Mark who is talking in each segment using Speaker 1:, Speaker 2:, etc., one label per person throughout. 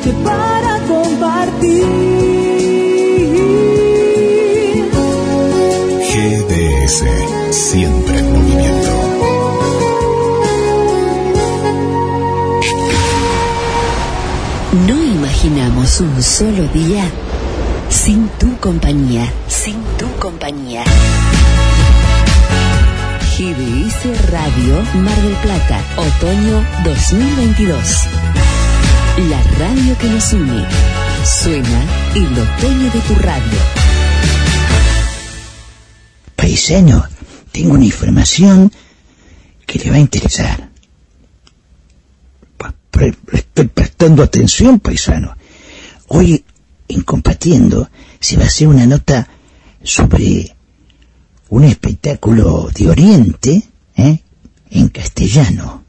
Speaker 1: noche para compartir.
Speaker 2: GDS, siempre en movimiento.
Speaker 3: No imaginamos un solo día sin tu compañía, sin tu compañía. GDS Radio Mar del Plata, otoño 2022. La radio que nos une. Suena el otoño de tu radio.
Speaker 4: Paisano, tengo una información que le va a interesar. Estoy prestando atención, paisano. Hoy, en Compatiendo, se va a hacer una nota sobre un espectáculo de Oriente, ¿eh? en castellano.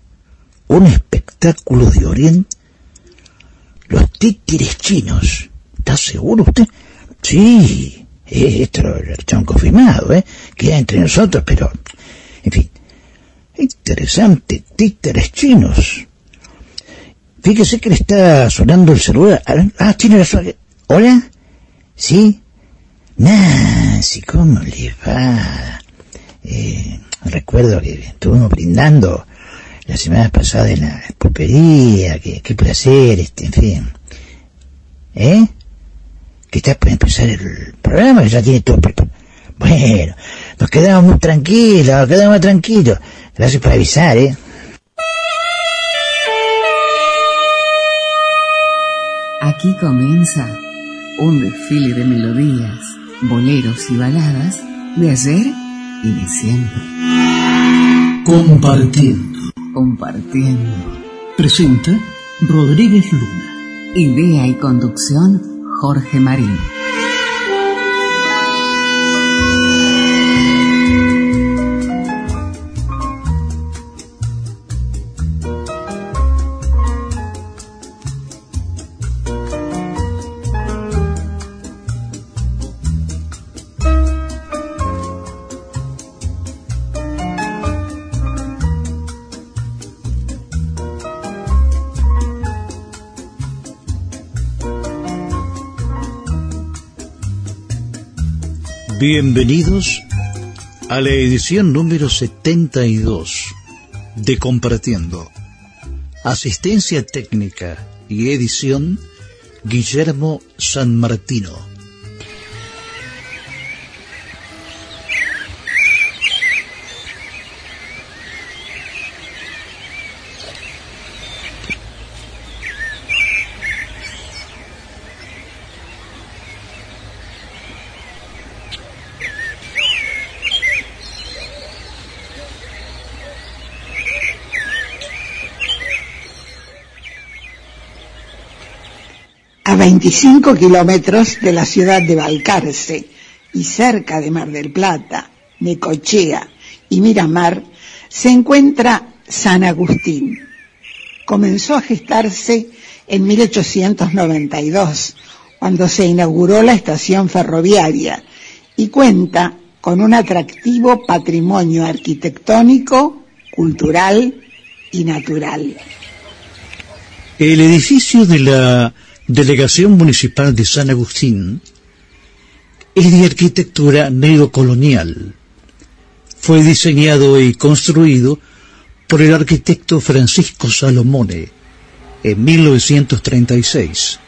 Speaker 4: Un espectáculo de Oriente. Los títeres chinos. ¿Está seguro usted? Sí, esto lo, lo han confirmado, ¿eh? Queda entre nosotros, pero, en fin. Interesante, títeres chinos. Fíjese que le está sonando el celular. Ah, tiene razón. ¿Hola? ¿Sí? Nancy, ¿cómo le va? Eh, recuerdo que estuvimos brindando la semana pasada en la pulpería, que qué placer, este, en fin. ¿Eh? Que está por empezar el programa, que ya tiene todo preparado. Bueno, nos quedamos muy tranquilos, nos quedamos tranquilos. Gracias por avisar, ¿eh?
Speaker 5: Aquí comienza un desfile de melodías, boleros y baladas de ayer y de siempre.
Speaker 6: Compartiendo.
Speaker 5: Compartiendo.
Speaker 6: Presenta Rodríguez Luna.
Speaker 5: Idea y conducción Jorge Marín.
Speaker 7: Bienvenidos a la edición número 72 de Compartiendo. Asistencia técnica y edición Guillermo San Martino.
Speaker 8: 25 kilómetros de la ciudad de Balcarce y cerca de Mar del Plata, Necochea y Miramar, se encuentra San Agustín. Comenzó a gestarse en 1892, cuando se inauguró la estación ferroviaria, y cuenta con un atractivo patrimonio arquitectónico, cultural y natural.
Speaker 7: El edificio de la Delegación Municipal de San Agustín es de arquitectura neocolonial. Fue diseñado y construido por el arquitecto Francisco Salomone en 1936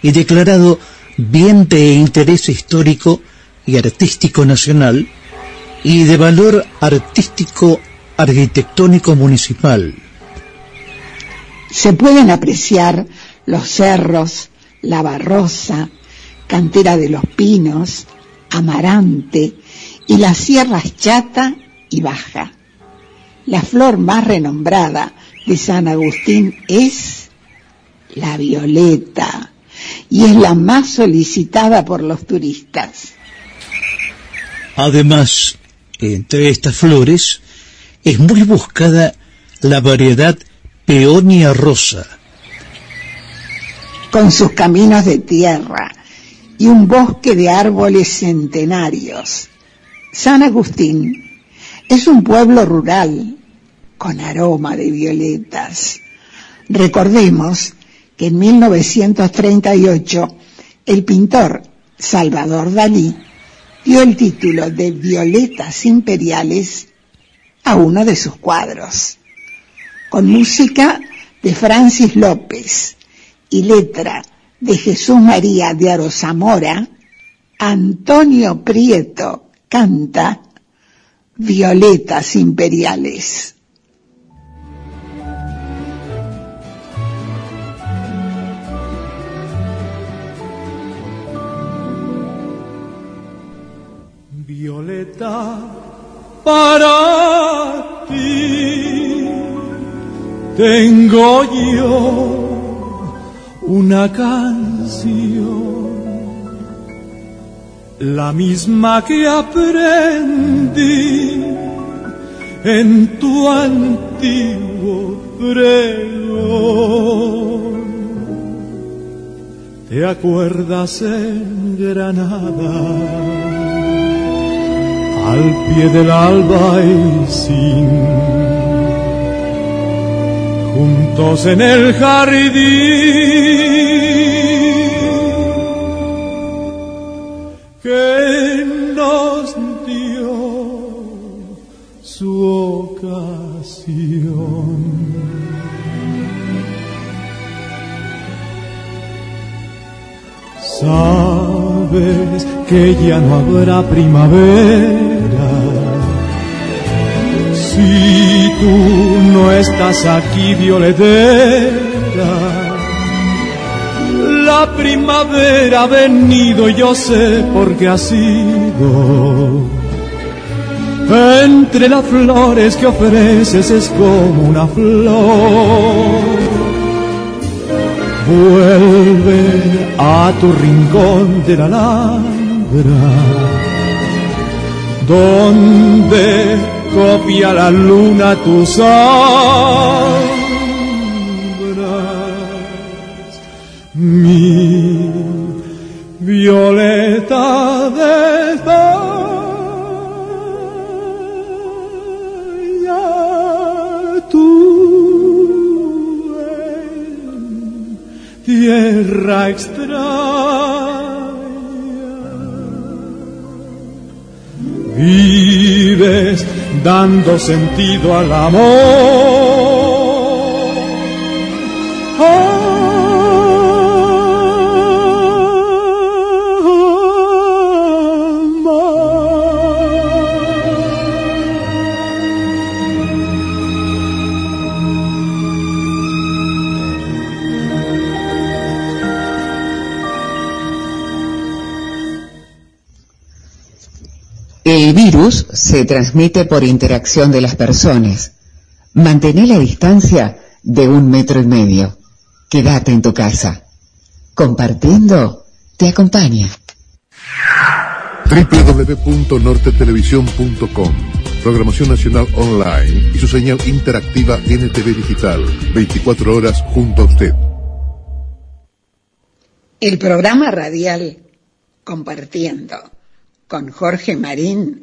Speaker 7: y declarado bien de interés histórico y artístico nacional y de valor artístico arquitectónico municipal.
Speaker 8: Se pueden apreciar los cerros, la barrosa, cantera de los pinos, amarante y las sierras chata y baja. La flor más renombrada de San Agustín es la violeta y es la más solicitada por los turistas.
Speaker 7: Además, entre estas flores es muy buscada la variedad peonia rosa,
Speaker 8: con sus caminos de tierra y un bosque de árboles centenarios. San Agustín es un pueblo rural con aroma de violetas. Recordemos que en 1938 el pintor Salvador Dalí dio el título de Violetas Imperiales a uno de sus cuadros, con música de Francis López y letra de Jesús María de Arosamora, Antonio Prieto canta Violetas Imperiales.
Speaker 9: Violeta para ti tengo yo una canción la misma que aprendí en tu antiguo pregón. ¿Te acuerdas en Granada? Al pie del alba y sin juntos en el jardín que nos dio su ocasión. Sabes que ya no habrá primavera si tú no estás aquí, violetera la primavera ha venido, yo sé por qué ha sido. Entre las flores que ofreces es como una flor. Vuelve a tu rincón de la Alhambra, donde copia la luna tu sal mi violeta de falla, tú en tierra extraña vives dando sentido al amor.
Speaker 5: Virus se transmite por interacción de las personas. Mantén la distancia de un metro y medio. Quédate en tu casa. Compartiendo te acompaña.
Speaker 10: www.nortetelevisión.com Programación Nacional Online y su señal interactiva NTV Digital. 24 horas junto a usted.
Speaker 8: El programa radial Compartiendo con Jorge Marín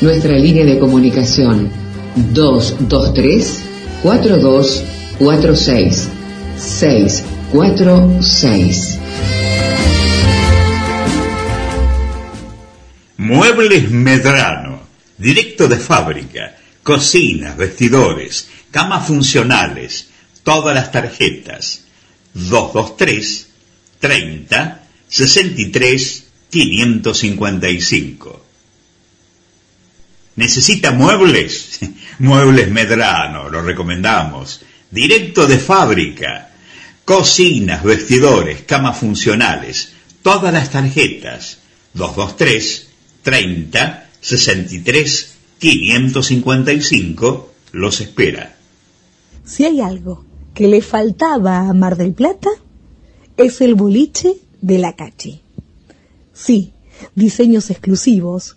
Speaker 5: Nuestra línea de comunicación 223 4246 646.
Speaker 11: Muebles Medrano, directo de fábrica, cocinas, vestidores, camas funcionales, todas las tarjetas. 223 30 63 555. ¿Necesita muebles? Muebles Medrano, lo recomendamos. Directo de fábrica. Cocinas, vestidores, camas funcionales. Todas las tarjetas. 223 30 63 555 los espera.
Speaker 12: Si hay algo que le faltaba a Mar del Plata, es el boliche de la Cachi. Sí, diseños exclusivos,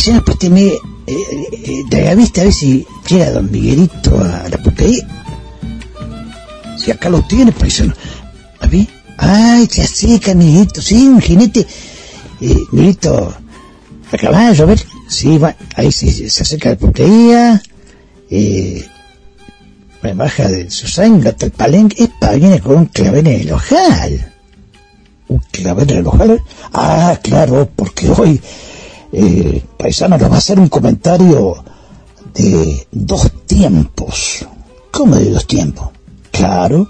Speaker 4: Paisano, présteme eh, eh, de la vista a ver si llega don Miguelito a la pulpería. Si acá lo tiene, paisano. A ver. Ay, se acerca Miguelito, sí, un jinete. Eh, Miguelito, a caballo, a ver. Sí, va, ahí se, se acerca a la pulpería. Eh, baja de su sangre hasta el palenque. Epa, viene con un clavel en el ojal. ¿Un clavel en el ojal? Ah, claro, porque hoy eh, paisano, le va a hacer un comentario de dos tiempos. ¿Cómo de dos tiempos? Claro,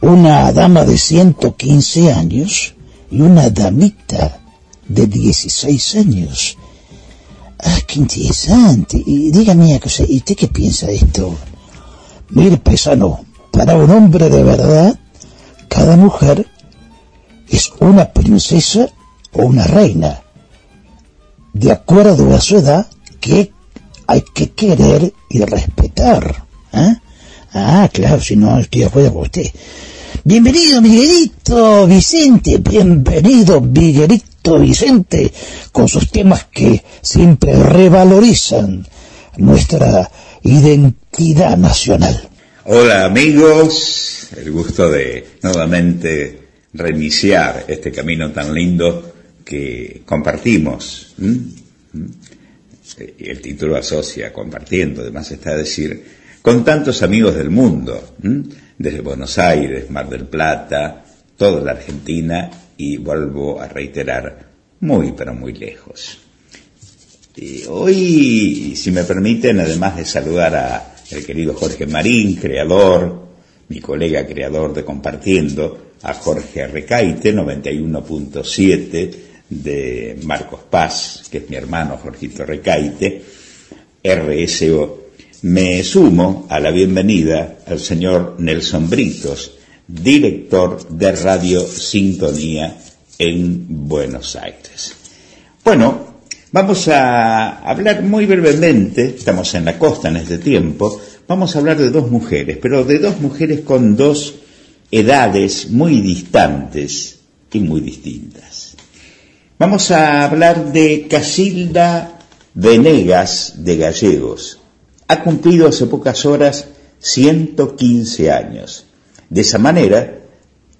Speaker 4: una dama de 115 años y una damita de 16 años. Ah, qué interesante. Y dígame cosa, ¿y usted qué piensa de esto? Mire, paisano, para un hombre de verdad, cada mujer es una princesa o una reina de acuerdo a su edad que hay que querer y respetar. ¿eh? Ah, claro, si no estoy de acuerdo con usted. Bienvenido Miguelito Vicente, bienvenido Miguelito Vicente, con sus temas que siempre revalorizan nuestra identidad nacional.
Speaker 11: Hola amigos, el gusto de nuevamente reiniciar este camino tan lindo que compartimos. El título asocia compartiendo, además está a decir, con tantos amigos del mundo, desde Buenos Aires, Mar del Plata, toda la Argentina y vuelvo a reiterar, muy pero muy lejos. Hoy, si me permiten, además de saludar a el querido Jorge Marín, creador, mi colega creador de Compartiendo, a Jorge Recaite, 91.7, de Marcos Paz, que es mi hermano Jorgito Recaite, RSO, me sumo a la bienvenida al señor Nelson Britos, director de Radio Sintonía en Buenos Aires. Bueno, vamos a hablar muy brevemente, estamos en la costa en este tiempo, vamos a hablar de dos mujeres, pero de dos mujeres con dos edades muy distantes y muy distintas. Vamos a hablar de Casilda Venegas de Gallegos. Ha cumplido hace pocas horas 115 años. De esa manera,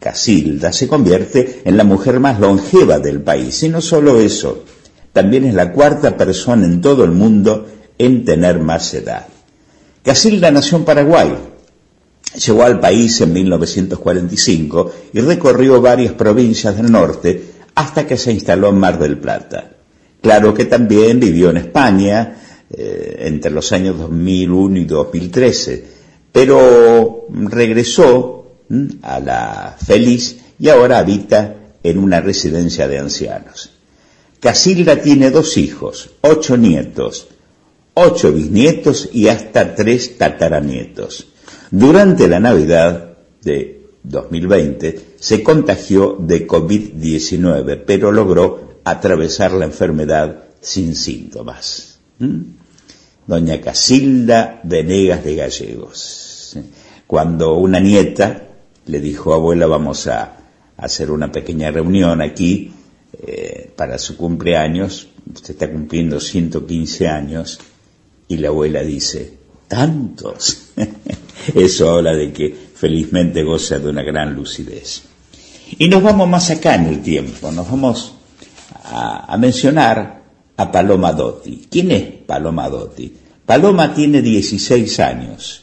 Speaker 11: Casilda se convierte en la mujer más longeva del país. Y no solo eso, también es la cuarta persona en todo el mundo en tener más edad. Casilda nació en Paraguay. Llegó al país en 1945 y recorrió varias provincias del norte hasta que se instaló en Mar del Plata. Claro que también vivió en España eh, entre los años 2001 y 2013, pero regresó a la feliz y ahora habita en una residencia de ancianos. Casilda tiene dos hijos, ocho nietos, ocho bisnietos y hasta tres tataranietos. Durante la Navidad de 2020 se contagió de COVID-19, pero logró atravesar la enfermedad sin síntomas. ¿Mm? Doña Casilda Venegas de Gallegos. Cuando una nieta le dijo, abuela, vamos a hacer una pequeña reunión aquí eh, para su cumpleaños, usted está cumpliendo 115 años, y la abuela dice, ¿tantos? Eso habla de que felizmente goza de una gran lucidez. Y nos vamos más acá en el tiempo, nos vamos a, mencionar a Paloma Dotti. ¿Quién es Paloma Dotti? Paloma tiene 16 años,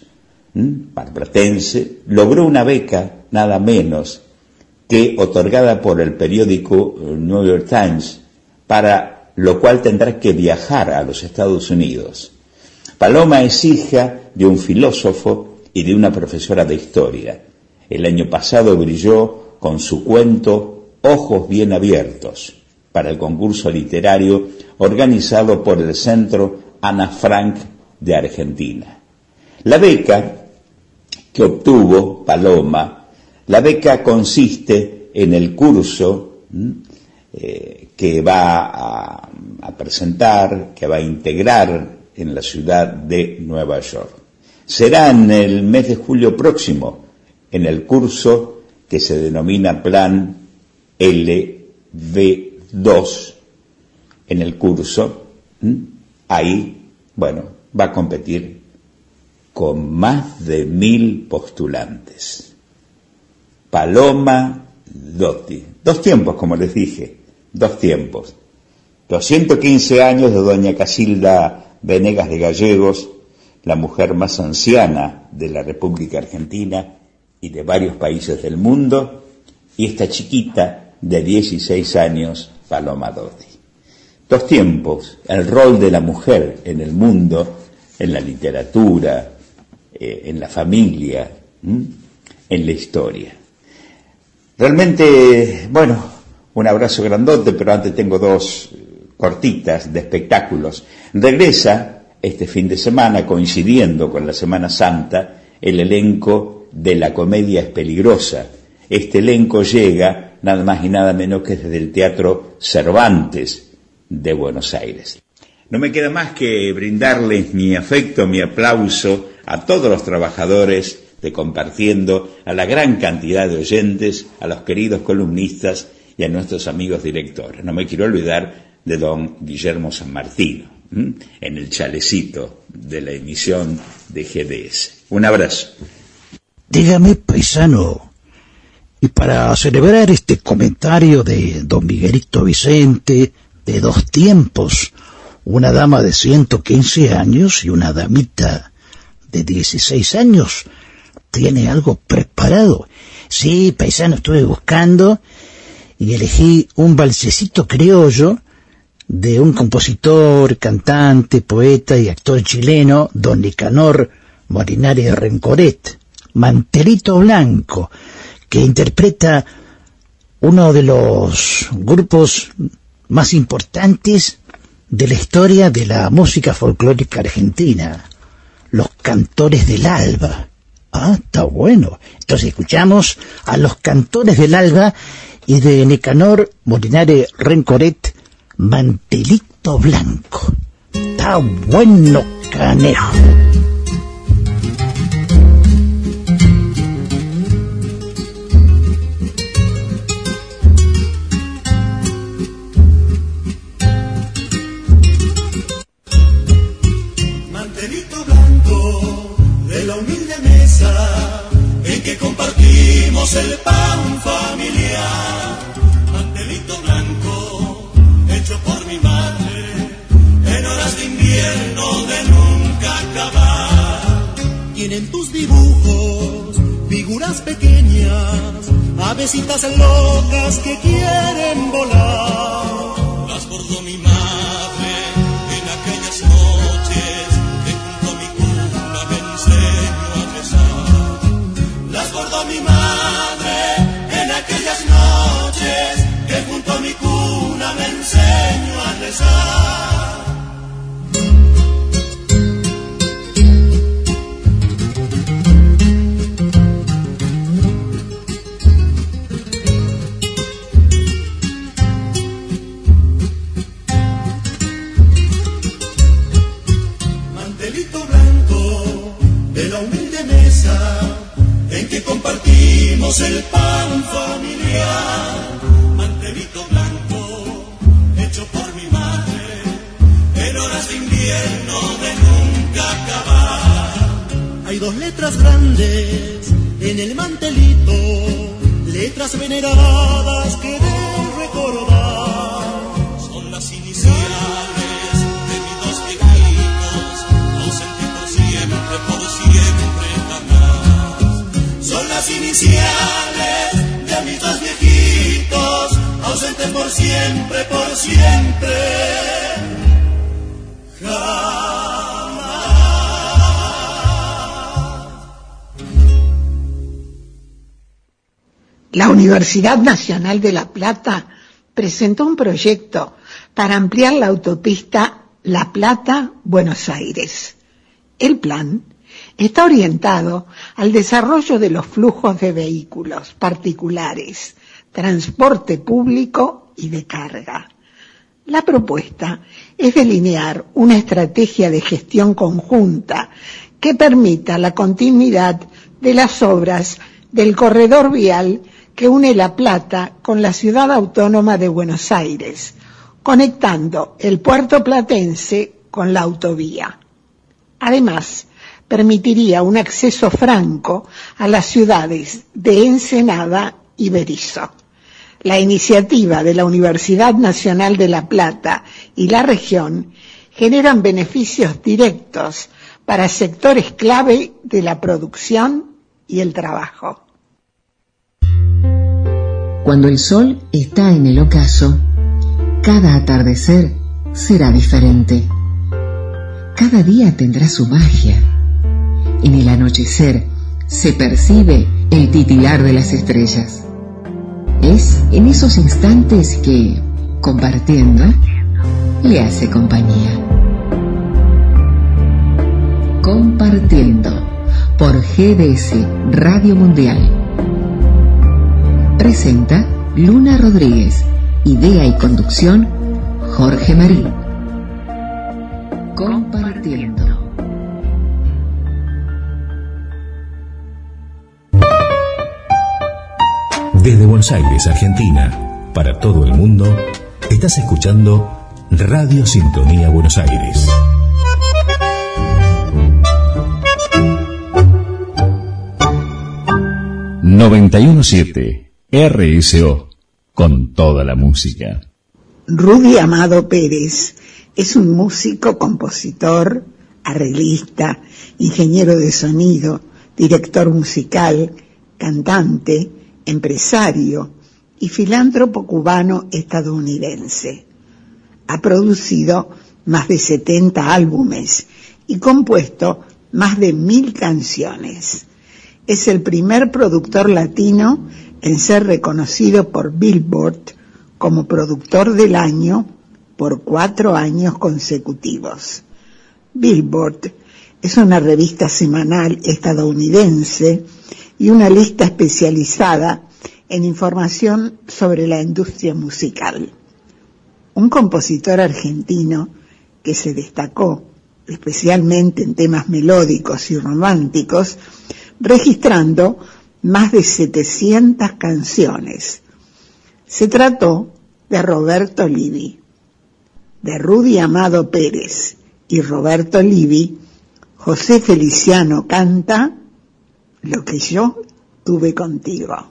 Speaker 11: marplatense, logró una beca, nada menos, que otorgada por el periódico New York Times, para lo cual tendrá que viajar a los Estados Unidos. Paloma es hija de un filósofo y de una profesora de historia. El año pasado brilló con su cuento Ojos bien abiertos para el concurso literario organizado por el Centro Ana Frank de Argentina. La beca que obtuvo Paloma, la beca consiste en el curso eh, que va a, a presentar, que va a integrar en la ciudad de Nueva York. Será en el mes de julio próximo, en el curso que se denomina Plan LV2, en el curso, ahí, bueno, va a competir con más de mil postulantes. Paloma Dotti. Dos tiempos, como les dije, dos tiempos. Los 115 años de doña Casilda Venegas de Gallegos, la mujer más anciana de la República Argentina y de varios países del mundo, y esta chiquita de 16 años, Paloma Dotti. Dos tiempos, el rol de la mujer en el mundo, en la literatura, eh, en la familia, en la historia. Realmente, bueno, un abrazo grandote, pero antes tengo dos cortitas de espectáculos. Regresa este fin de semana, coincidiendo con la Semana Santa, el elenco de La Comedia es Peligrosa. Este elenco llega nada más y nada menos que desde el Teatro Cervantes de Buenos Aires. No me queda más que brindarles mi afecto, mi aplauso a todos los trabajadores de Compartiendo, a la gran cantidad de oyentes, a los queridos columnistas y a nuestros amigos directores. No me quiero olvidar de don Guillermo San Martino, en el chalecito de la emisión de GDS. Un abrazo.
Speaker 4: Dígame, paisano, y para celebrar este comentario de don Miguelito Vicente, de dos tiempos, una dama de 115 años y una damita de 16 años, ¿tiene algo preparado? Sí, paisano, estuve buscando y elegí un balsecito criollo de un compositor, cantante, poeta y actor chileno, don Nicanor Morinari Rencoret, Mantelito Blanco, que interpreta uno de los grupos más importantes de la historia de la música folclórica argentina, los cantores del alba. Ah, está bueno. Entonces escuchamos a los cantores del alba y de Nicanor Morinari Rencoret mantelito blanco. Está bueno, canejo.
Speaker 13: Mantelito blanco de la humilde mesa en que compartimos el pan familiar.
Speaker 14: Tienen tus dibujos figuras pequeñas, avesitas locas que quieren volar.
Speaker 13: Las bordó mi madre en aquellas noches que junto a mi cuna me enseño a rezar. Las bordó mi madre en aquellas noches que junto a mi cuna me enseño a rezar. Compartimos el pan familiar blanco hecho por mi madre en horas de invierno de nunca acabar.
Speaker 14: Hay dos letras grandes en el mantelito, letras veneradas que deben de.
Speaker 8: La Universidad Nacional de La Plata presentó un proyecto para ampliar la autopista La Plata-Buenos Aires. El plan está orientado al desarrollo de los flujos de vehículos particulares, transporte público y de carga. La propuesta es delinear una estrategia de gestión conjunta que permita la continuidad de las obras del corredor vial que une La Plata con la ciudad autónoma de Buenos Aires, conectando el puerto platense con la autovía. Además, permitiría un acceso franco a las ciudades de Ensenada y Berizo. La iniciativa de la Universidad Nacional de La Plata y la región generan beneficios directos para sectores clave de la producción y el trabajo.
Speaker 5: Cuando el sol está en el ocaso, cada atardecer será diferente. Cada día tendrá su magia. En el anochecer se percibe el titilar de las estrellas. Es en esos instantes que, compartiendo, le hace compañía. Compartiendo por GDS Radio Mundial. Presenta Luna Rodríguez. Idea y conducción Jorge Marín. Compartiendo.
Speaker 2: Desde Buenos Aires, Argentina, para todo el mundo, estás escuchando Radio Sintonía Buenos Aires. ...917... RSO... ...con toda la música.
Speaker 8: Rudy Amado Pérez es un músico, compositor, arreglista, ingeniero de sonido, director musical, cantante, empresario y filántropo cubano estadounidense. Ha producido más de 70 álbumes y compuesto más de mil canciones. Es el primer productor latino en ser reconocido por Billboard como productor del año por cuatro años consecutivos. Billboard es una revista semanal estadounidense y una lista especializada en información sobre la industria musical. Un compositor argentino que se destacó especialmente en temas melódicos y románticos, registrando más de 700 canciones. Se trató de Roberto Livi. De Rudy Amado Pérez y Roberto Livi, José Feliciano canta lo que yo tuve contigo.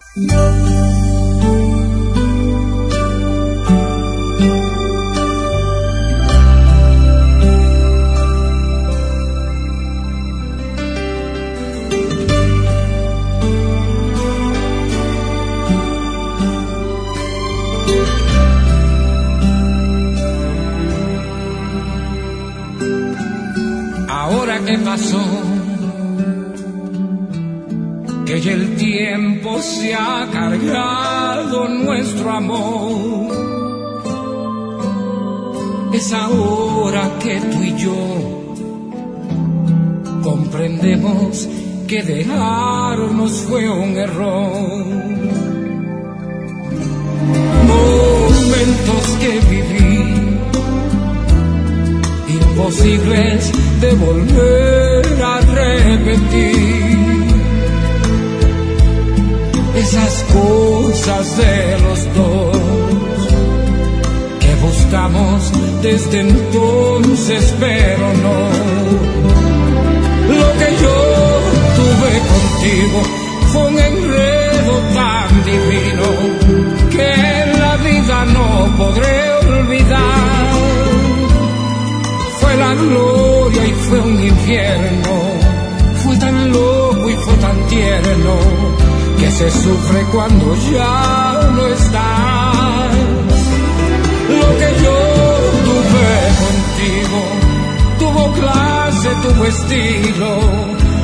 Speaker 15: Que dejarnos fue un error. Momentos que viví, imposibles de volver a repetir esas cosas de los dos que buscamos desde entonces, pero no. Lo que yo contigo fue un enredo tan divino que en la vida no podré olvidar. Fue la gloria y fue un infierno, fue tan loco y fue tan tierno se sufre cuando ya no estás. Lo que yo tuve contigo tuvo clase, tuvo estilo,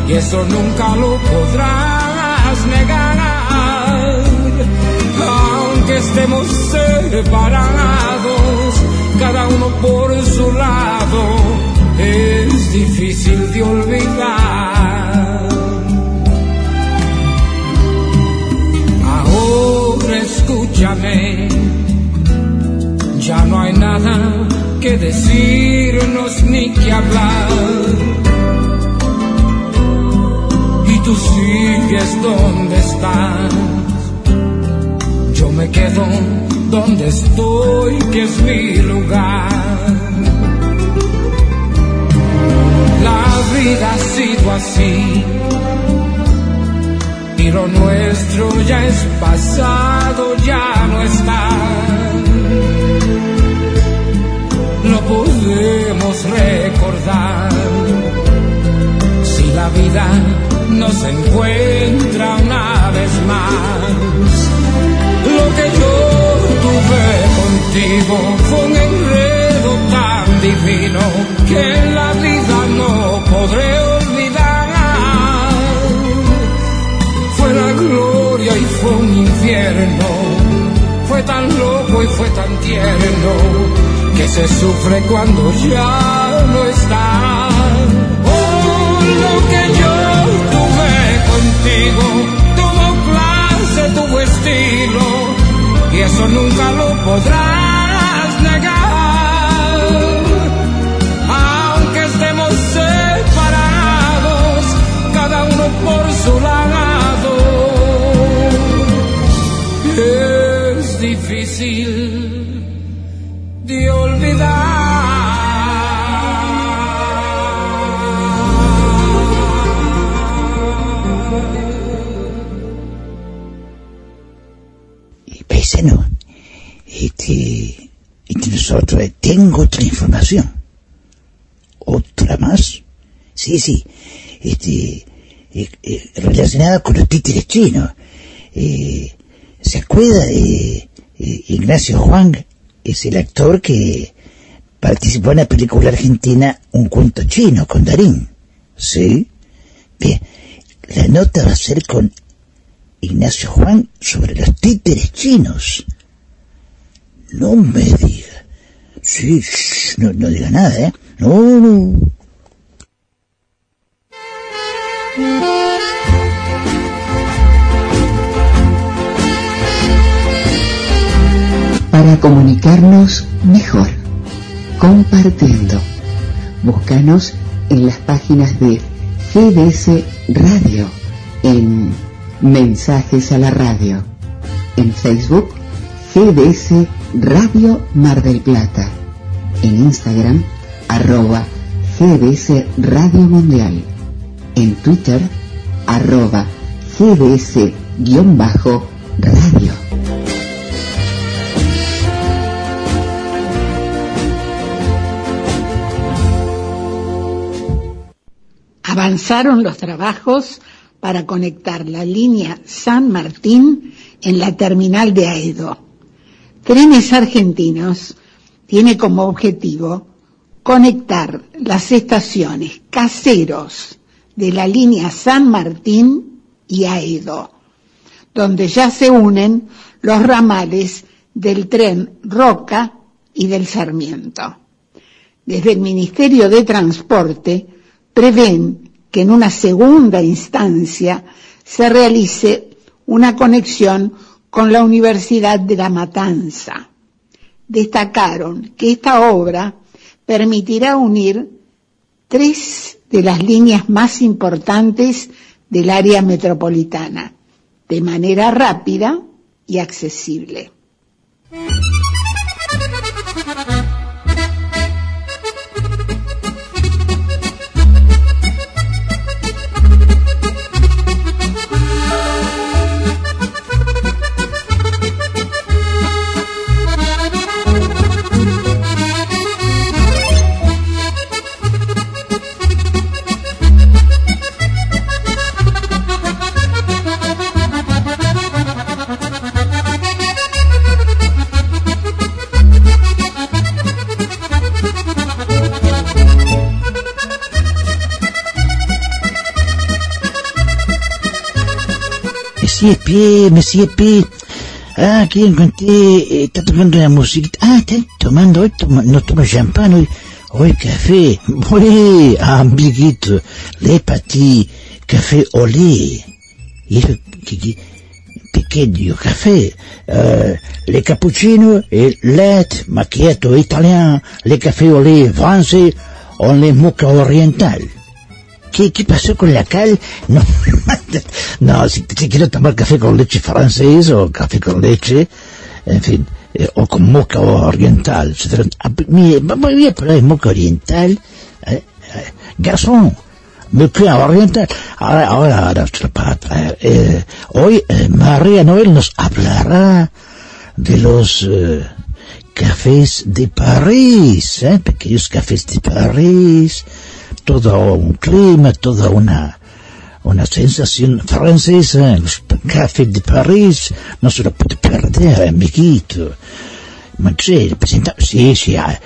Speaker 15: y eso nunca lo podrás negar. Aunque estemos separados, cada uno por su lado, es difícil de olvidar. Ahora escúchame, ya no hay nada que decirnos ni que hablar. Tú sigues donde estás, yo me quedo donde estoy, que es mi lugar. La vida ha sido así y lo nuestro ya es pasado, ya no está. No podemos recordar si la vida nos encuentra una vez más. Lo que yo tuve contigo fue un enredo tan divino que en la vida no podré olvidar. Fue la gloria y fue un infierno, fue tan loco y fue tan tierno que se sufre cuando ya no está. Oh, lo que contigo tuvo clase, tuvo estilo, y eso nunca lo podrás
Speaker 4: Sí, este, eh, eh, relacionada con los títeres chinos. Eh, ¿Se acuerda de eh, Ignacio Juan? Es el actor que participó en la película argentina Un cuento chino con Darín. ¿Sí? Bien, la nota va a ser con Ignacio Juan sobre los títeres chinos. No me diga. Sí, no, no diga nada, ¿eh? No, no.
Speaker 5: Para comunicarnos mejor, compartiendo. Búscanos en las páginas de GDS Radio, en Mensajes a la Radio, en Facebook GDS Radio Mar del Plata, en Instagram arroba GDS Radio Mundial, en Twitter arroba GDS-radio.
Speaker 8: Avanzaron los trabajos para conectar la línea San Martín en la terminal de Aedo. Trenes Argentinos tiene como objetivo conectar las estaciones caseros de la línea San Martín y Aedo, donde ya se unen los ramales del tren Roca y del Sarmiento. Desde el Ministerio de Transporte prevén que en una segunda instancia se realice una conexión con la Universidad de La Matanza. Destacaron que esta obra permitirá unir tres de las líneas más importantes del área metropolitana de manera rápida y accesible.
Speaker 4: Monsieur P, Monsieur P. Ah, aquí encontré, eh, está tomando una música. Ah, está tomando, hoy toma, no toma champán, hoy, hoy café. Oui, amiguito, le pati, café olé. Y eso, que, que, pequeño café. Euh, le cappuccino, el latte, macchiato italien, le café olé francés, o le mocha oriental. ¿Qué, ¿Qué pasó con la cal? No, no si, si quiero tomar café con leche francés o café con leche, en fin, eh, o con moca oriental. Ah, Mire, voy a probar moca oriental. Eh, eh, moca oriental. Ahora, ahora, ahora para traer. Eh, hoy eh, María Noel nos hablará de los cafés de París, ¿eh? pequeños cafés de París, todo un clima, toda una, una sensación francesa, los cafés de París, no se lo puede perder, amiguito. Manche, presenta, sí, sí, ah.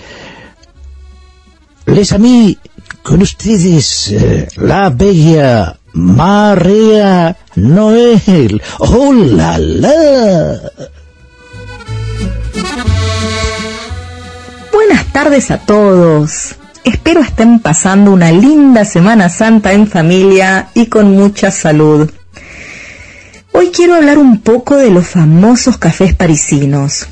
Speaker 4: les amis, con ustedes, eh, la bella María Noel. ¡Oh, la!
Speaker 16: Buenas tardes a todos. Espero estén pasando una linda Semana Santa en familia y con mucha salud. Hoy quiero hablar un poco de los famosos cafés parisinos.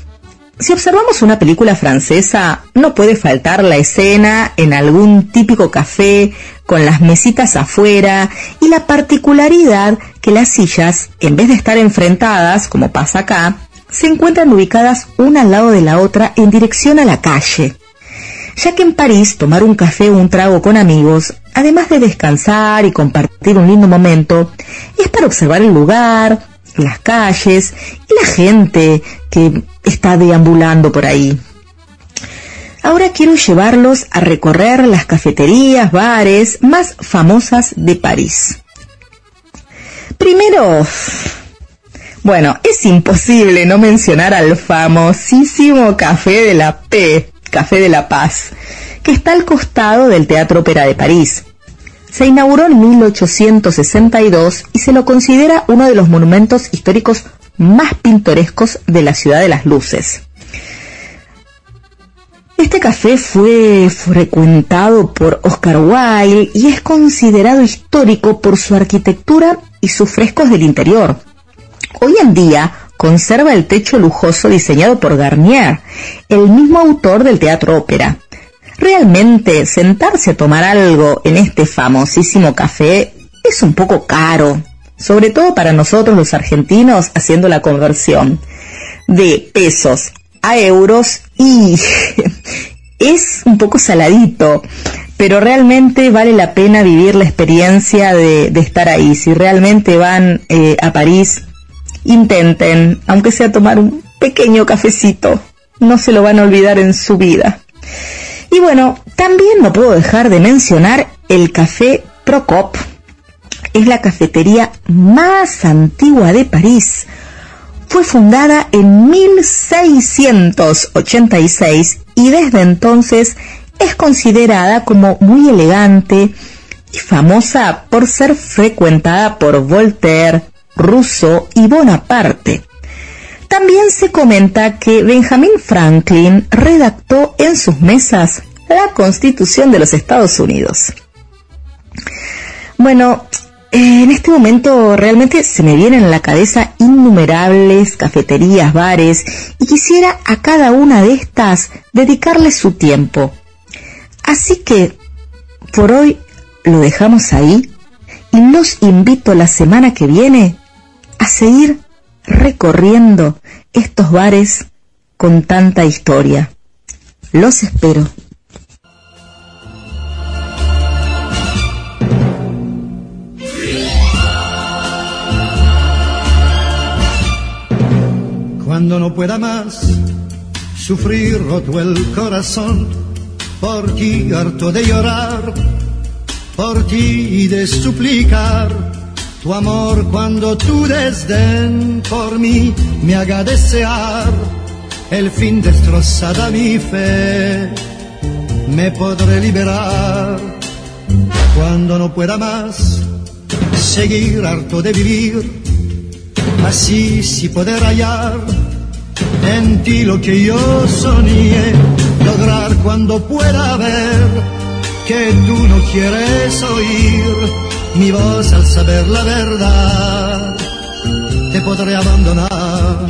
Speaker 16: Si observamos una película francesa, no puede faltar la escena en algún típico café con las mesitas afuera y la particularidad que las sillas, en vez de estar enfrentadas, como pasa acá, se encuentran ubicadas una al lado de la otra en dirección a la calle. Ya que en París tomar un café o un trago con amigos, además de descansar y compartir un lindo momento, es para observar el lugar, las calles y la gente que está deambulando por ahí. Ahora quiero llevarlos a recorrer las cafeterías, bares más famosas de París. Primero, bueno, es imposible no mencionar al famosísimo Café de la P, Café de la Paz, que está al costado del Teatro Ópera de París. Se inauguró en 1862 y se lo considera uno de los monumentos históricos más pintorescos de la ciudad de las luces. Este café fue frecuentado por Oscar Wilde y es considerado histórico por su arquitectura y sus frescos del interior. Hoy en día conserva el techo lujoso diseñado por Garnier, el mismo autor del teatro ópera. Realmente sentarse a tomar algo en este famosísimo café es un poco caro, sobre todo para nosotros los argentinos haciendo la conversión de pesos a euros y es un poco saladito, pero realmente vale la pena vivir la experiencia de, estar ahí. Si realmente van eh, a París, intenten, aunque sea tomar un pequeño cafecito, no se lo van a olvidar en su vida. Y bueno, también no puedo dejar de mencionar el café Procop. Es la cafetería más antigua de París. Fue fundada en 1686 y desde entonces es considerada como muy elegante y famosa por ser frecuentada por Voltaire, Rousseau y Bonaparte. También se comenta que Benjamin Franklin redactó en sus mesas la Constitución de los Estados Unidos. Bueno, en este momento realmente se me vienen a la cabeza innumerables cafeterías, bares y quisiera a cada una de estas dedicarle su tiempo. Así que por hoy lo dejamos ahí y los invito la semana que viene a seguir recorriendo estos bares con tanta historia. Los espero.
Speaker 17: Cuando no pueda más sufrir roto el corazón, por ti harto de llorar, por ti y de suplicar tu amor cuando tu desdén por mí me haga desear el fin destrozada mi fe, me podré liberar cuando no pueda más seguir harto de vivir.
Speaker 18: Así sí poder hallar en ti lo que yo soñé, lograr cuando pueda ver que tú no quieres oír mi voz al saber la verdad, te podré abandonar.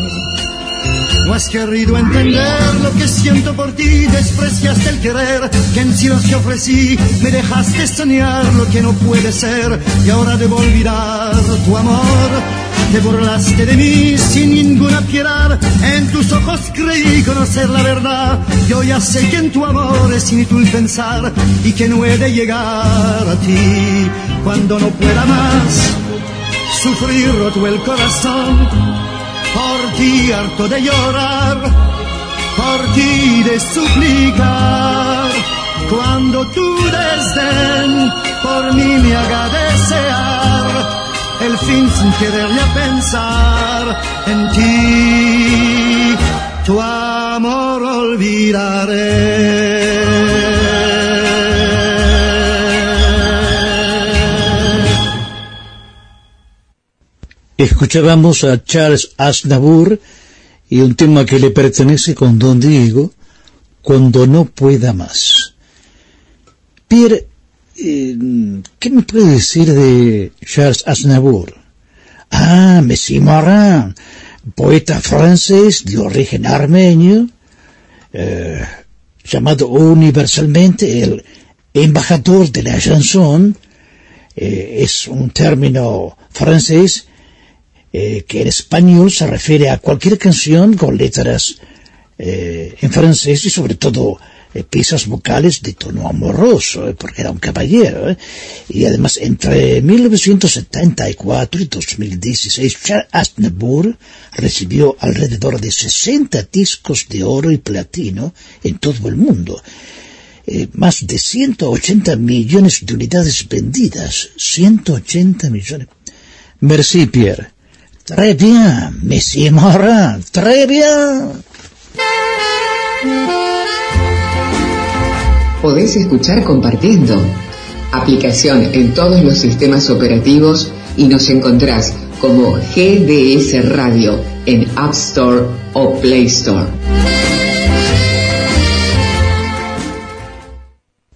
Speaker 18: No has querido entender lo que siento por ti, despreciaste el querer que en silencio ofrecí, me dejaste soñar lo que no puede ser y ahora debo olvidar tu amor. Te burlaste de mí sin ninguna piedad, en tus ojos creí conocer la verdad. Yo ya sé que en tu amor es inútil pensar y que no he de llegar a ti cuando no pueda más sufrir roto el corazón. Por ti harto de llorar, por ti de suplicar, cuando tu desdén por mí me haga desear el fin sin querer ya pensar en ti, tu amor olvidaré.
Speaker 4: Escuchábamos a Charles Aznavour y un tema que le pertenece con Don Diego, Cuando no pueda más. Eh, ¿qué me puede decir de Charles Aznavour? Ah, Messi Morin, poeta francés de origen armenio, eh, llamado universalmente el embajador de la chanson, eh, es un término francés que en español se refiere a cualquier canción con letras en francés y sobre todo piezas vocales de tono amoroso, eh, porque era un caballero. eh. Y además, entre 1974 y 2016, Charles Aznavour recibió alrededor de 60 discos de oro y platino en todo el mundo. Eh, más de 180 millones de unidades vendidas. 180 millones. Merci, Pierre. Très bien, Monsieur Morin, très.
Speaker 5: Podés escuchar compartiendo. Aplicación en todos los sistemas operativos y nos encontrás como GDS Radio en App Store o Play Store.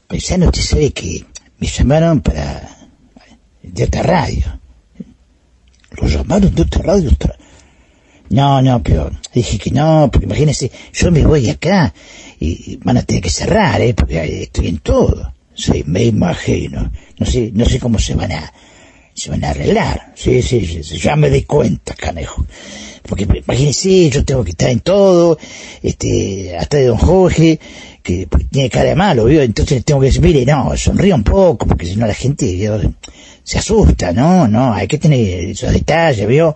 Speaker 19: Paisano, usted sabe que me llamaron para... de otra radio. Lo llamaron de otra radio. No, no, pero dije que no, porque imagínense, yo me voy acá y van a tener que cerrar, ¿eh? Porque estoy en todo. Sí, me imagino. No sé, no sé cómo se van a, se van a arreglar. Sí, sí, sí, ya me di cuenta, canejo. Porque imagínense, yo tengo que estar en todo, este, hasta de don Jorge, que tiene cara de malo, ¿vio? Entonces tengo que decir, mire, no, sonríe un poco, porque si no la gente ¿vio? se asusta, ¿no? No, hay que tener esos detalles, ¿vio?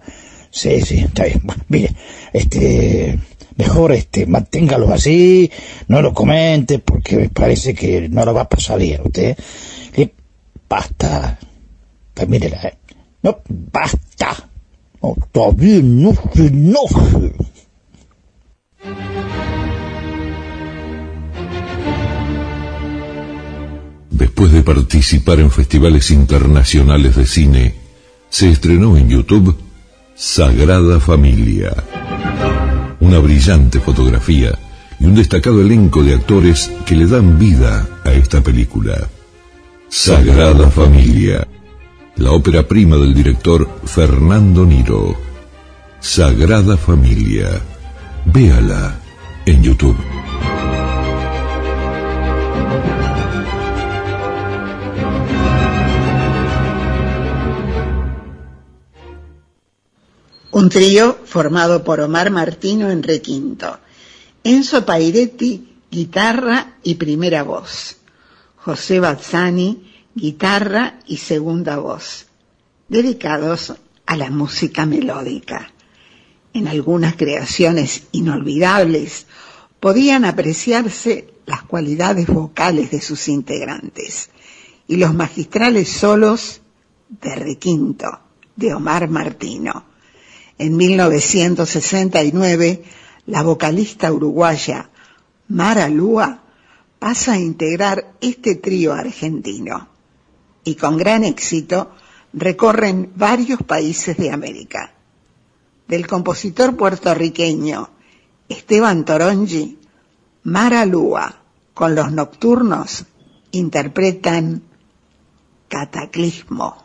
Speaker 19: Sí, sí, está bien. Mire, este, mejor este, manténgalo así, no lo comente, porque me parece que no lo va a pasar bien usted. Le- basta. Pues mírela, ¿eh? No, basta. No, todavía no se enoje.
Speaker 2: Después de participar en festivales internacionales de cine, se estrenó en YouTube Sagrada Familia. Una brillante fotografía y un destacado elenco de actores que le dan vida a esta película. Sagrada Familia. La ópera prima del director Fernando Niro. Sagrada Familia. Véala en YouTube.
Speaker 8: Un trío formado por Omar Martino en requinto, Enzo Pairetti, guitarra y primera voz, José Bazzani, guitarra y segunda voz, dedicados a la música melódica. En algunas creaciones inolvidables podían apreciarse las cualidades vocales de sus integrantes y los magistrales solos de requinto de Omar Martino. En 1969, la vocalista uruguaya Mara Lúa pasa a integrar este trío argentino y con gran éxito recorren varios países de América. del compositor puertorriqueño Esteban Torongi, Mara Lúa, con los nocturnos, interpretan Cataclismo.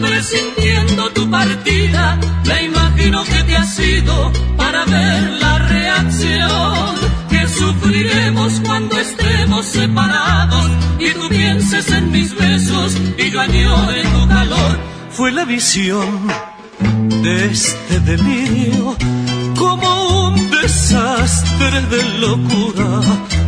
Speaker 1: presintiendo tu partida, me imagino que te ha sido para ver la reacción. Que sufriremos cuando estemos separados. Y tú pienses en mis besos y yo añore tu calor.
Speaker 14: Fue la visión de este delirio como un desastre de locura,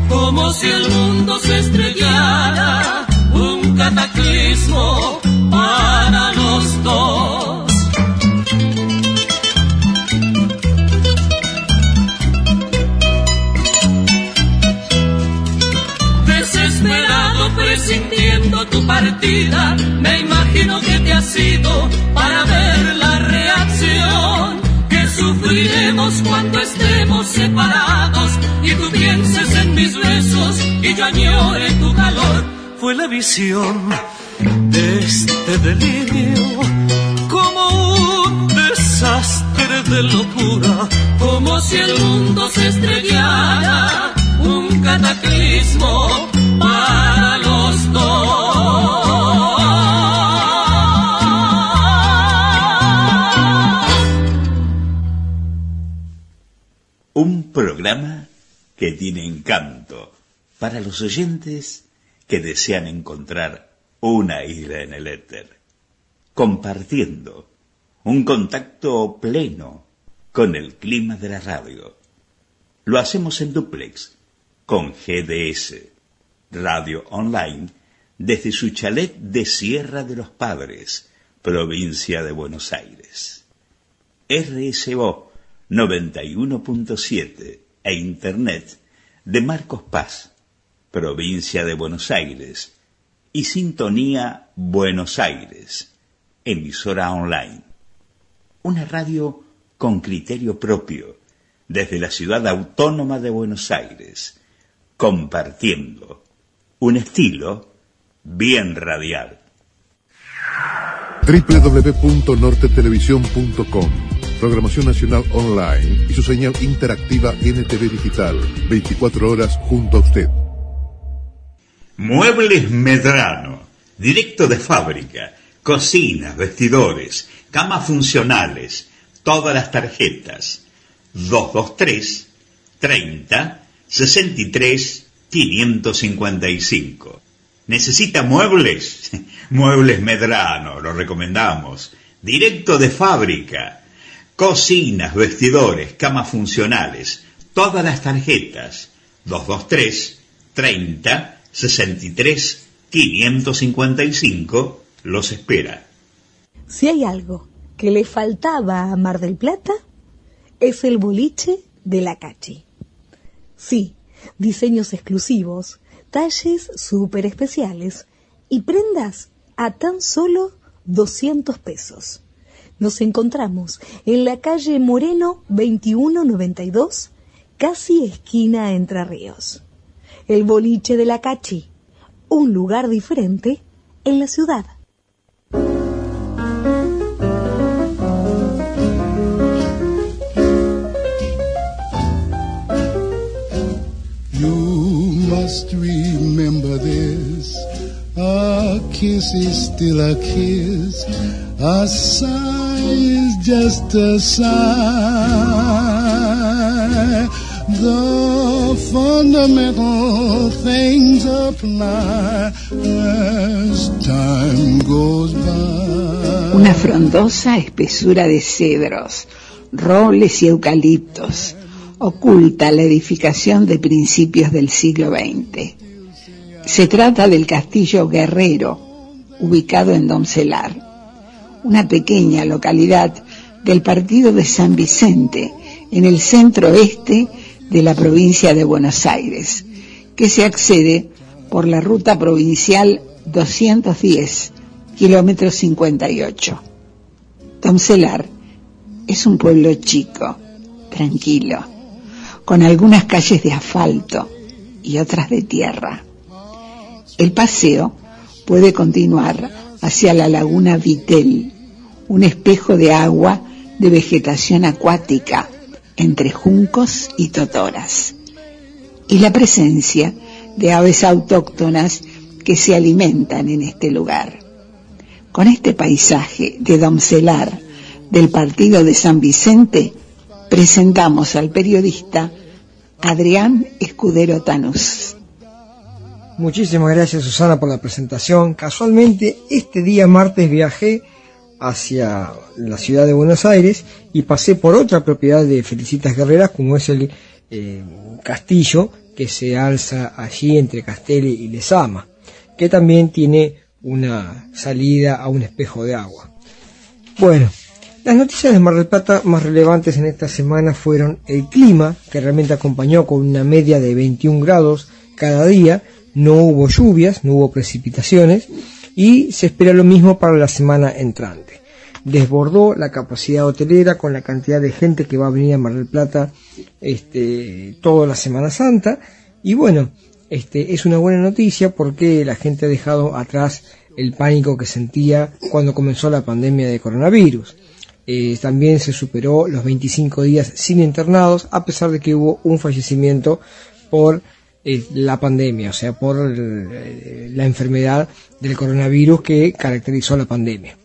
Speaker 1: como si el mundo se estrellara, un cataclismo para los dos. Desesperado presintiendo tu partida, me imagino que te ha sido para ver la reacción que sufriremos cuando estemos separados y tú pienses en mis besos y yo añore tu calor.
Speaker 14: Fue la visión de este delirio como un desastre de locura,
Speaker 1: como si el mundo se estrellara, un cataclismo para los dos.
Speaker 11: Un programa que tiene encanto para los oyentes que desean encontrar una isla en el éter, compartiendo un contacto pleno con el clima de la radio. Lo hacemos en duplex con GDS, Radio Online, desde su chalet de Sierra de los Padres, provincia de Buenos Aires. RSO 91.7 e Internet de Marcos Paz, provincia de Buenos Aires, y Sintonía Buenos Aires, emisora online. Una radio con criterio propio, desde la ciudad autónoma de Buenos Aires, compartiendo un estilo bien radial.
Speaker 10: www.nortetelevisión.com Programación Nacional Online y su señal interactiva NTV Digital, 24 horas junto a usted.
Speaker 11: Muebles Medrano, directo de fábrica, cocinas, vestidores, camas funcionales, todas las tarjetas. 223 30 63 555. ¿Necesita muebles? Muebles Medrano, lo recomendamos. Directo de fábrica. Cocinas, vestidores, camas funcionales, todas las tarjetas. 223 30 63 555 los espera.
Speaker 12: Si hay algo que le faltaba a Mar del Plata, es el boliche de la Cachi. Sí, diseños exclusivos, talles súper especiales y prendas a tan solo 200 pesos. Nos encontramos en la calle Moreno 2192, casi esquina Entre Ríos el boliche de la Cachi, un lugar diferente en la ciudad.
Speaker 20: You must remember this. A kiss is still a kiss. A sigh is just a sigh.
Speaker 8: Una frondosa espesura de cedros, robles y eucaliptos oculta la edificación de principios del siglo XX. Se trata del castillo Guerrero, ubicado en Domcelar, una pequeña localidad del partido de San Vicente, en el centro oeste de la provincia de Buenos Aires, que se accede por la ruta provincial 210, kilómetro 58. Domcelar es un pueblo chico, tranquilo, con algunas calles de asfalto y otras de tierra. El paseo puede continuar hacia la laguna Vitel, un espejo de agua de vegetación acuática entre juncos y totoras, y la presencia de aves autóctonas que se alimentan en este lugar. Con este paisaje de Domcelar del partido de San Vicente, presentamos al periodista Adrián Escudero Tanús.
Speaker 21: Muchísimas gracias Susana por la presentación. Casualmente este día martes viajé hacia la ciudad de Buenos Aires y pasé por otra propiedad de Felicitas Guerreras como es el eh, castillo que se alza allí entre Castelli y Lesama, que también tiene una salida a un espejo de agua. Bueno, las noticias de Mar del Plata más relevantes en esta semana fueron el clima, que realmente acompañó con una media de 21 grados cada día, no hubo lluvias, no hubo precipitaciones y se espera lo mismo para la semana entrante. Desbordó la capacidad hotelera con la cantidad de gente que va a venir a Mar del Plata este, toda la Semana Santa y bueno, este, es una buena noticia porque la gente ha dejado atrás el pánico que sentía cuando comenzó la pandemia de coronavirus. Eh, también se superó los 25 días sin internados, a pesar de que hubo un fallecimiento por la pandemia, o sea, por eh, la enfermedad del coronavirus que caracterizó la pandemia.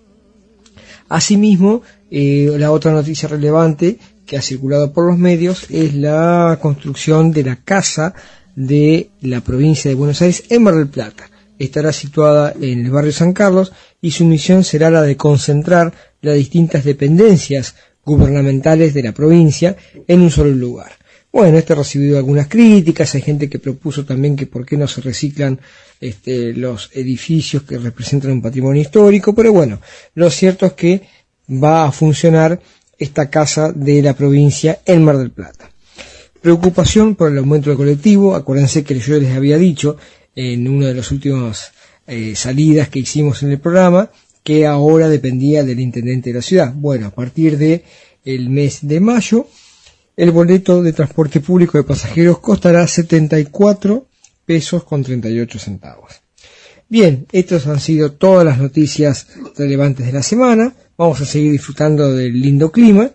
Speaker 21: Asimismo, la otra noticia relevante que ha circulado por los medios es la construcción de la casa de la provincia de Buenos Aires en Mar del Plata. Estará situada en el barrio San Carlos y su misión será la de concentrar las distintas dependencias gubernamentales de la provincia en un solo lugar. Bueno, este ha recibido algunas críticas, hay gente que propuso también que por qué no se reciclan este, los edificios que representan un patrimonio histórico, pero bueno, lo cierto es que va a funcionar esta casa de la provincia en Mar del Plata. Preocupación por el aumento del colectivo, acuérdense que yo les había dicho en una de las últimas eh, salidas que hicimos en el programa, que ahora dependía del intendente de la ciudad. Bueno, a partir de el mes de mayo, el boleto de transporte público de pasajeros costará 74 pesos con 38 centavos. Bien, estas han sido todas las noticias relevantes de la semana. Vamos a seguir disfrutando del lindo clima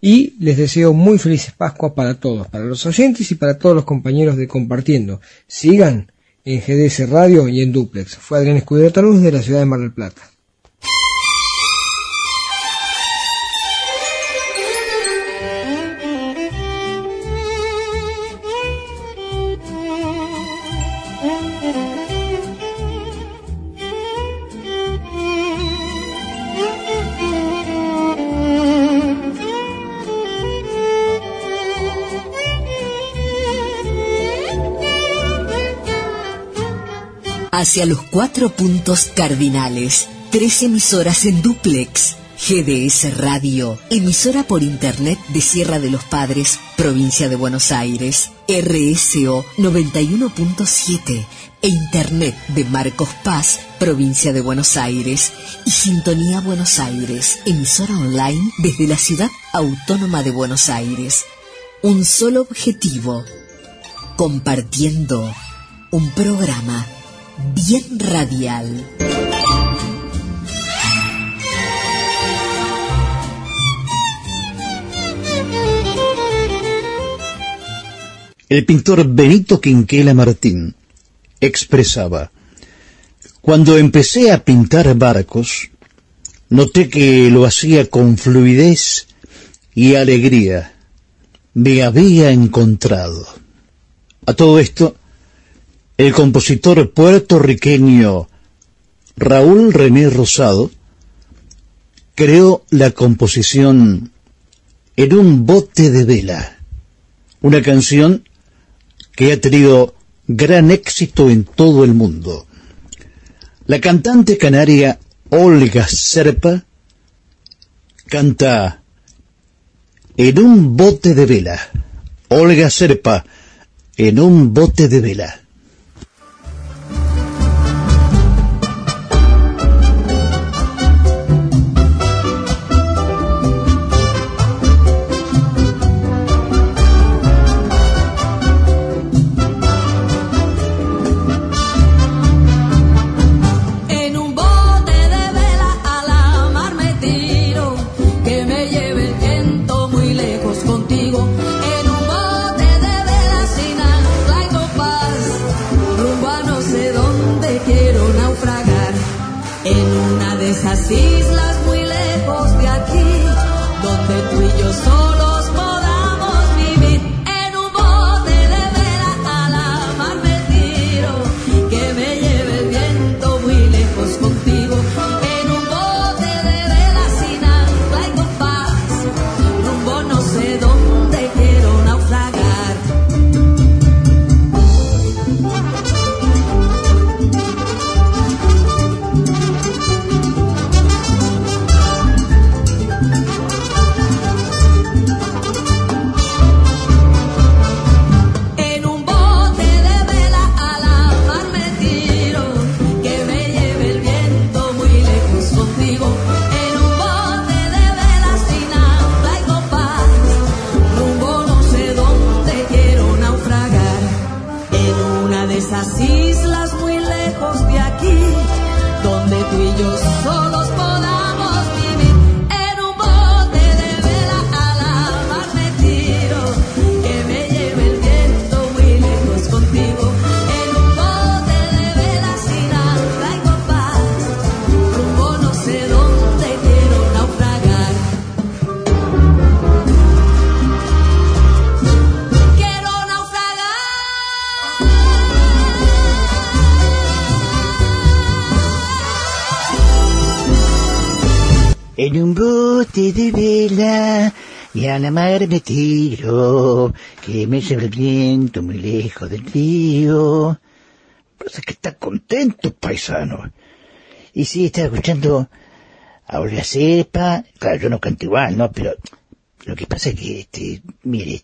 Speaker 21: y les deseo muy felices Pascuas para todos, para los oyentes y para todos los compañeros de Compartiendo. Sigan en GDS Radio y en Duplex. Fue Adrián Escudero Taluz de la ciudad de Mar del Plata.
Speaker 3: Hacia los cuatro puntos cardinales. Tres emisoras en duplex. GDS Radio, emisora por Internet de Sierra de los Padres, provincia de Buenos Aires. RSO 91.7 e Internet de Marcos Paz, provincia de Buenos Aires. Y Sintonía Buenos Aires, emisora online desde la ciudad autónoma de Buenos Aires. Un solo objetivo, compartiendo un programa bien radial.
Speaker 7: El pintor Benito Quinquela Martín expresaba, Cuando empecé a pintar barcos, noté que lo hacía con fluidez y alegría. Me había encontrado. A todo esto, el compositor puertorriqueño Raúl René Rosado creó la composición En un bote de vela, una canción que ha tenido gran éxito en todo el mundo. La cantante canaria Olga Serpa canta En un bote de vela. Olga Serpa, en un bote de vela.
Speaker 4: Mar me tiro, que me lleva el viento muy lejos del río. Parece que está contento, paisano. Y sí, está escuchando a Olga Cepa. Claro, yo no canto igual, ¿no? Pero lo que pasa es que, este, mire,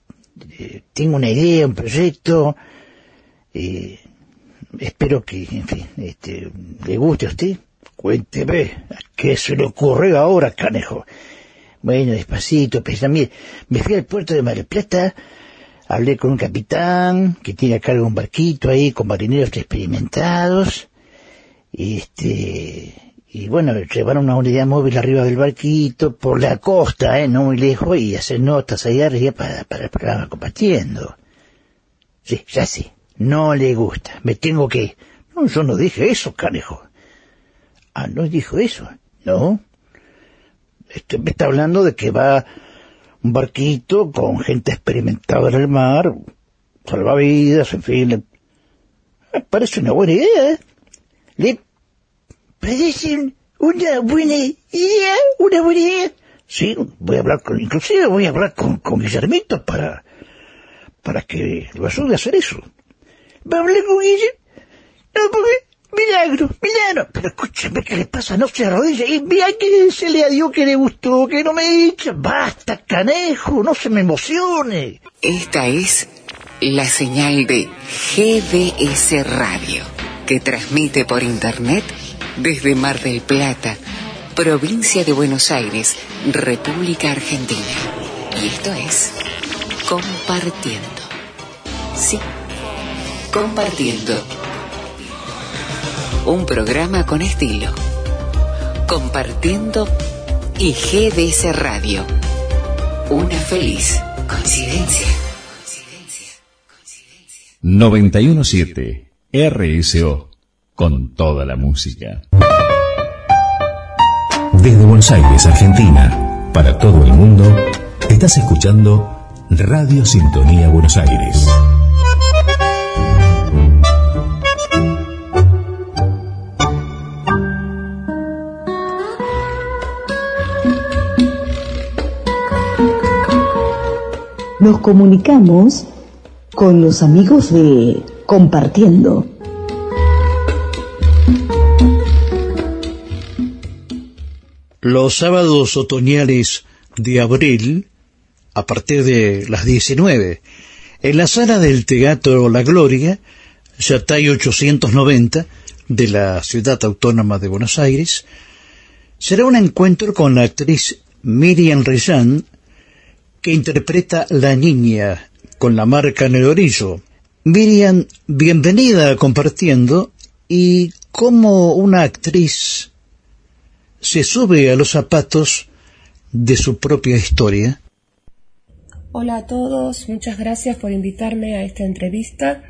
Speaker 4: eh, tengo una idea, un proyecto. Eh, espero que, en fin, este, le guste a usted. Cuénteme, ¿qué se le ocurre ahora, canejo? Bueno, despacito, pues también me fui al puerto de Mar del Plata, hablé con un capitán que tiene a cargo un barquito ahí con marineros experimentados, y este, y bueno, llevaron una unidad móvil arriba del barquito, por la costa, eh, no muy lejos, y hacer notas ahí arriba para, para el programa compartiendo. Sí, ya sí, no le gusta, me tengo que... No, yo no dije eso, canejo. Ah, ¿no dijo eso? No, este, me está hablando de que va un barquito con gente experimentada en el mar, salvavidas, en fin. Me parece una buena idea. ¿eh? ¿Le parece una buena idea? ¿Una buena idea? Sí, voy a hablar con, inclusive voy a hablar con, con Guillermito para, para que lo ayude a hacer eso. ¿Va a hablar con Guillermo? No, porque Milagro, milagro. Pero escúcheme, ¿qué le pasa? No se arrodille. Y vea que se le a Dios que le gustó, que no me echa. Basta, canejo, no se me emocione.
Speaker 5: Esta es la señal de GDS Radio, que transmite por Internet desde Mar del Plata, provincia de Buenos Aires, República Argentina. Y esto es Compartiendo. Sí, compartiendo un programa con estilo. Compartiendo y GDS Radio. Una feliz coincidencia.
Speaker 2: 917 RSO con toda la música. Desde Buenos Aires, Argentina, para todo el mundo, estás escuchando Radio Sintonía Buenos Aires.
Speaker 22: Nos comunicamos con los amigos de Compartiendo.
Speaker 4: Los sábados otoñales de abril, a partir de las 19, en la sala del Teatro La Gloria, Yatay 890, de la Ciudad Autónoma de Buenos Aires, será un encuentro con la actriz Miriam Rejan, que interpreta La Niña, con la marca en el orillo. Miriam, bienvenida Compartiendo y cómo una actriz se sube a los zapatos de su propia historia.
Speaker 23: Hola a todos, muchas gracias por invitarme a esta entrevista.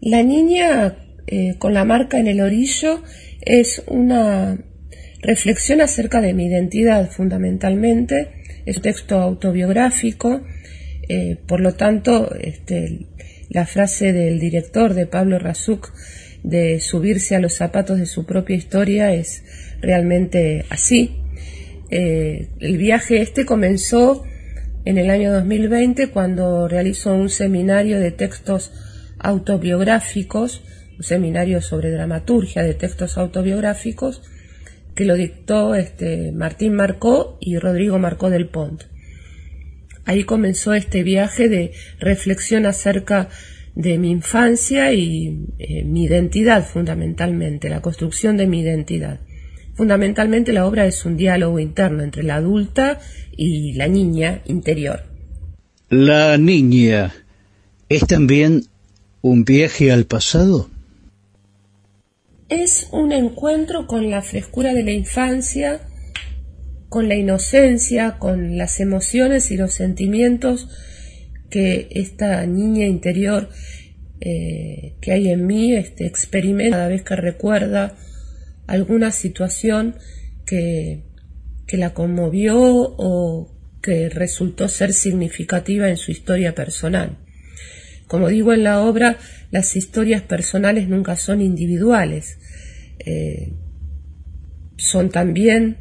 Speaker 23: La niña eh, con la marca en el orillo es una reflexión acerca de mi identidad fundamentalmente, es un texto autobiográfico, eh, por lo tanto este, la frase del director de Pablo Razuk de subirse a los zapatos de su propia historia es realmente así. Eh, el viaje este comenzó en el año 2020 cuando realizó un seminario de textos autobiográficos, un seminario sobre dramaturgia de textos autobiográficos, que lo dictó este, Martín Marcó y Rodrigo Marcó del Pont. Ahí comenzó este viaje de reflexión acerca de mi infancia y eh, mi identidad fundamentalmente, la construcción de mi identidad. Fundamentalmente la obra es un diálogo interno entre la adulta y la niña interior.
Speaker 4: La niña es también un viaje al pasado.
Speaker 23: Es un encuentro con la frescura de la infancia, con la inocencia, con las emociones y los sentimientos que esta niña interior eh, que hay en mí este, experimenta cada vez que recuerda alguna situación que, que la conmovió o que resultó ser significativa en su historia personal. Como digo en la obra, las historias personales nunca son individuales, eh, son también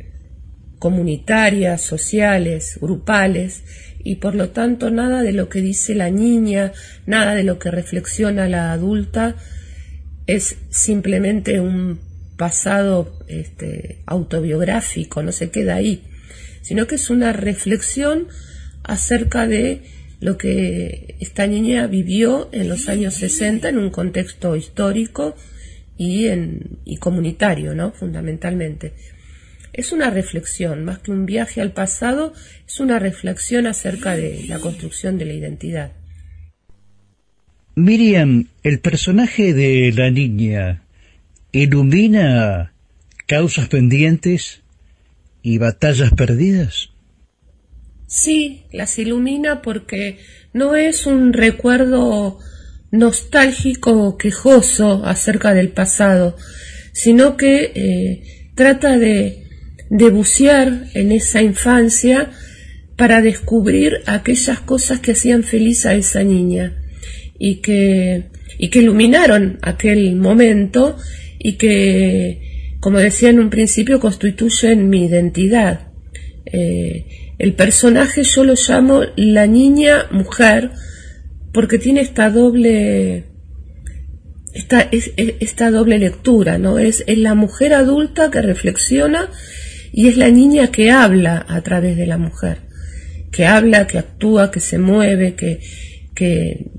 Speaker 23: comunitarias, sociales, grupales, y por lo tanto nada de lo que dice la niña, nada de lo que reflexiona la adulta es simplemente un pasado este, autobiográfico, no se queda ahí, sino que es una reflexión acerca de lo que esta niña vivió en los años 60 en un contexto histórico y, en, y comunitario, ¿no? Fundamentalmente. Es una reflexión, más que un viaje al pasado, es una reflexión acerca de la construcción de la identidad.
Speaker 4: Miriam, el personaje de la niña ilumina causas pendientes y batallas perdidas.
Speaker 23: Sí, las ilumina porque no es un recuerdo nostálgico o quejoso acerca del pasado, sino que eh, trata de de bucear en esa infancia para descubrir aquellas cosas que hacían feliz a esa niña y que, y que iluminaron aquel momento y que, como decía en un principio, constituyen mi identidad. Eh, el personaje yo lo llamo la niña mujer porque tiene esta doble esta, esta doble lectura, ¿no? Es, es la mujer adulta que reflexiona y es la niña que habla a través de la mujer, que habla, que actúa, que se mueve, que, que,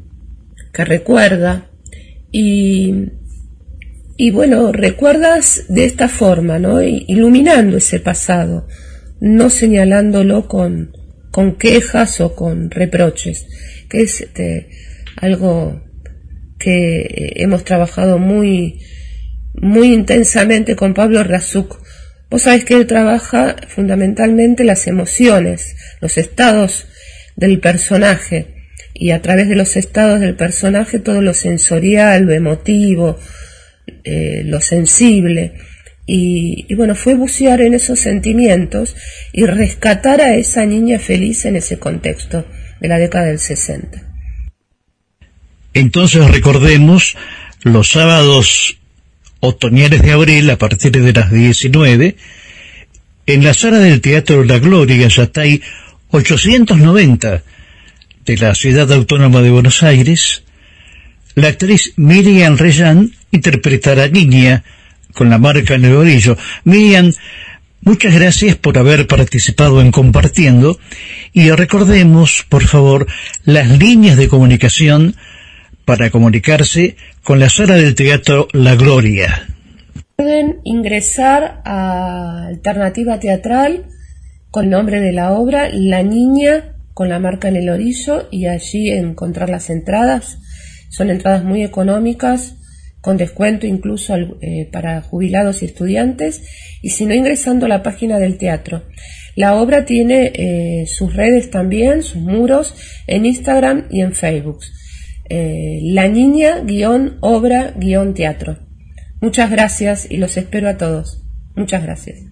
Speaker 23: recuerda. Y, y bueno, recuerdas de esta forma, ¿no? Iluminando ese pasado, no señalándolo con, con quejas o con reproches, que es este, algo que hemos trabajado muy, muy intensamente con Pablo Razuk Vos sabés que él trabaja fundamentalmente las emociones, los estados del personaje. Y a través de los estados del personaje todo lo sensorial, lo emotivo, eh, lo sensible. Y, y, bueno, fue bucear en esos sentimientos y rescatar a esa niña feliz en ese contexto de la década del 60.
Speaker 4: Entonces recordemos los sábados otoñales de abril a partir de las 19 en la sala del Teatro La Gloria, Yatay 890, de la Ciudad Autónoma de Buenos Aires, la actriz Miriam Reyan interpretará Niña con la marca en el orillo. Miriam, muchas gracias por haber participado en Compartiendo y recordemos, por favor, las líneas de comunicación para comunicarse con la sala del teatro La Gloria.
Speaker 23: Pueden ingresar a Alternativa Teatral con el nombre de la obra La Niña con la marca en el orillo y allí encontrar las entradas. Son entradas muy económicas, con descuento incluso eh, para jubilados y estudiantes, y si no ingresando a la página del teatro. La obra tiene eh, sus redes también, sus muros, en Instagram y en Facebook. Eh, la niña guion obra guion teatro. Muchas gracias y los espero a todos. Muchas gracias.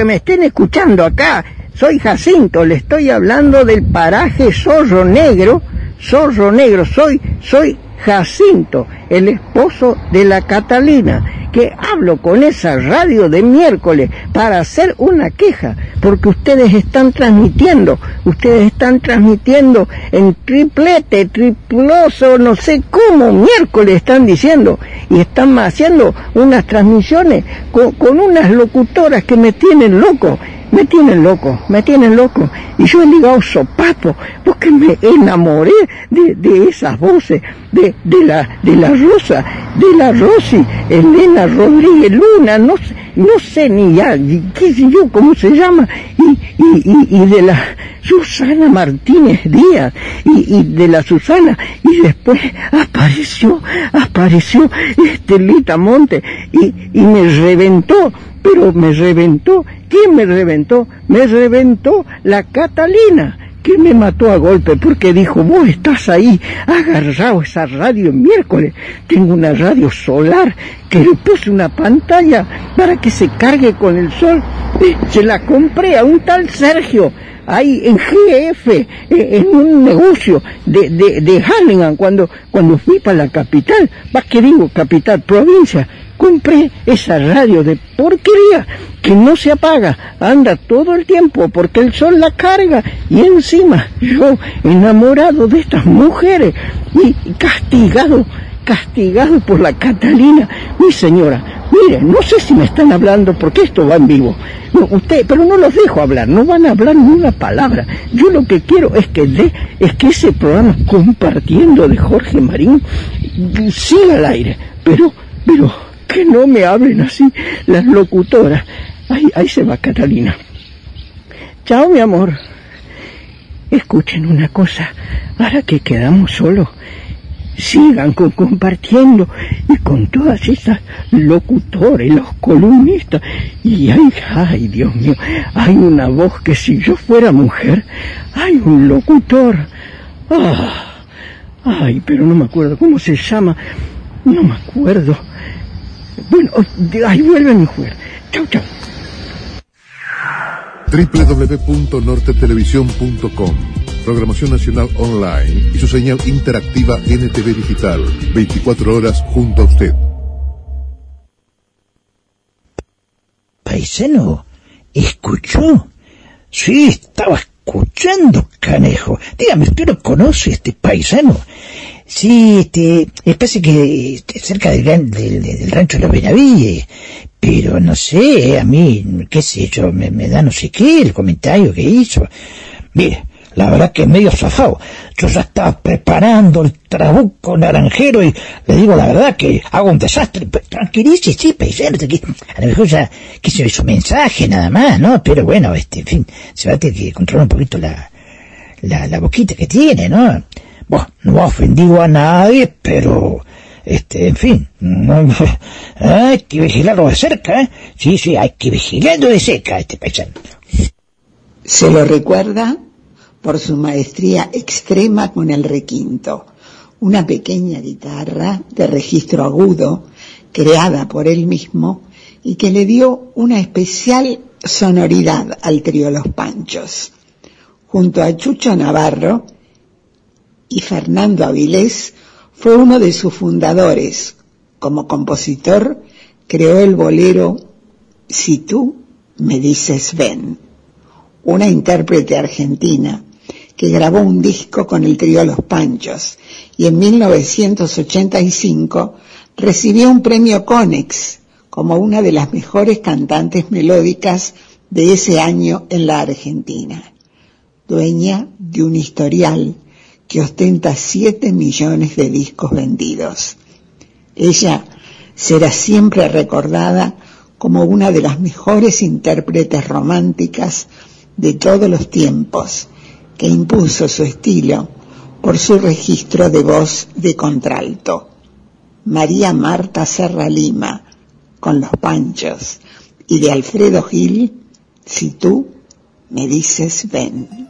Speaker 24: Que me estén escuchando acá. Soy Jacinto, le estoy hablando del paraje Zorro Negro. Zorro Negro, soy, soy Jacinto, el esposo de la Catalina, que hablo con esa radio de miércoles para hacer una queja, porque ustedes están transmitiendo, ustedes están transmitiendo en triplete, triploso, no sé cómo, miércoles están diciendo, y están haciendo unas transmisiones con, unas locutoras que me tienen loco me tienen loco, me tienen loco. Y yo he ligado sopapo, porque me enamoré de, de esas voces, de, de, la, de la Rosa, de la Rosy, Elena Rodríguez Luna, no, no sé ni ya, qué sé yo, cómo se llama, y, y, y, de la Susana Martínez Díaz, y, y de la Susana, y después apareció, apareció Estelita Monte, y, y me reventó, pero me reventó. ¿Quién me reventó? Me reventó la Catalina, que me mató a golpe porque dijo, vos estás ahí, agarrado esa radio miércoles. Tengo una radio solar que le puse una pantalla para que se cargue con el sol. Se la compré a un tal Sergio ahí en GF, eh, en un negocio de, de, de cuando, cuando fui para la capital, va que digo capital, provincia, compré esa radio de porquería que no se apaga, anda todo el tiempo porque el sol la carga y encima yo enamorado de estas mujeres y castigado, castigado por la Catalina, mi señora, mire, no sé si me están hablando porque esto va en vivo, no, usted, pero no los dejo hablar, no van a hablar ni una palabra. Yo lo que quiero es que de, es que ese programa compartiendo de Jorge Marín siga al aire, pero, pero que no me hablen así las locutoras. Ahí, ahí se va Catalina. Chao, mi amor. Escuchen una cosa, ahora que quedamos solos, sigan con, compartiendo y con todas esas locutores, los columnistas. Y ay, ay, Dios mío, hay una voz que si yo fuera mujer, hay un locutor. Ah, ay, pero no me acuerdo cómo se llama, no me acuerdo. Bueno, ahí vuelve mi mujer. Chau, chau
Speaker 10: www.nortetelevisión.com Programación Nacional Online y su señal interactiva NTV Digital, 24 horas junto a usted.
Speaker 4: paisano, ¿escuchó? Sí, estaba escuchando, canejo. Dígame, ¿usted no conoce a este paisano? Sí, este, me parece que este, cerca del, del, del rancho de los Benavides, pero no sé, a mí, qué sé yo, me, me da no sé qué el comentario que hizo. Mire, la verdad que es medio zafado. Yo ya estaba preparando el trabuco naranjero y le digo la verdad que hago un desastre. Tranquilice, sí, paisano, a lo mejor ya, qué sé su mensaje nada más, ¿no? Pero bueno, este, en fin, se va a tener que controlar un poquito la, la, la boquita que tiene, ¿no? Bueno, no ha ofendido a nadie, pero, este, en fin, hay que vigilarlo de cerca, ¿eh? Sí, sí, hay que vigilarlo de cerca este paisano.
Speaker 8: Se lo recuerda por su maestría extrema con el requinto, una pequeña guitarra de registro agudo creada por él mismo y que le dio una especial sonoridad al trío Los Panchos. Junto a Chucho Navarro y Fernando Avilés fue uno de sus fundadores. Como compositor creó el bolero Si tú me dices ven, una intérprete argentina que grabó un disco con el trío Los Panchos y en 1985 recibió un premio Conex como una de las mejores cantantes melódicas de ese año en la Argentina, dueña de un historial que ostenta 7 millones de discos vendidos. Ella será siempre recordada como una de las mejores intérpretes románticas de todos los tiempos que impuso su estilo por su registro de voz de contralto. María Marta Serra Lima, con los Panchos, y de Alfredo Gil, si tú me dices ven.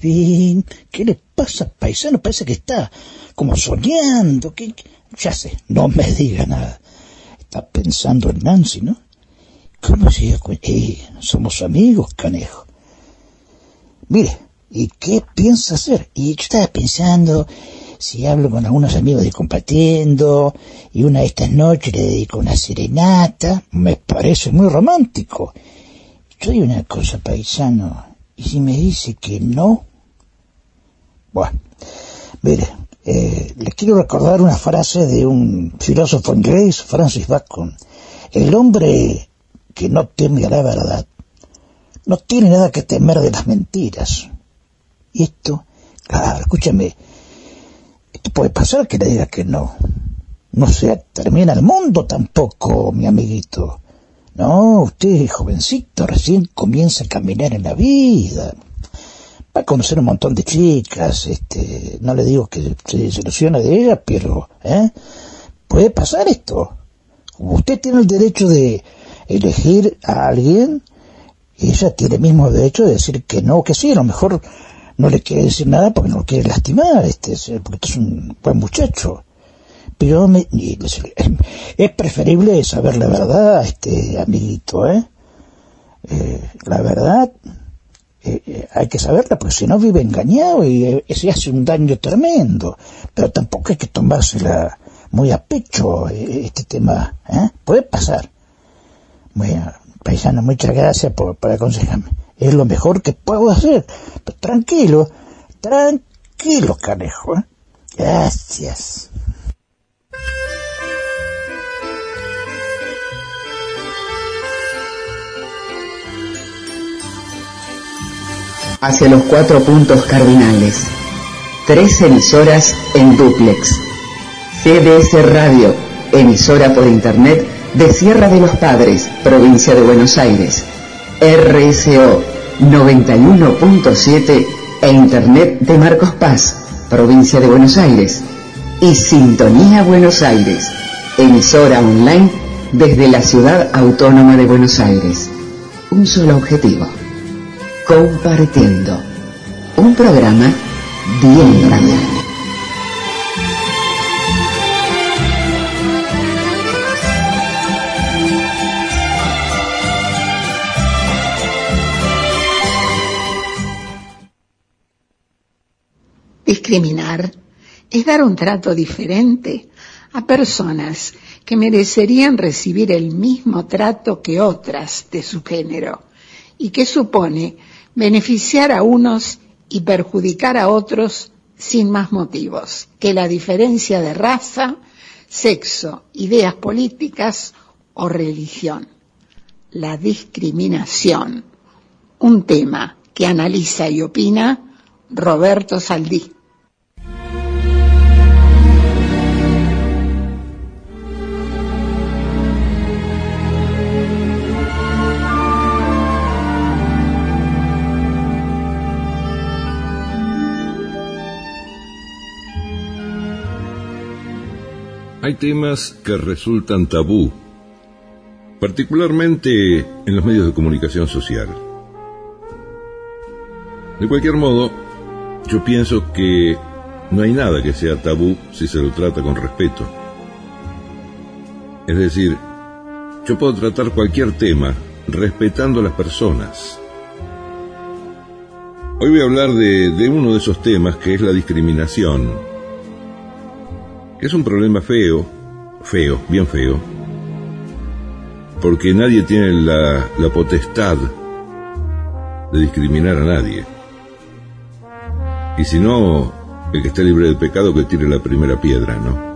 Speaker 4: bien, ¿qué le pasa, paisano? Parece que está como soñando. que Ya sé, no me diga nada. Está pensando en Nancy, ¿no? ¿Cómo se llama? Eh, somos amigos, canejo. Mire, ¿y qué piensa hacer? Y yo estaba pensando, si hablo con algunos amigos de compartiendo, y una de estas noches le dedico una serenata, me parece muy romántico. Yo digo una cosa, paisano, y si me dice que no, bueno, mire, eh, les quiero recordar una frase de un filósofo inglés, Francis Bacon. El hombre que no teme a la verdad no tiene nada que temer de las mentiras. Y esto, claro, escúchame, esto puede pasar que le diga que no. No se termina el mundo tampoco, mi amiguito. No, usted, jovencito, recién comienza a caminar en la vida. Va a conocer un montón de chicas, este, no le digo que se desilusione de ellas, pero, ¿eh? Puede pasar esto. Usted tiene el derecho de elegir a alguien, ella tiene el mismo derecho de decir que no, que sí, a lo mejor no le quiere decir nada porque no lo quiere lastimar, este, porque es un buen muchacho es preferible saber la verdad, este amiguito, ¿eh? eh la verdad eh, eh, hay que saberla porque si no vive engañado y se hace un daño tremendo. Pero tampoco hay que tomársela muy a pecho este tema. Puede pasar. Bueno, paisano, muchas gracias por, aconsejarme. Es lo mejor que puedo hacer. Tranquilo, tranquilo, canejo. Gracias.
Speaker 5: Hacia los cuatro puntos cardinales. Tres emisoras en duplex. CDS Radio, emisora por internet de Sierra de los Padres, provincia de Buenos Aires. RSO 91.7 e internet de Marcos Paz, provincia de Buenos Aires. Y Sintonía Buenos Aires, emisora online desde la ciudad autónoma de Buenos Aires. Un solo objetivo Compartiendo. Un programa bien radial.
Speaker 8: Discriminar es dar un trato diferente a personas que merecerían recibir el mismo trato que otras de su género y que supone beneficiar a unos y perjudicar a otros sin más motivos que la diferencia de raza, sexo, ideas políticas o religión. La discriminación, un tema que analiza y opina Roberto Saldí.
Speaker 25: Hay temas que resultan tabú, particularmente en los medios de comunicación social. De cualquier modo, yo pienso que no hay nada que sea tabú si se lo trata con respeto. Es decir, yo puedo tratar cualquier tema respetando a las personas. Hoy voy a hablar de, de uno de esos temas que es la discriminación es un problema feo, feo, bien feo, porque nadie tiene la, potestad de discriminar a nadie. Y si no, el que esté libre del pecado que tire la primera piedra, ¿no?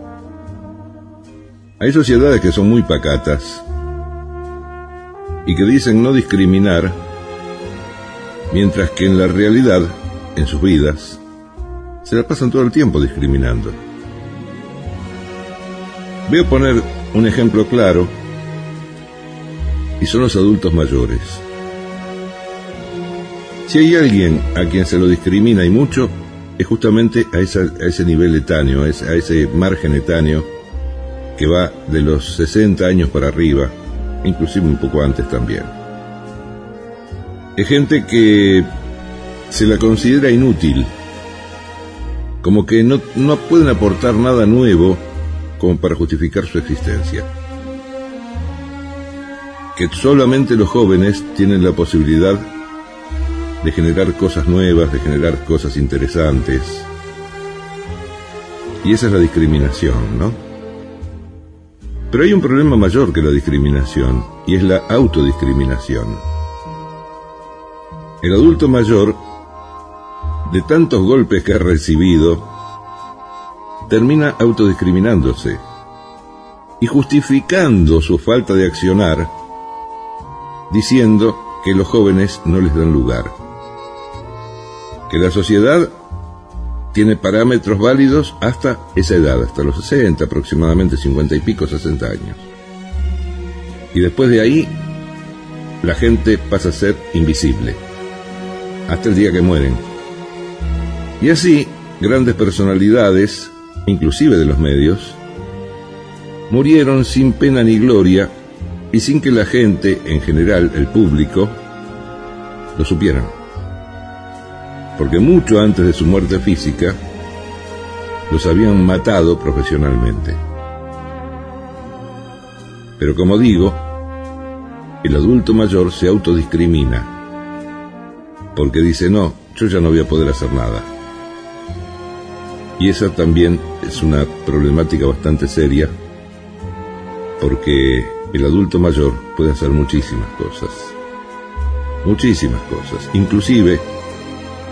Speaker 25: Hay sociedades que son muy pacatas y que dicen no discriminar, mientras que en la realidad, en sus vidas, se la pasan todo el tiempo discriminando. A poner un ejemplo claro y son los adultos mayores. Si hay alguien a quien se lo discrimina y mucho, es justamente a, ese nivel etáneo, a ese, a ese margen etáneo que va de los 60 años para arriba, inclusive un poco antes también. Es gente que se la considera inútil, como que no, no pueden aportar nada nuevo como para justificar su existencia. Que solamente los jóvenes tienen la posibilidad de generar cosas nuevas, de generar cosas interesantes. Y esa es la discriminación, ¿no? Pero hay un problema mayor que la discriminación, y es la autodiscriminación. El adulto mayor, de tantos golpes que ha recibido, termina autodiscriminándose y justificando su falta de accionar, diciendo que los jóvenes no les dan lugar, que la sociedad tiene parámetros válidos hasta esa edad, hasta los 60, aproximadamente 50 y pico, 60 años. Y después de ahí, la gente pasa a ser invisible, hasta el día que mueren. Y así, grandes personalidades inclusive de los medios, murieron sin pena ni gloria y sin que la gente, en general el público, lo supieran. Porque mucho antes de su muerte física, los habían matado profesionalmente. Pero como digo, el adulto mayor se autodiscrimina, porque dice, no, yo ya no voy a poder hacer nada. Y esa también es una problemática bastante seria porque el adulto mayor puede hacer muchísimas cosas. Muchísimas cosas, inclusive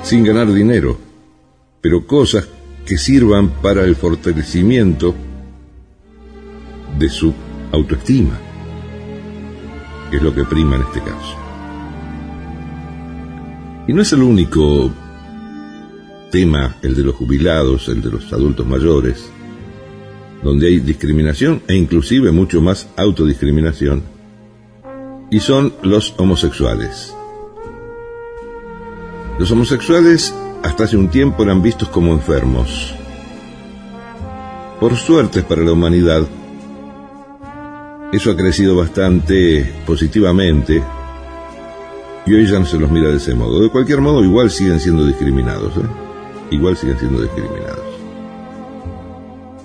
Speaker 25: sin ganar dinero, pero cosas que sirvan para el fortalecimiento de su autoestima, que es lo que prima en este caso. Y no es el único tema, el de los jubilados, el de los adultos mayores, donde hay discriminación e inclusive mucho más autodiscriminación, y son los homosexuales. Los homosexuales hasta hace un tiempo eran vistos como enfermos. Por suerte para la humanidad, eso ha crecido bastante positivamente y hoy ya no se los mira de ese modo. De cualquier modo, igual siguen siendo discriminados. ¿eh? Igual siguen siendo discriminados.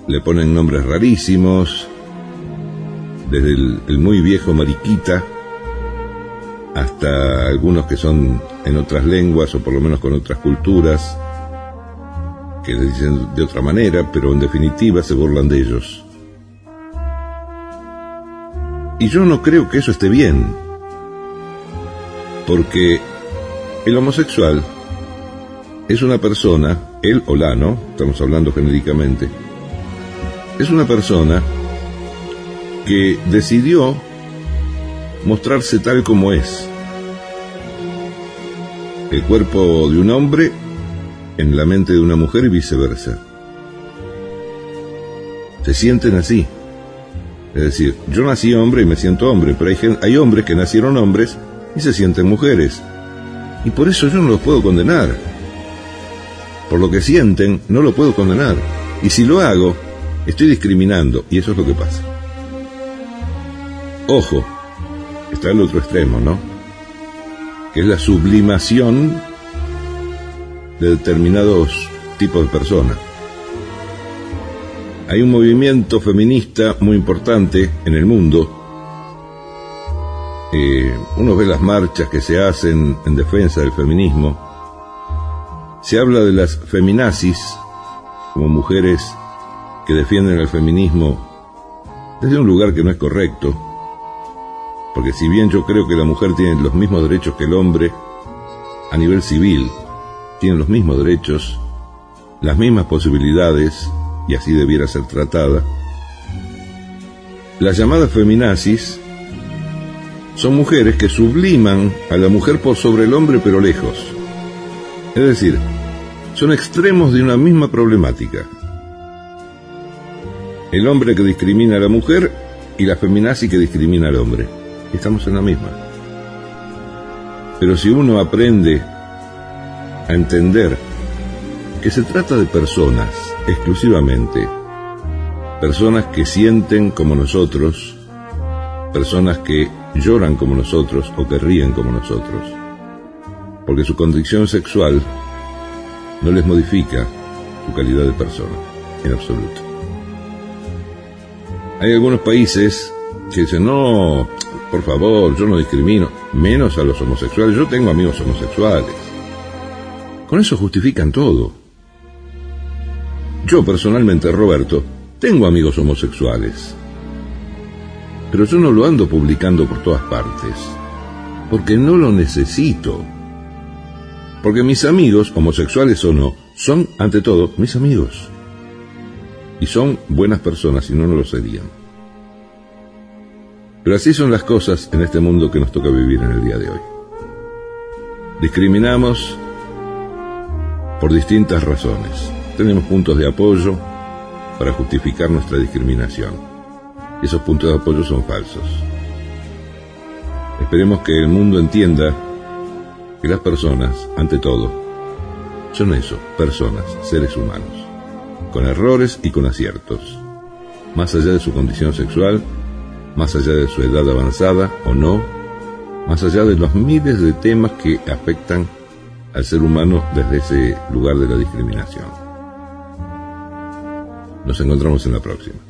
Speaker 25: Le ponen nombres rarísimos, desde el, muy viejo Mariquita hasta algunos que son en otras lenguas o por lo menos con otras culturas, que le dicen de otra manera, pero en definitiva se burlan de ellos. Y yo no creo que eso esté bien, porque el homosexual es una persona, él o la, ¿no? Estamos hablando genéricamente. Es una persona que decidió mostrarse tal como es. El cuerpo de un hombre en la mente de una mujer y viceversa. Se sienten así. Es decir, yo nací hombre y me siento hombre, pero hay, hay hombres que nacieron hombres y se sienten mujeres. Y por eso yo no los puedo condenar por lo que sienten, no lo puedo condenar. Y si lo hago, estoy discriminando, y eso es lo que pasa. Ojo, está el otro extremo, ¿no? Que es la sublimación de determinados tipos de personas. Hay un movimiento feminista muy importante en el mundo. Eh, uno ve las marchas que se hacen en defensa del feminismo se habla de las feminazis como mujeres que defienden el feminismo desde un lugar que no es correcto, porque si bien yo creo que la mujer tiene los mismos derechos que el hombre a nivel civil, tiene los mismos derechos, las mismas posibilidades, y así debiera ser tratada, las llamadas feminazis son mujeres que subliman a la mujer por sobre el hombre pero lejos. Es decir, son extremos de una misma problemática. El hombre que discrimina a la mujer y la feminazi que discrimina al hombre. Estamos en la misma. Pero si uno aprende a entender que se trata de personas exclusivamente, personas que sienten como nosotros, personas que lloran como nosotros o que ríen como nosotros, porque su condición sexual no les modifica su calidad de persona, en absoluto. Hay algunos países que dicen, no, por favor, yo no discrimino, menos a los homosexuales, yo tengo amigos homosexuales. Con eso justifican todo. Yo personalmente, Roberto, tengo amigos homosexuales. Pero yo no lo ando publicando por todas partes, porque no lo necesito. Porque mis amigos, homosexuales o no, son, ante todo, mis amigos. Y son buenas personas, si no, no lo serían. Pero así son las cosas en este mundo que nos toca vivir en el día de hoy. Discriminamos por distintas razones. Tenemos puntos de apoyo para justificar nuestra discriminación. Esos puntos de apoyo son falsos. Esperemos que el mundo entienda que las personas, ante todo, son eso, personas, seres humanos, con errores y con aciertos, más allá de su condición sexual, más allá de su edad avanzada o no, más allá de los miles de temas que afectan al ser humano desde ese lugar de la discriminación. Nos encontramos en la próxima.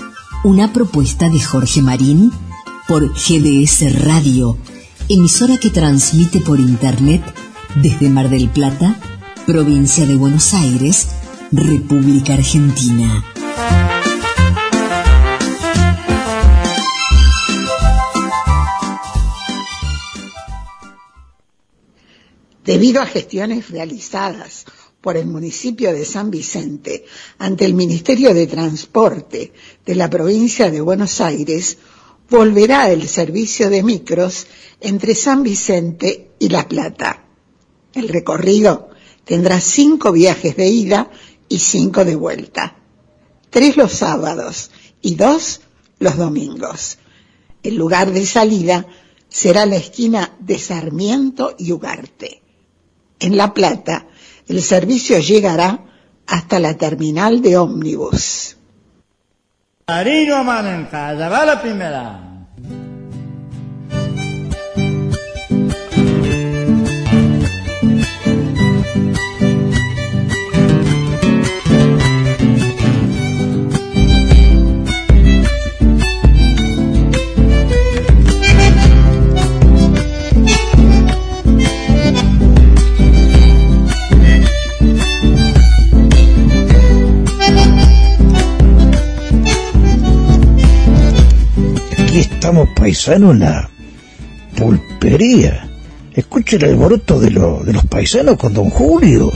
Speaker 3: Una propuesta de Jorge Marín por GDS Radio, emisora que transmite por Internet desde Mar del Plata, provincia de Buenos Aires, República Argentina.
Speaker 8: Debido a gestiones realizadas por el municipio de San Vicente ante el Ministerio de Transporte de la provincia de Buenos Aires, volverá el servicio de micros entre San Vicente y La Plata. El recorrido tendrá cinco viajes de ida y cinco de vuelta. Tres los sábados y dos los domingos. El lugar de salida será la esquina de Sarmiento y Ugarte. En La Plata, el servicio llegará hasta la terminal de ómnibus.
Speaker 26: Va la primera.
Speaker 4: Estamos paisanos en la pulpería. Escucha el alboroto de, lo- de los paisanos con don Julio.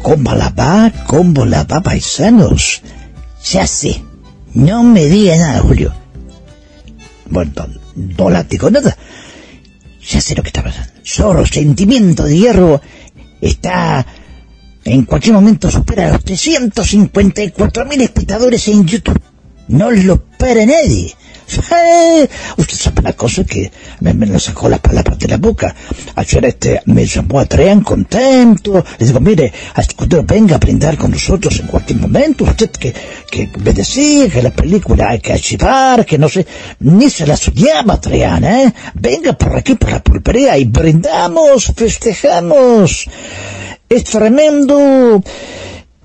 Speaker 4: ¿Cómo la va? ¿Cómo la va, paisanos? Ya sé. No me diga nada, Julio. Bueno, no, no la digo nada. Ya sé lo que está pasando. Solo sentimiento de hierro está... En cualquier momento supera los 354.000 espectadores en YouTube. No lo para nadie. Usted sabe una cosa que me, me lo sacó las palabras de la boca. Ayer este me llamó a Trean contento. Le digo, mire, cuando venga a brindar con nosotros en cualquier momento, usted que, que me decía que la película hay que archivar, que no sé, ni se la soñaba Trean, ¿eh? Venga por aquí, por la pulpería y brindamos, festejamos. Es tremendo.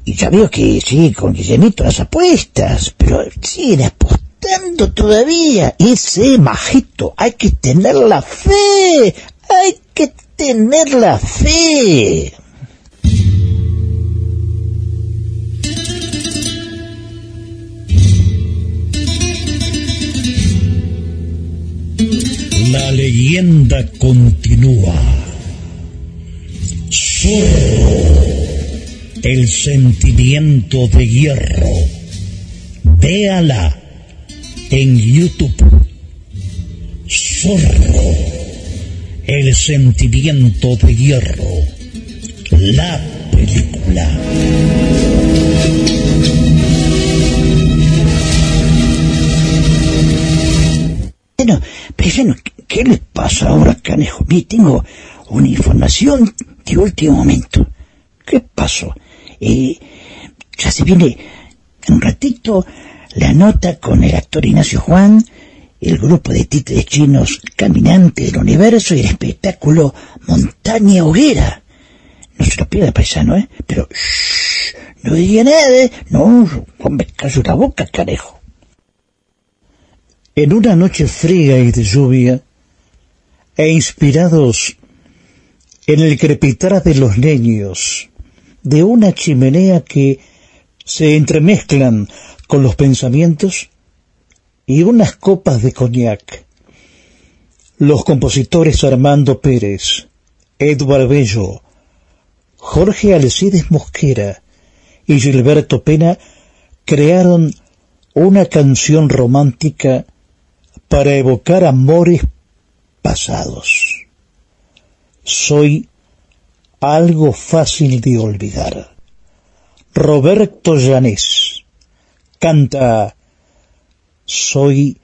Speaker 4: Y ya que sí, con Guillemito las apuestas, pero siguen apostando todavía. Ese majito, hay que tener la fe, hay que tener la fe. La leyenda continúa el sentimiento de hierro. Véala en YouTube. Zorro, el sentimiento de hierro. La película.
Speaker 27: Bueno, pero ¿qué le pasa ahora, Canejo? Mire, tengo una información de último momento. ¿Qué pasó? Eh, ya se viene en un ratito la nota con el actor Ignacio Juan, el grupo de títeres chinos Caminante del Universo y el espectáculo Montaña Hoguera. No se lo pierda, paisano, ¿eh? Pero, shh, no diga nada, ¿eh? No, hombre, caso la boca, canejo.
Speaker 4: En una noche fría y de lluvia, e inspirados en el crepitar de los leños de una chimenea que se entremezclan con los pensamientos y unas copas de coñac. Los compositores Armando Pérez, Eduard Bello, Jorge Alcides Mosquera y Gilberto Pena crearon una canción romántica para evocar amores pasados. Soy algo fácil de olvidar. Roberto Llanés canta Soy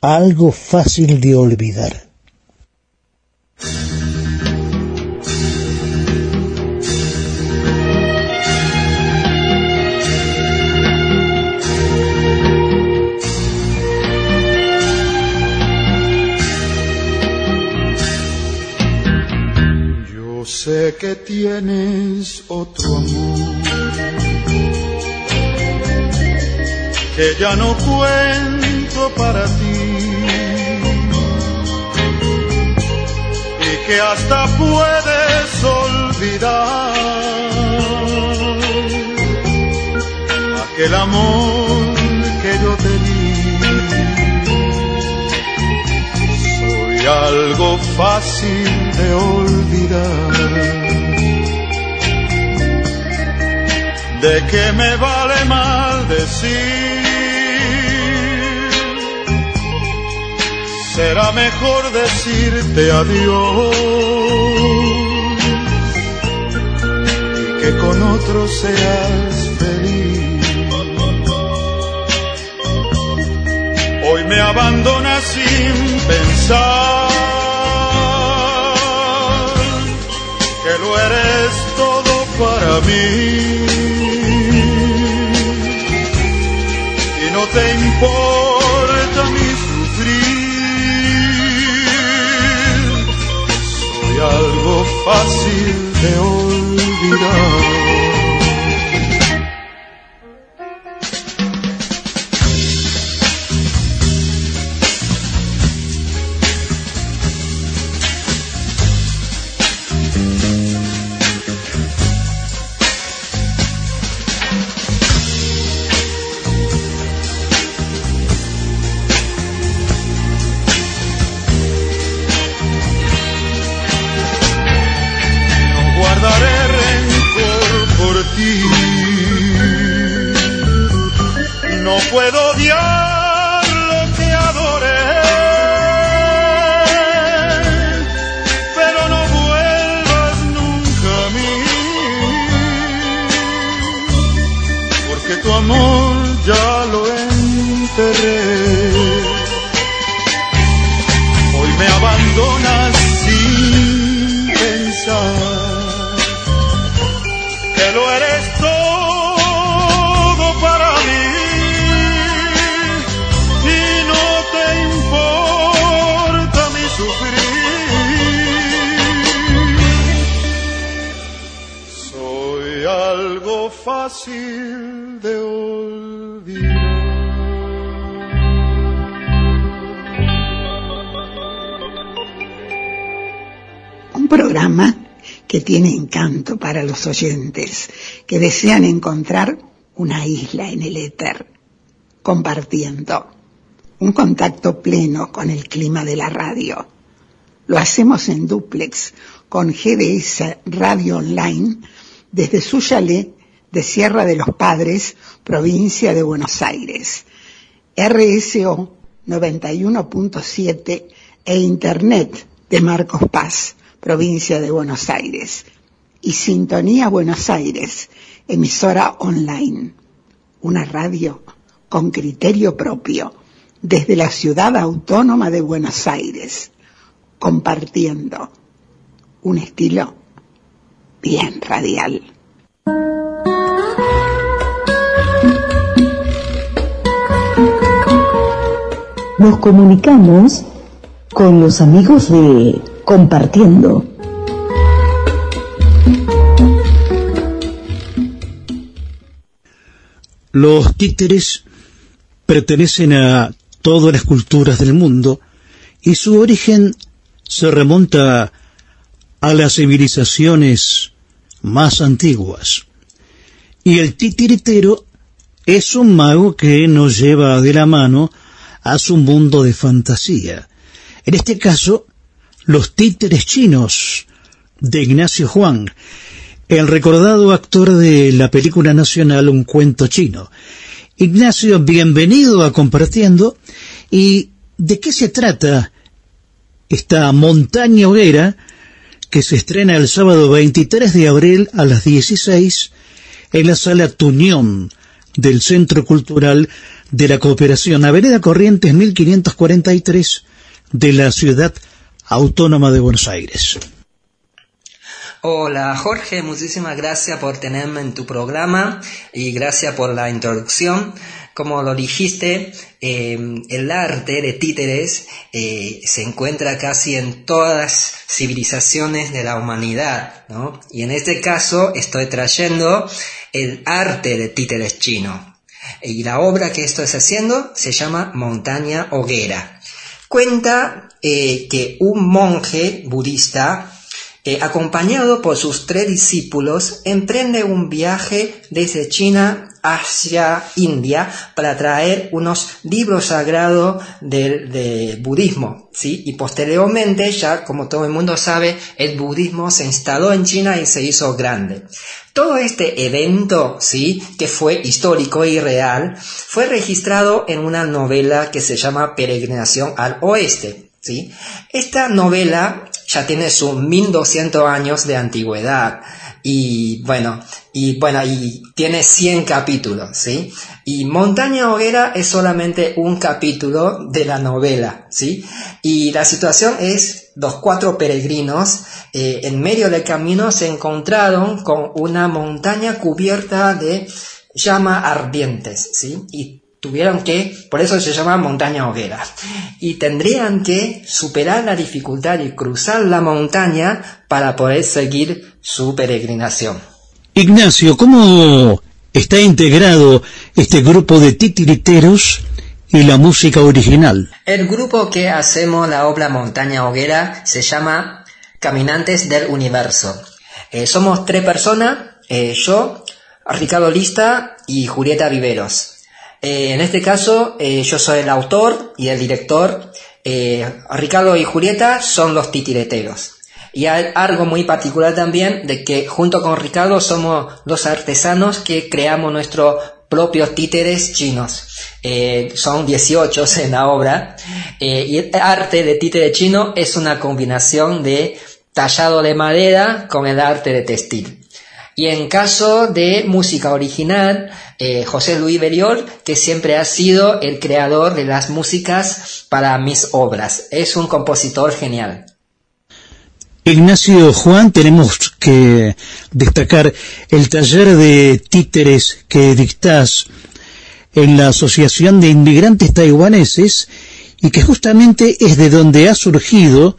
Speaker 4: algo fácil de olvidar.
Speaker 18: Sé que tienes otro amor que ya no cuento para ti y que hasta puedes olvidar. Aquel amor Algo fácil de olvidar. ¿De qué me vale mal decir? Será mejor decirte adiós y que con otro seas feliz. Hoy me abandonas sin pensar que lo eres todo para mí. Y no te importa mi sufrir. Soy algo fácil de olvidar.
Speaker 8: Un programa que tiene encanto para los oyentes que desean encontrar una isla en el éter, compartiendo. un contacto pleno con el clima de la radio. Lo hacemos en duplex con GDS Radio Online desde su chalet de Sierra de los Padres, provincia de Buenos Aires. RSO 91.7 e Internet de Marcos Paz, provincia de Buenos Aires. Y Sintonía Buenos Aires, emisora online. Una radio con criterio propio, desde la ciudad autónoma de Buenos Aires, compartiendo un estilo bien radial.
Speaker 22: Nos comunicamos con los amigos de Compartiendo.
Speaker 4: Los títeres pertenecen a todas las culturas del mundo y su origen se remonta a las civilizaciones más antiguas. Y el titiritero es un mago que nos lleva de la mano a su mundo de fantasía. En este caso, los títeres chinos de Ignacio Juan, el recordado actor de la película nacional Un cuento chino. Ignacio, bienvenido a Compartiendo. ¿Y de qué se trata esta montaña hoguera que se estrena el sábado 23 de abril a las 16 en la sala Tuñón del Centro Cultural de la Cooperación, Avenida Corrientes 1543 de la Ciudad Autónoma de Buenos Aires.
Speaker 28: Hola Jorge, muchísimas gracias por tenerme en tu programa y gracias por la introducción. Como lo dijiste, em, el arte de títeres eh, se encuentra casi en todas civilizaciones de la humanidad, ¿no? Y en este caso estoy trayendo el arte de títeres chino. Y la obra que estoy haciendo se llama Montaña Hoguera. Cuenta eh, que un monje budista eh, acompañado por sus tres discípulos, emprende un viaje desde China hacia India para traer unos libros sagrados de, budismo, ¿sí? Y posteriormente, ya como todo el mundo sabe, el budismo se instaló en China y se hizo grande. Todo este evento, ¿sí? Que fue histórico y real, fue registrado en una novela que se llama Peregrinación al Oeste, ¿sí? Esta novela ya tiene sus 1200 años de antigüedad y bueno, y bueno, y tiene 100 capítulos, ¿sí? Y Montaña Hoguera es solamente un capítulo de la novela, ¿sí? Y la situación es, los cuatro peregrinos eh, en medio del camino se encontraron con una montaña cubierta de llamas ardientes, ¿sí? Y tuvieron que, por eso se llama montaña hoguera, y tendrían que superar la dificultad y cruzar la montaña para poder seguir su peregrinación.
Speaker 4: Ignacio, ¿cómo está integrado este grupo de titiriteros y la música original?
Speaker 28: El grupo que hacemos la obra Montaña Hoguera se llama Caminantes del Universo. Eh, somos tres personas, eh, yo, Ricardo Lista y Julieta Viveros. Eh, en este caso, eh, yo soy el autor y el director. Eh, Ricardo y Julieta son los titireteros. Y hay algo muy particular también de que junto con Ricardo somos los artesanos que creamos nuestros propios títeres chinos. son 18 en la obra. y el arte de títere chino es una combinación de tallado de madera con el arte de textil. Y en caso de música original, eh, José Luis Beriol, que siempre ha sido el creador de las músicas para mis obras. Es un compositor genial.
Speaker 4: Ignacio Juan, tenemos que destacar el taller de títeres que dictás en la Asociación de Inmigrantes Taiwaneses y que justamente es de donde ha surgido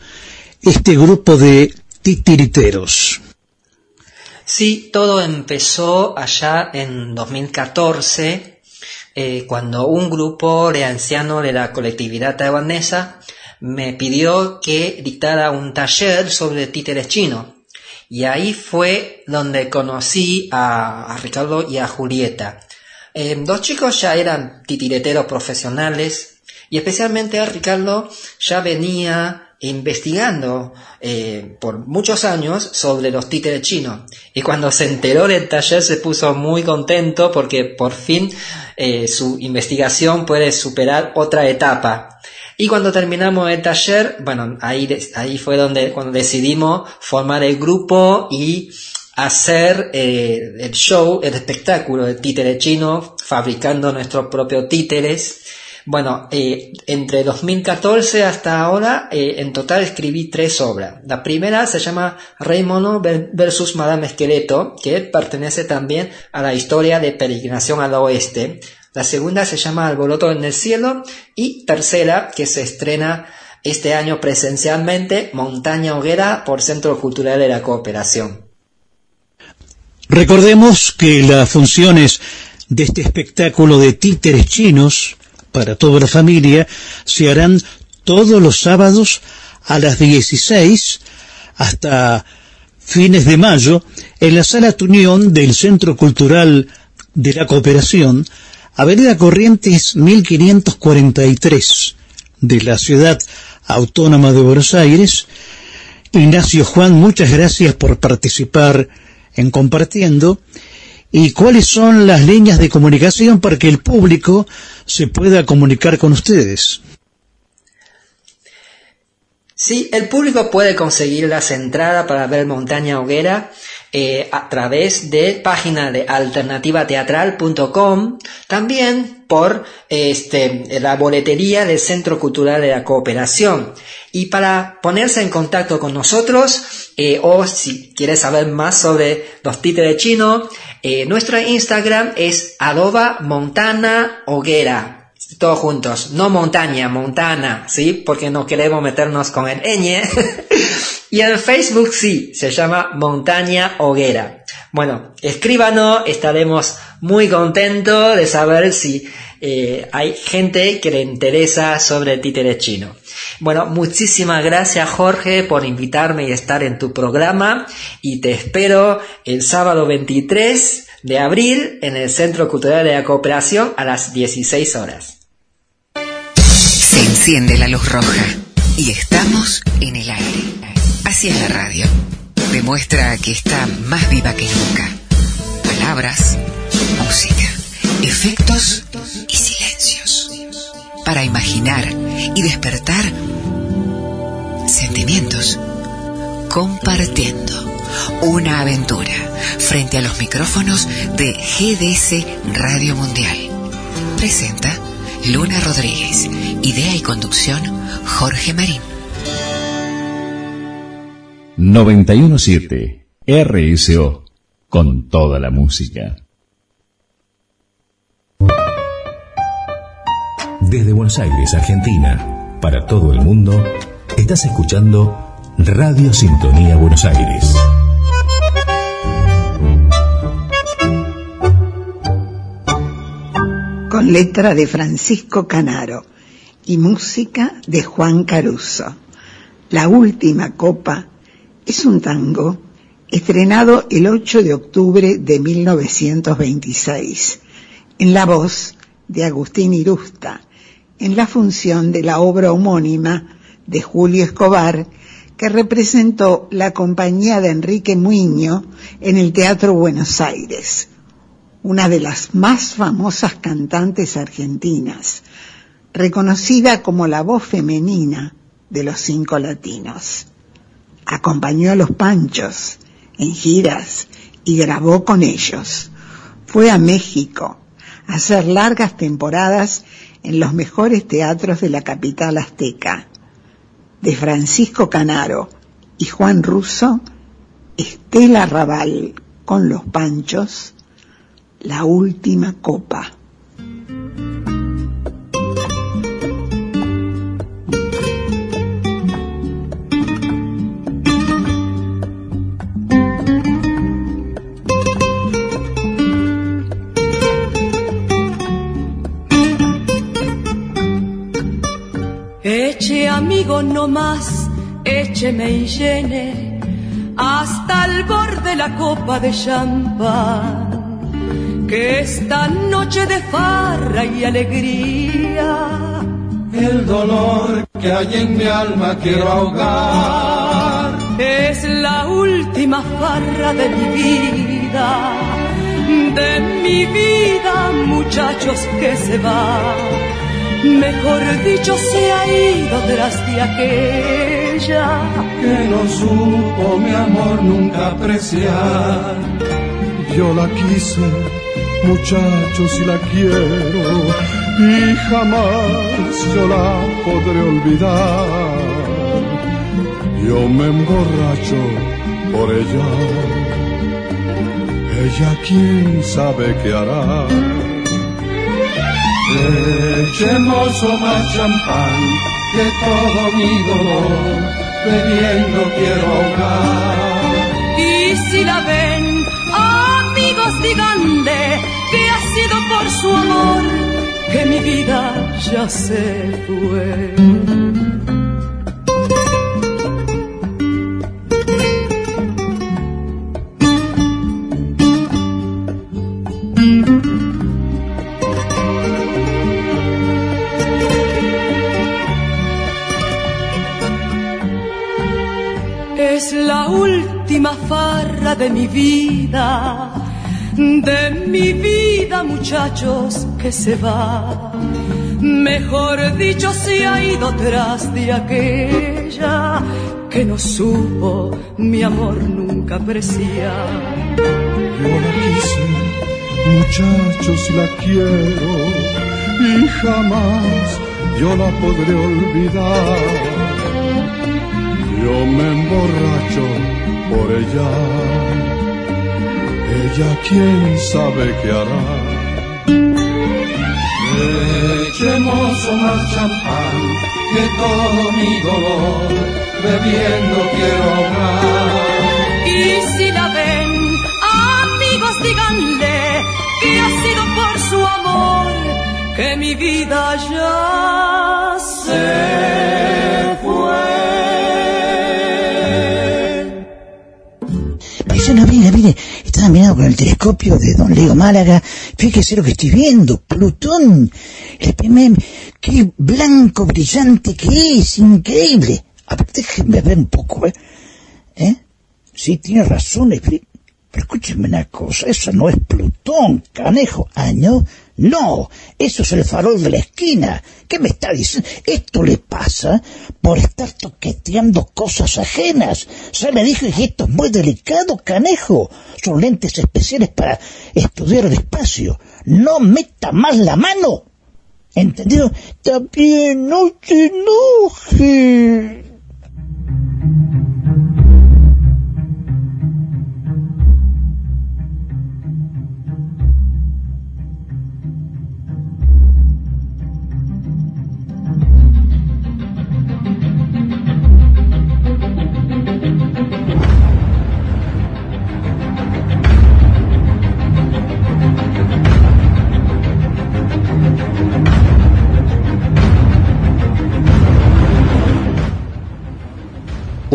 Speaker 4: este grupo de titiriteros.
Speaker 28: Sí, todo empezó allá en 2014, eh, cuando un grupo de ancianos de la colectividad taiwanesa me pidió que dictara un taller sobre títeres chinos. Y ahí fue donde conocí a, Ricardo y a Julieta. Eh, dos chicos ya eran titireteros profesionales Y especialmente Ricardo ya venía investigando eh, por muchos años sobre los títeres chinos. Y cuando se enteró del taller se puso muy contento porque por fin eh, su investigación puede superar otra etapa. Y cuando terminamos el taller, bueno, ahí, ahí fue donde cuando decidimos formar el grupo y hacer eh, el show, el espectáculo de títeres chino, fabricando nuestros propios títeres bueno, eh, entre 2014 hasta ahora, eh, en total escribí tres obras. La primera se llama Rey Mono versus Madame Esqueleto, que pertenece también a la historia de peregrinación al oeste. La segunda se llama Alboroto en el cielo y tercera, que se estrena este año presencialmente, Montaña Hoguera por Centro Cultural de la Cooperación.
Speaker 4: Recordemos que las funciones de este espectáculo de títeres chinos para toda la familia se harán todos los sábados a las 16 hasta fines de mayo en la sala Tunión del Centro Cultural de la Cooperación, Avenida Corrientes 1543 de la Ciudad Autónoma de Buenos Aires. Ignacio Juan, muchas gracias por participar en compartiendo y cuáles son las líneas de comunicación para que el público se pueda comunicar con ustedes.
Speaker 28: Sí, el público puede conseguir las entradas para ver Montaña Hoguera eh, a través de página de alternativateatral.com, también por este, la boletería del Centro Cultural de la Cooperación. Y para ponerse en contacto con nosotros, eh, o si quieres saber más sobre los títeres chinos, eh, nuestro Instagram es arroba montana hoguera todos juntos, no montaña, montana, ¿sí? Porque no queremos meternos con el ñ. y en Facebook sí, se llama Montaña Hoguera. Bueno, escríbanos, estaremos muy contentos de saber si eh, hay gente que le interesa sobre el títere chino. Bueno, muchísimas gracias Jorge por invitarme y estar en tu programa y te espero el sábado 23 de abril en el Centro Cultural de la Cooperación a las 16 horas.
Speaker 5: Se enciende la luz roja y estamos en el aire. Así es la radio. Demuestra que está más viva que nunca. Palabras, música, efectos y silencios. Para imaginar y despertar sentimientos. Compartiendo una aventura frente a los micrófonos de GDS Radio Mundial. Presenta Luna Rodríguez. Idea y conducción, Jorge Marín.
Speaker 2: 917 RSO con toda la música. Desde Buenos Aires, Argentina, para todo el mundo, estás escuchando Radio Sintonía Buenos Aires.
Speaker 8: con letra de Francisco Canaro y música de Juan Caruso. La última copa es un tango estrenado el 8 de octubre de 1926 en la voz de Agustín Irusta en la función de la obra homónima de Julio Escobar que representó la compañía de Enrique Muño en el Teatro Buenos Aires una de las más famosas cantantes argentinas, reconocida como la voz femenina de los cinco latinos. Acompañó a los Panchos en giras y grabó con ellos. Fue a México a hacer largas temporadas en los mejores teatros de la capital azteca. De Francisco Canaro y Juan Russo, Estela Raval con los Panchos, la última copa.
Speaker 29: Amigo no más, écheme y llene hasta el borde la copa de champán que esta noche de farra y alegría
Speaker 30: el dolor que hay en mi alma quiero ahogar.
Speaker 29: Es la última farra de mi vida, de mi vida, muchachos que se va. Mejor dicho, se ha ido tras de aquella
Speaker 30: que no supo mi amor nunca apreciar.
Speaker 9: Yo la quise, muchachos, y la quiero y jamás yo la podré olvidar. Yo me emborracho por ella, ella quién sabe qué hará.
Speaker 30: Echemos más champán que todo mi dolor bebiendo quiero ahogar.
Speaker 29: Y si la ven, amigos, díganle que ha sido por su amor que mi vida ya se fue. De mi vida, muchachos, que se va. Mejor dicho, se ha ido tras de aquella que no supo mi amor nunca apreciar.
Speaker 9: Yo la quise, muchachos, la quiero y jamás yo la podré olvidar. Yo me emborracho por ella ella quién sabe qué hará.
Speaker 30: Echemos más champán que todo mi dolor bebiendo quiero ahogar.
Speaker 29: Y si la ven, amigos, díganle que ha sido por su amor que mi vida ya se fue.
Speaker 4: Mirando con el telescopio de Don Leo Málaga. Fíjese lo que estoy viendo. Plutón. El primer, qué blanco brillante que es. Increíble. A ver, déjenme ver un poco, ¿eh? ¿Eh? Sí, tiene razón. Pero, escúchenme una cosa. Eso no es Plutón, canejo. Año. No, eso es el farol de la esquina. ¿Qué me está diciendo? Esto le pasa por estar toqueteando cosas ajenas. Se me dijo que esto es muy delicado, canejo. Son lentes especiales para estudiar el espacio. No meta más la mano. ¿Entendido? También no te.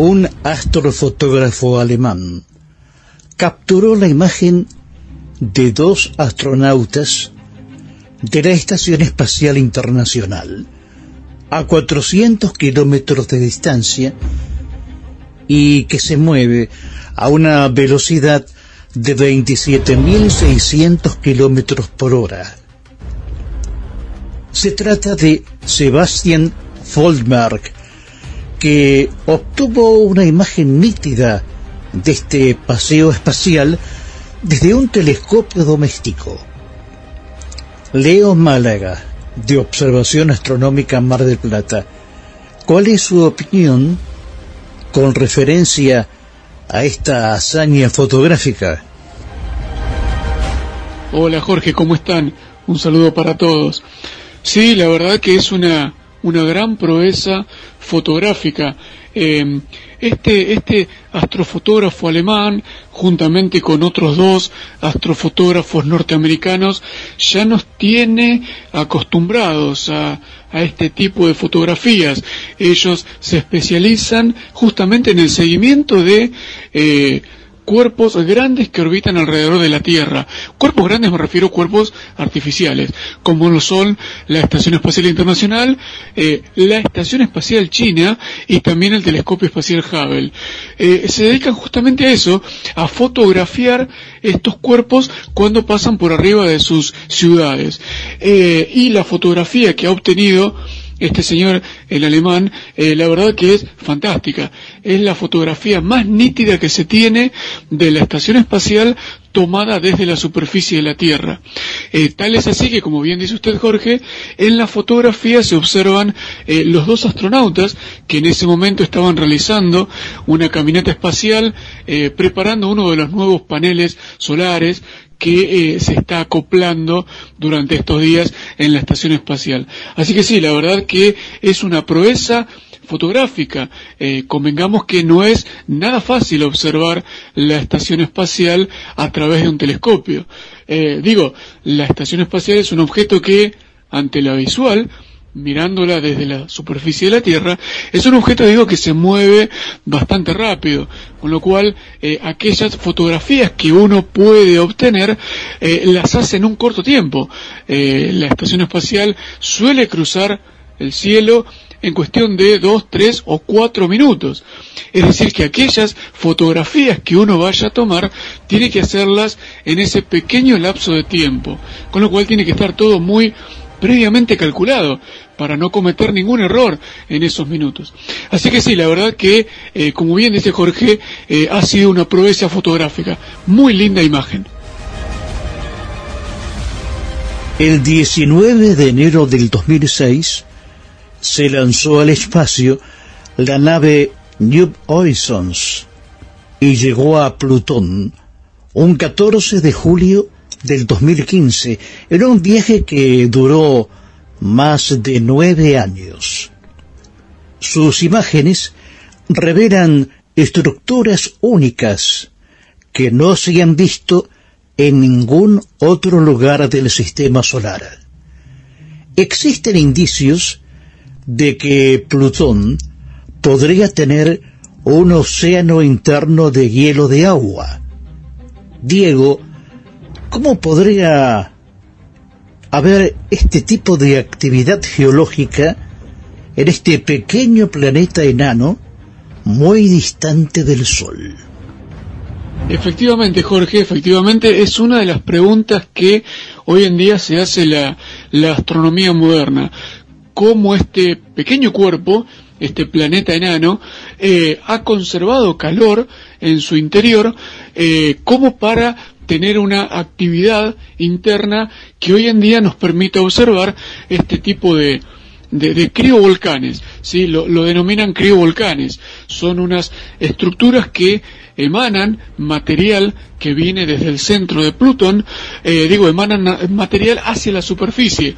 Speaker 4: Un astrofotógrafo alemán capturó la imagen de dos astronautas de la Estación Espacial Internacional a 400 kilómetros de distancia y que se mueve a una velocidad de 27.600 kilómetros por hora. Se trata de Sebastian Foldmark, que obtuvo una imagen nítida de este paseo espacial desde un telescopio doméstico. Leo Málaga, de Observación Astronómica Mar del Plata, ¿cuál es su opinión con referencia a esta hazaña fotográfica?
Speaker 31: Hola Jorge, ¿cómo están? Un saludo para todos. Sí, la verdad que es una una gran proeza fotográfica. Em, este, este astrofotógrafo alemán, juntamente con otros dos astrofotógrafos norteamericanos, ya nos tiene acostumbrados a, a este tipo de fotografías. Ellos se especializan justamente en el seguimiento de eh, cuerpos grandes que orbitan alrededor de la Tierra. Cuerpos grandes me refiero a cuerpos artificiales, como lo son la Estación Espacial Internacional, eh, la Estación Espacial China y también el Telescopio Espacial Hubble. Eh, se dedican justamente a eso, a fotografiar estos cuerpos cuando pasan por arriba de sus ciudades. Eh, y la fotografía que ha obtenido este señor, el alemán, eh, la verdad que es fantástica. Es la fotografía más nítida que se tiene de la estación espacial tomada desde la superficie de la Tierra. Eh, tal es así que, como bien dice usted, Jorge, en la fotografía se observan eh, los dos astronautas que en ese momento estaban realizando una caminata espacial, preparando uno de los nuevos paneles solares que eh, se está acoplando durante estos días en la estación espacial. Así que sí, la verdad que es una proeza fotográfica. Eh, convengamos que no es nada fácil observar la estación espacial a través de un telescopio. Eh, digo, la estación espacial es un objeto que, ante la visual, mirándola desde la superficie de la Tierra, es un objeto, digo, que se mueve bastante rápido, con lo cual eh, aquellas fotografías que uno puede obtener eh, las hace en un corto tiempo. Eh, la estación espacial suele cruzar el cielo en cuestión de dos, tres o cuatro minutos. Es decir, que aquellas fotografías que uno vaya a tomar, tiene que hacerlas en ese pequeño lapso de tiempo, con lo cual tiene que estar todo muy previamente calculado para no cometer ningún error en esos minutos. Así que sí, la verdad que, eh, como bien dice Jorge, eh, ha sido una proeza fotográfica. Muy linda imagen.
Speaker 7: El 19 de enero del 2006 se lanzó al espacio la nave New Horizons y llegó a Plutón un 14 de julio del 2015. Era un viaje que duró más de nueve años. Sus imágenes revelan estructuras únicas que no se han visto en ningún otro lugar del sistema solar. Existen indicios de que Plutón podría tener un océano interno de hielo de agua. Diego ¿Cómo podría haber este tipo de actividad geológica en este pequeño planeta enano muy distante del Sol?
Speaker 31: Efectivamente, Jorge, efectivamente es una de las preguntas que hoy en día se hace la, astronomía moderna. ¿Cómo este pequeño cuerpo, este planeta enano, eh, ha conservado calor en su interior eh, como para tener una actividad interna que hoy en día nos permite observar este tipo de, de, criovolcanes, ¿sí? Lo, denominan criovolcanes. Son unas estructuras que emanan material que viene desde el centro de Plutón, eh, digo, emanan material hacia la superficie.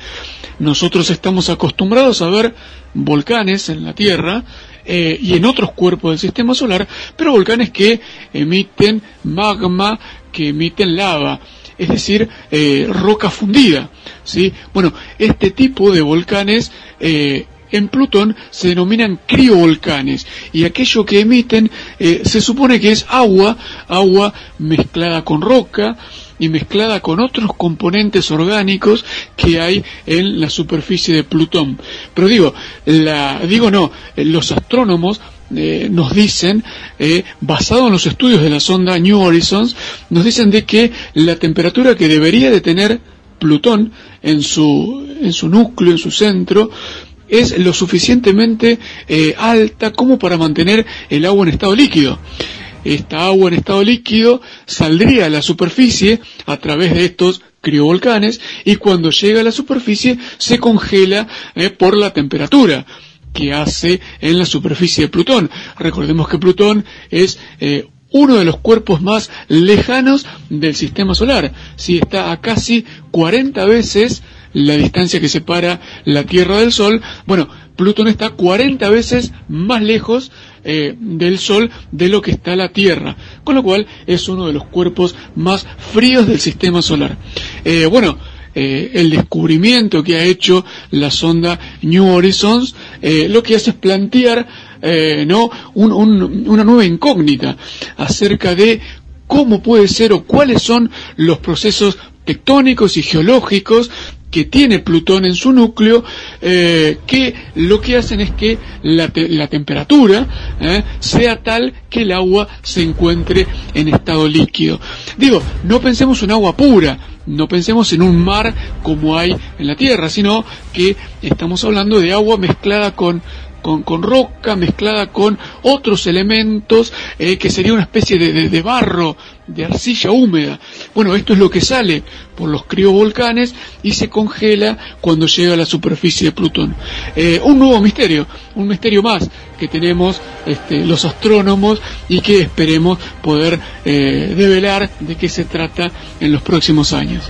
Speaker 31: Nosotros estamos acostumbrados a ver volcanes en la Tierra eh, y en otros cuerpos del sistema solar, pero volcanes que emiten magma que emiten lava, es decir, eh, roca fundida. ¿sí? Bueno, este tipo de volcanes eh, en Plutón se denominan criovolcanes y aquello que emiten eh, se supone que es agua, agua mezclada con roca y mezclada con otros componentes orgánicos que hay en la superficie de Plutón. Pero digo, la, digo no, los astrónomos eh, nos dicen, eh, basado en los estudios de la sonda New Horizons, nos dicen de que la temperatura que debería de tener Plutón en su, en su núcleo, en su centro, es lo suficientemente eh, alta como para mantener el agua en estado líquido. Esta agua en estado líquido saldría a la superficie a través de estos criovolcanes y cuando llega a la superficie se congela por la temperatura que hace en la superficie de Plutón. Recordemos que Plutón es eh, uno de los cuerpos más lejanos del sistema solar. Si está a casi 40 veces la distancia que separa la Tierra del Sol, bueno, Plutón está 40 veces más lejos eh, del Sol de lo que está la Tierra, con lo cual es uno de los cuerpos más fríos del sistema solar. Eh, bueno, eh, el descubrimiento que ha hecho la sonda New Horizons, lo que hace es plantear ¿no? una nueva incógnita acerca de cómo puede ser o cuáles son los procesos tectónicos y geológicos que tiene Plutón en su núcleo, eh, que lo que hacen es que la, temperatura eh, sea tal que el agua se encuentre en estado líquido. Digo, no pensemos en agua pura, no pensemos en un mar como hay en la Tierra, sino que estamos hablando de agua mezclada con con, roca mezclada con otros elementos eh, que sería una especie de, barro, de arcilla húmeda. Bueno, esto es lo que sale por los criovolcanes y se congela cuando llega a la superficie de Plutón. Eh, un nuevo misterio, un misterio más que tenemos este, los astrónomos y que esperemos poder eh, develar de qué se trata en los próximos años.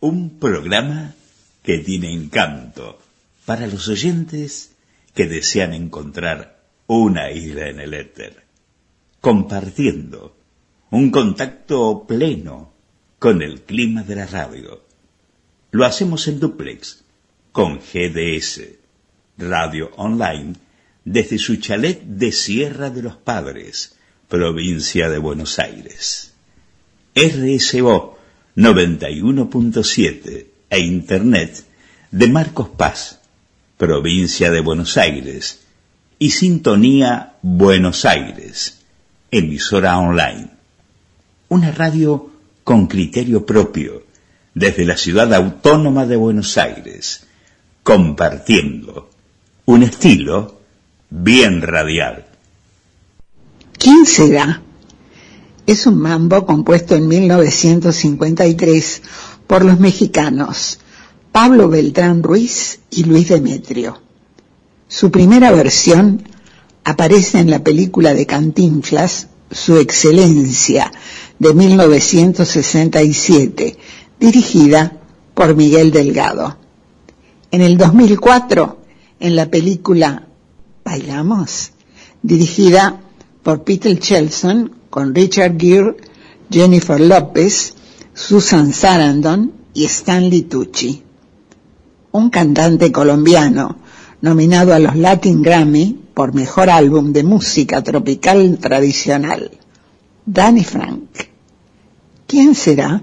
Speaker 11: Un programa que tiene encanto para los oyentes que desean encontrar una isla en el éter, compartiendo un contacto pleno con el clima de la radio. Lo hacemos en duplex con GDS, Radio Online, desde su chalet de Sierra de los Padres, provincia de Buenos Aires. RSO 91.7 e Internet de Marcos Paz, provincia de Buenos Aires, y Sintonía Buenos Aires, emisora online. Una radio con criterio propio, desde la ciudad autónoma de Buenos Aires, compartiendo un estilo bien radial.
Speaker 8: ¿Quién será? Es un mambo compuesto en 1953 por los mexicanos Pablo Beltrán Ruiz y Luis Demetrio. Su primera versión aparece en la película de Cantinflas, Su Excelencia, de 1967, dirigida por Miguel Delgado. En el 2004, en la película Bailamos, dirigida por Peter Chelson con Richard Gere, Jennifer López, Susan Sarandon y Stanley Tucci. Un cantante colombiano nominado a los Latin Grammy por Mejor Álbum de Música Tropical Tradicional, Danny Frank. ¿Quién será?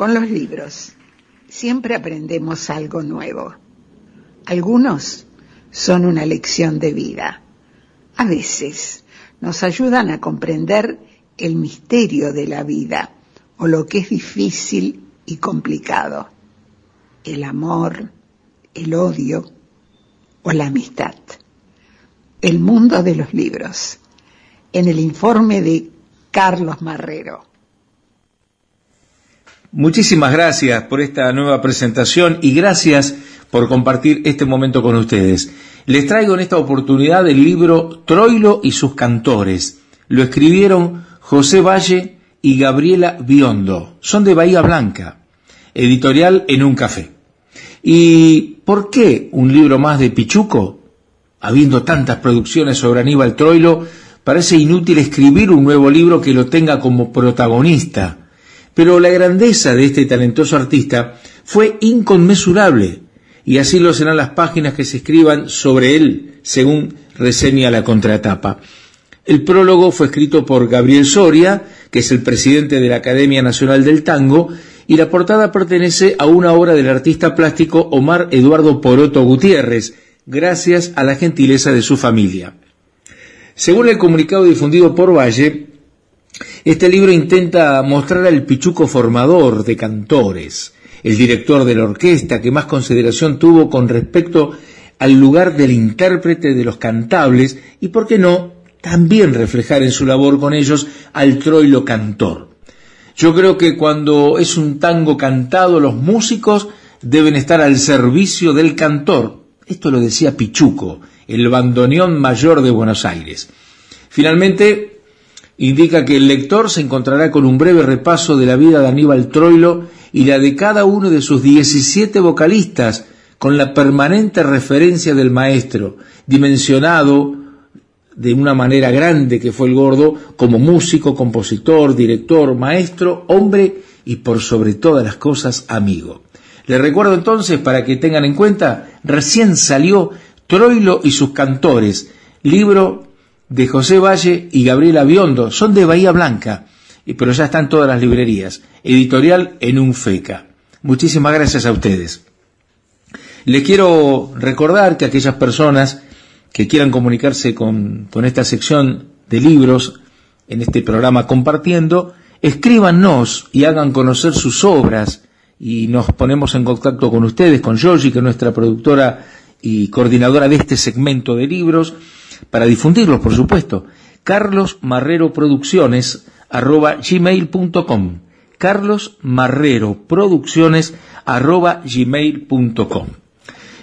Speaker 8: Con los libros siempre aprendemos algo nuevo. Algunos son una lección de vida. A veces nos ayudan a comprender el misterio de la vida o lo que es difícil y complicado. El amor, el odio o la amistad. El mundo de los libros. En el informe de Carlos Marrero.
Speaker 32: Muchísimas gracias por esta nueva presentación y gracias por compartir este momento con ustedes. Les traigo en esta oportunidad el libro Troilo y sus cantores. Lo escribieron José Valle y Gabriela Biondo. Son de Bahía Blanca, editorial en un café. ¿Y por qué un libro más de Pichuco? Habiendo tantas producciones sobre Aníbal Troilo, parece inútil escribir un nuevo libro que lo tenga como protagonista. Pero la grandeza de este talentoso artista fue inconmensurable, y así lo serán las páginas que se escriban sobre él, según reseña la contratapa. El prólogo fue escrito por Gabriel Soria, que es el presidente de la Academia Nacional del Tango, y la portada pertenece a una obra del artista plástico Omar Eduardo Poroto Gutiérrez, gracias a la gentileza de su familia. Según el comunicado difundido por Valle, este libro intenta mostrar al pichuco formador de cantores, el director de la orquesta que más consideración tuvo con respecto al lugar del intérprete de los cantables y, por qué no, también reflejar en su labor con ellos al troilo cantor. Yo creo que cuando es un tango cantado, los músicos deben estar al servicio del cantor. Esto lo decía Pichuco, el bandoneón mayor de Buenos Aires. Finalmente, indica que el lector se encontrará con un breve repaso de la vida de Aníbal Troilo y la de cada uno de sus 17 vocalistas, con la permanente referencia del maestro, dimensionado de una manera grande que fue el gordo, como músico, compositor, director, maestro, hombre y por sobre todas las cosas amigo. Les recuerdo entonces, para que tengan en cuenta, recién salió Troilo y sus cantores, libro de José Valle y Gabriela Biondo, son de Bahía Blanca, pero ya están todas las librerías, editorial en un FECA. Muchísimas gracias a ustedes. Les quiero recordar que aquellas personas que quieran comunicarse con, con esta sección de libros en este programa compartiendo, escríbanos y hagan conocer sus obras y nos ponemos en contacto con ustedes, con Georgie, que es nuestra productora y coordinadora de este segmento de libros, para difundirlos, por supuesto. Carlos Marrero Producciones arroba gmail.com Carlos Marrero Producciones arroba gmail.com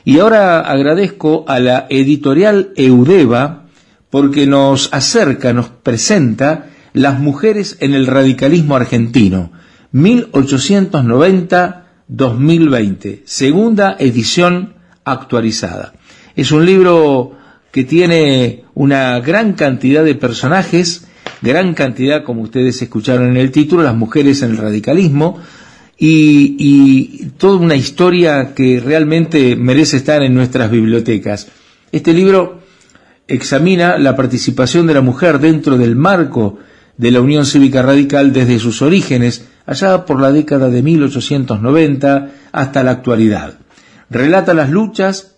Speaker 32: y ahora agradezco a la editorial Eudeva porque nos acerca, nos presenta Las mujeres en el radicalismo argentino, 1890-2020, segunda edición actualizada. Es un libro que tiene una gran cantidad de personajes, gran cantidad, como ustedes escucharon en el título, las mujeres en el radicalismo, y, toda una historia que realmente merece estar en nuestras bibliotecas. Este libro examina la participación de la mujer dentro del marco de la Unión Cívica Radical desde sus orígenes, allá por la década de 1890 hasta la actualidad. Relata las luchas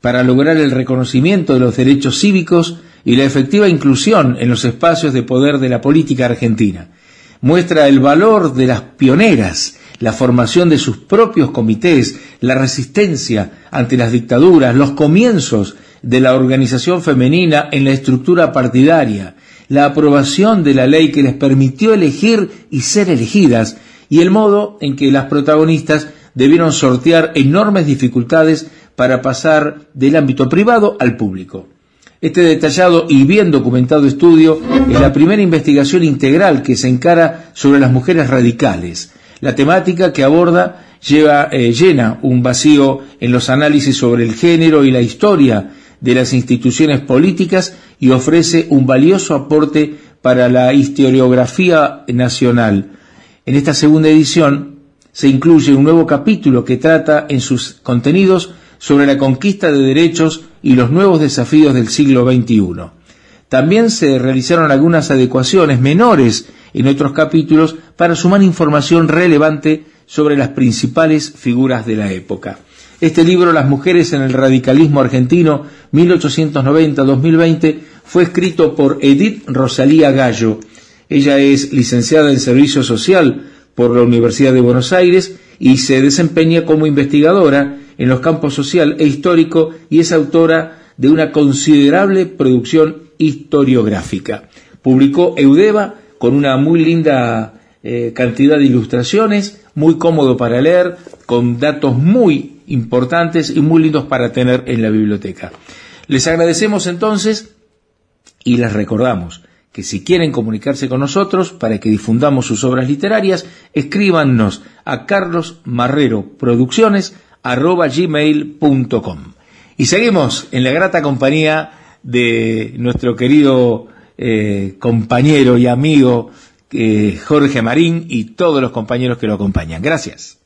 Speaker 32: para lograr el reconocimiento de los derechos cívicos y la efectiva inclusión en los espacios de poder de la política argentina. Muestra el valor de las pioneras, la formación de sus propios comités, la resistencia ante las dictaduras, los comienzos de la organización femenina en la estructura partidaria, la aprobación de la ley que les permitió elegir y ser elegidas, y el modo en que las protagonistas debieron sortear enormes dificultades para pasar del ámbito privado al público. Este detallado y bien documentado estudio es la primera investigación integral que se encara sobre las mujeres radicales. La temática que aborda eh, llena un vacío en los análisis sobre el género y la historia de las instituciones políticas y ofrece un valioso aporte para la historiografía nacional. En esta segunda edición se incluye un nuevo capítulo que trata en sus contenidos sobre la conquista de derechos y los nuevos desafíos del siglo XXI. También se realizaron algunas adecuaciones menores en otros capítulos para sumar información relevante sobre las principales figuras de la época. Este libro, Las mujeres en el radicalismo argentino, 1890-2020, fue escrito por Edith Rosalía Gallo. Ella es licenciada en Servicio Social por la Universidad de Buenos Aires y se desempeña como investigadora en los campos social e histórico y es autora de una considerable producción historiográfica. Publicó Eudeva con una muy linda eh, cantidad de ilustraciones, muy cómodo para leer, con datos muy importantes y muy lindos para tener en la biblioteca. Les agradecemos entonces y les recordamos que si quieren comunicarse con nosotros para que difundamos sus obras literarias, escríbanos a carlosmarreroproducciones.com. Y seguimos en la grata compañía de nuestro querido eh, compañero y amigo eh, Jorge Marín y todos los compañeros que lo acompañan. Gracias.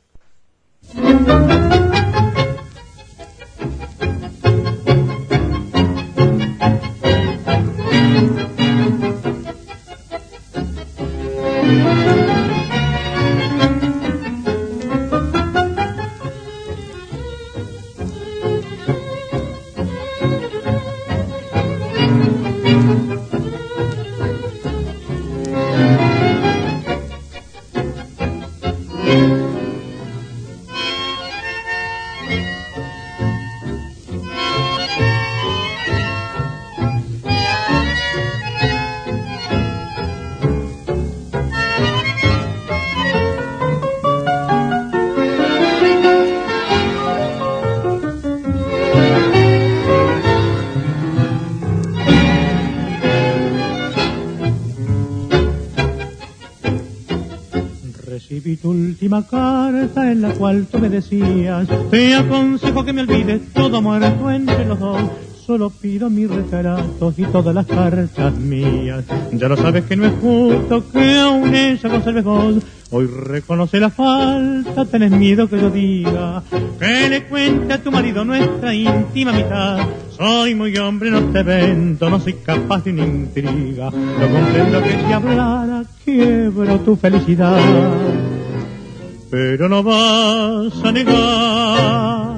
Speaker 33: Carta en la cual tú me decías, te aconsejo que me olvides todo muerto entre los dos. Solo pido mis retratos y todas las cartas mías. Ya lo sabes que no es justo que aún ella conserve vos. Hoy reconoce la falta, tenés miedo que yo diga. Que le cuente a tu marido nuestra íntima mitad. Soy muy hombre, no te vendo, no soy capaz de una intriga. No comprendo que si hablara, quiebro tu felicidad pero no vas a negar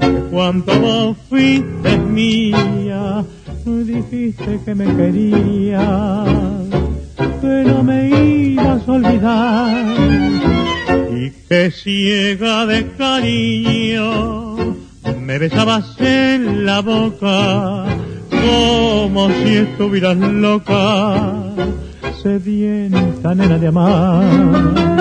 Speaker 33: que cuando vos fuiste mía, dijiste que me querías, que no me ibas a olvidar y que ciega de cariño me besabas en la boca como si estuvieras loca, sedienta nena de amar.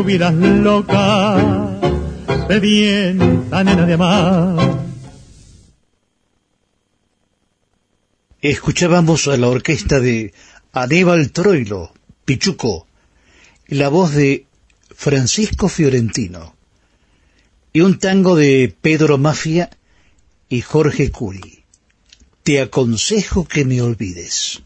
Speaker 33: Estuvieras loca, nena de amar.
Speaker 7: Escuchábamos a la orquesta de Aníbal Troilo, Pichuco, y la voz de Francisco Fiorentino, y un tango de Pedro Mafia y Jorge Curi. Te aconsejo que me olvides.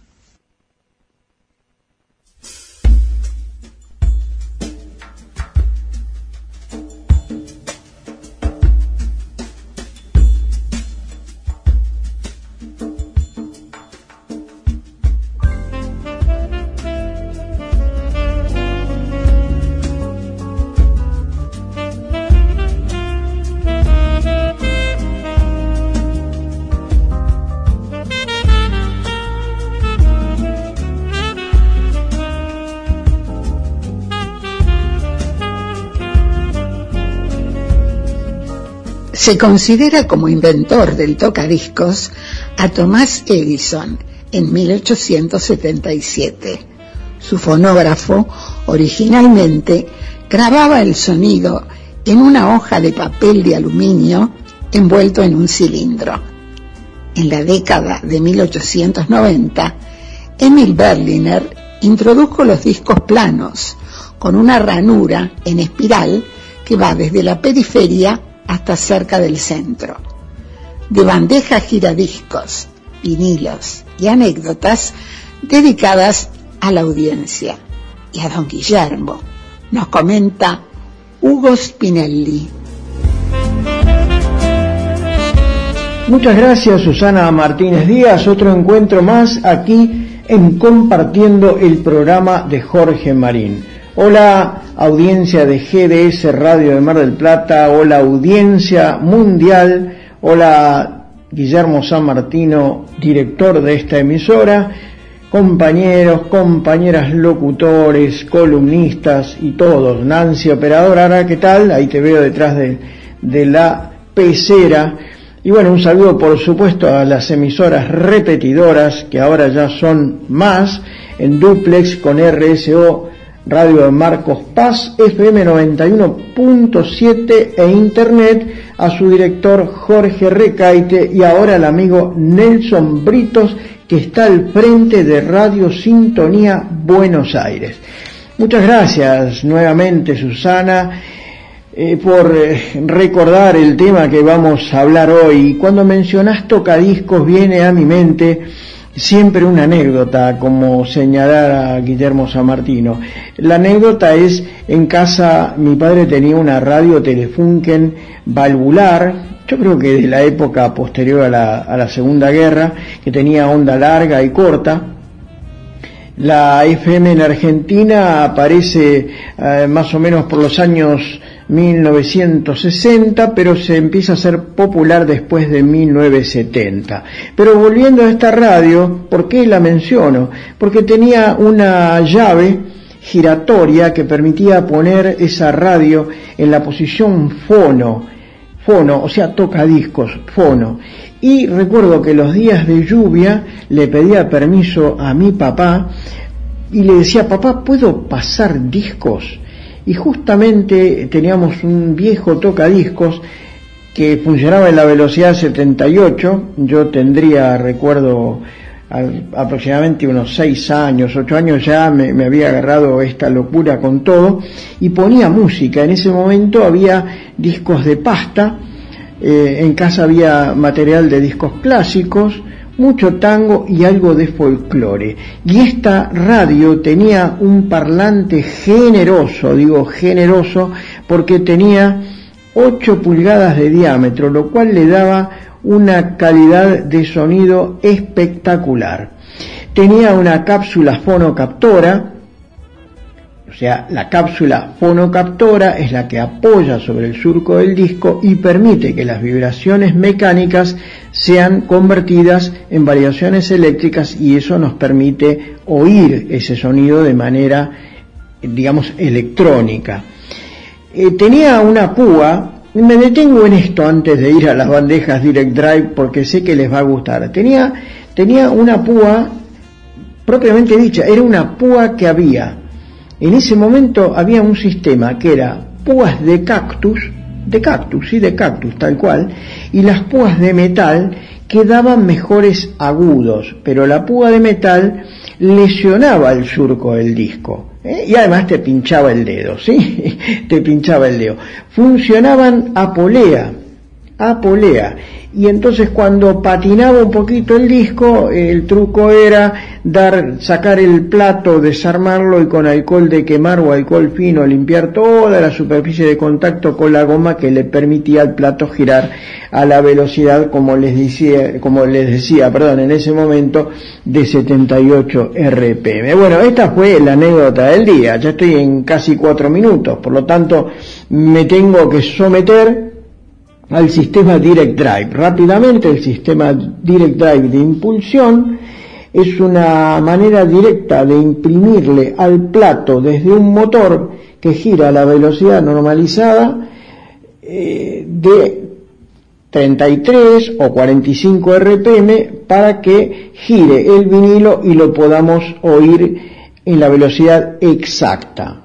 Speaker 8: Se considera como inventor del tocadiscos a Thomas Edison en 1877. Su fonógrafo originalmente grababa el sonido en una hoja de papel de aluminio envuelto en un cilindro. En la década de 1890, Emil Berliner introdujo los discos planos con una ranura en espiral que va desde la periferia hasta cerca del centro. De bandejas giradiscos, vinilos y anécdotas dedicadas a la audiencia y a don Guillermo, nos comenta Hugo Spinelli.
Speaker 24: Muchas gracias Susana Martínez Díaz, otro encuentro más aquí en Compartiendo el programa de Jorge Marín. Hola audiencia de GDS Radio de Mar del Plata, hola audiencia mundial, hola Guillermo San Martino, director de esta emisora, compañeros, compañeras locutores, columnistas y todos, Nancy operadora, ahora qué tal, ahí te veo detrás de, de la pecera. Y bueno, un saludo por supuesto a las emisoras repetidoras, que ahora ya son más, en duplex con RSO Radio Marcos Paz, FM 91.7 e Internet, a su director Jorge Recaite y ahora al amigo Nelson Britos, que está al frente de Radio Sintonía Buenos Aires. Muchas gracias nuevamente, Susana. Eh, por eh, recordar el tema que vamos a hablar hoy. Cuando mencionas tocadiscos viene a mi mente siempre una anécdota, como señalara Guillermo San Martino. La anécdota es, en casa mi padre tenía una radio Telefunken valvular, yo creo que de la época posterior a la, a la Segunda Guerra, que tenía onda larga y corta, la FM en Argentina aparece eh, más o menos por los años 1960, pero se empieza a ser popular después de 1970. Pero volviendo a esta radio, ¿por qué la menciono? Porque tenía una llave giratoria que permitía poner esa radio en la posición fono, fono, o sea, tocadiscos, fono. Y recuerdo que los días de lluvia le pedía permiso a mi papá y le decía, papá, ¿puedo pasar discos? Y justamente teníamos un viejo tocadiscos que funcionaba en la velocidad 78, yo tendría, recuerdo, aproximadamente unos 6 años, 8 años ya me, me, había agarrado esta locura con todo y ponía música. En ese momento había discos de pasta, eh, en casa había material de discos clásicos, mucho tango y algo de folclore. Y esta radio tenía un parlante generoso, digo generoso, porque tenía 8 pulgadas de diámetro, lo cual le daba una calidad de sonido espectacular. Tenía una cápsula fonocaptora, o sea, la cápsula fonocaptora es la que apoya sobre el surco del disco y permite que las vibraciones mecánicas sean convertidas en variaciones eléctricas y eso nos permite oír ese sonido de manera, digamos, electrónica. Eh, tenía una púa, me detengo en esto antes de ir a las bandejas Direct Drive porque sé que les va a gustar. Tenía, tenía una púa propiamente dicha, era una púa que había En ese momento había un sistema que era púas de cactus, de cactus, sí, de cactus tal cual, y las púas de metal que daban mejores agudos, pero la púa de metal lesionaba el surco del disco. ¿eh? Y además te pinchaba el dedo, ¿sí? te pinchaba el dedo. Funcionaban a polea, a polea y entonces cuando patinaba un poquito el disco, el truco era dar, sacar el plato, desarmarlo y con alcohol de quemar o alcohol fino limpiar toda la superficie de contacto con la goma que le permitía al plato girar a la velocidad, como les decía, como les decía, perdón, en ese momento de 78 RPM. Bueno, esta fue la anécdota del día. Ya estoy en casi cuatro minutos, por lo tanto me tengo que someter al sistema Direct Drive. Rápidamente, el sistema Direct Drive de impulsión es una manera directa de imprimirle al plato desde un motor que gira a la velocidad normalizada eh, de 33 o 45 RPM para que gire el vinilo y lo podamos oír en la velocidad exacta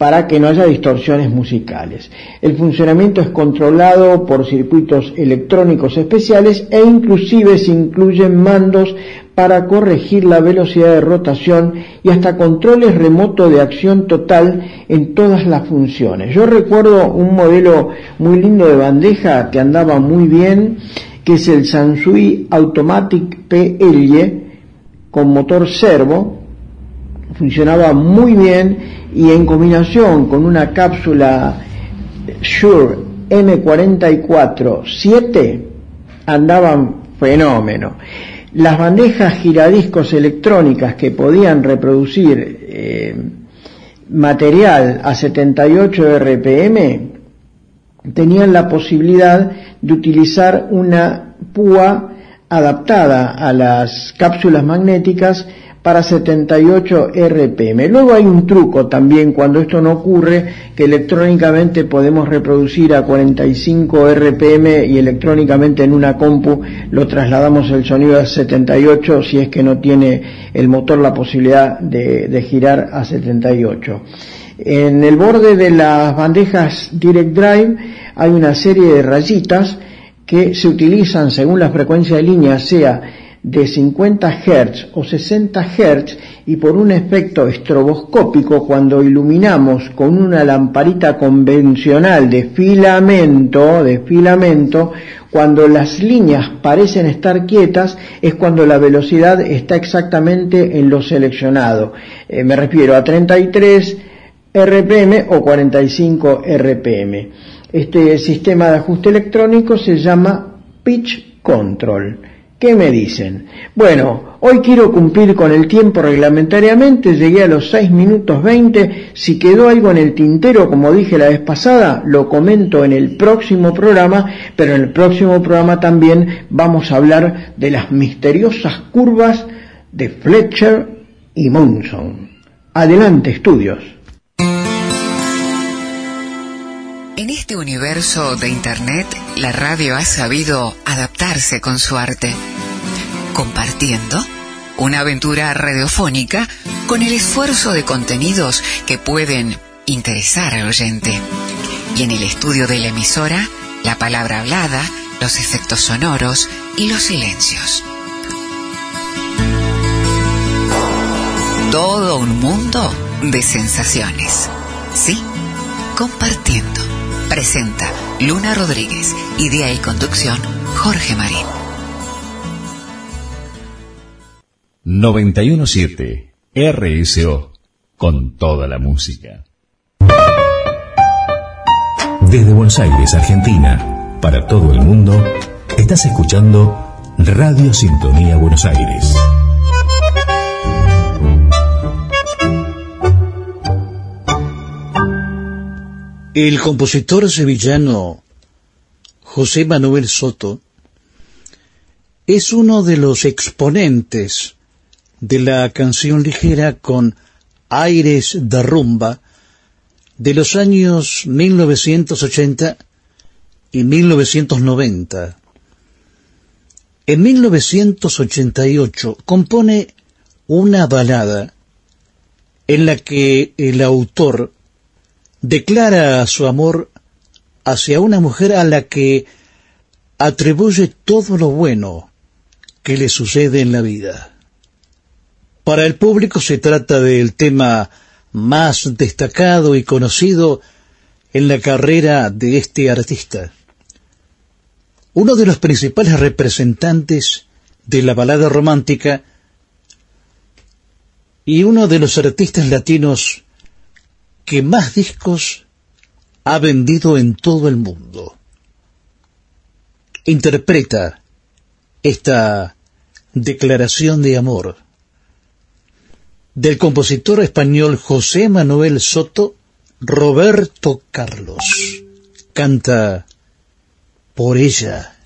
Speaker 24: para que no haya distorsiones musicales. El funcionamiento es controlado por circuitos electrónicos especiales e inclusive se incluyen mandos para corregir la velocidad de rotación y hasta controles remotos de acción total en todas las funciones. Yo recuerdo un modelo muy lindo de bandeja que andaba muy bien, que es el Sansui Automatic PL con motor servo, funcionaba muy bien y en combinación con una cápsula Shure M44-7 andaban fenómeno. Las bandejas giradiscos electrónicas que podían reproducir eh, material a 78 RPM tenían la posibilidad de utilizar una púa adaptada a las cápsulas magnéticas para 78 RPM. Luego hay un truco también cuando esto no ocurre, que electrónicamente podemos reproducir a 45 RPM y electrónicamente en una compu lo trasladamos el sonido a 78 si es que no tiene el motor la posibilidad de, de girar a 78. En el borde de las bandejas Direct Drive hay una serie de rayitas que se utilizan según la frecuencia de línea, sea de 50 Hz o 60 Hz y por un efecto estroboscópico cuando iluminamos con una lamparita convencional de filamento, de filamento, cuando las líneas parecen estar quietas es cuando la velocidad está exactamente en lo seleccionado. Eh, me refiero a 33 RPM o 45 RPM. Este sistema de ajuste electrónico se llama Pitch Control. ¿Qué me dicen? Bueno, hoy quiero cumplir con el tiempo reglamentariamente, llegué a los 6 minutos 20, si quedó algo en el tintero, como dije la vez pasada, lo comento en el próximo programa, pero en el próximo programa también vamos a hablar de las misteriosas curvas de Fletcher y Monson. Adelante, estudios.
Speaker 5: En este universo de Internet, la radio ha sabido adaptarse con su arte, compartiendo una aventura radiofónica con el esfuerzo de contenidos que pueden interesar al oyente. Y en el estudio de la emisora, la palabra hablada, los efectos sonoros y los silencios. Todo un mundo de sensaciones. Sí, compartiendo. Presenta Luna Rodríguez. Idea y conducción Jorge Marín.
Speaker 2: 917 RSO con toda la música. Desde Buenos Aires, Argentina, para todo el mundo, estás escuchando Radio Sintonía Buenos Aires.
Speaker 7: El compositor sevillano José Manuel Soto es uno de los exponentes de la canción ligera con aires de rumba de los años 1980 y 1990. En 1988 compone una balada
Speaker 4: en la que el autor declara su amor hacia una mujer a la que atribuye todo lo bueno que le sucede en la vida. Para el público se trata del tema más destacado y conocido en la carrera de este artista. Uno de los principales representantes de la balada romántica y uno de los artistas latinos que más discos ha vendido en todo el mundo. Interpreta esta declaración de amor del compositor español José Manuel Soto, Roberto Carlos. Canta por ella.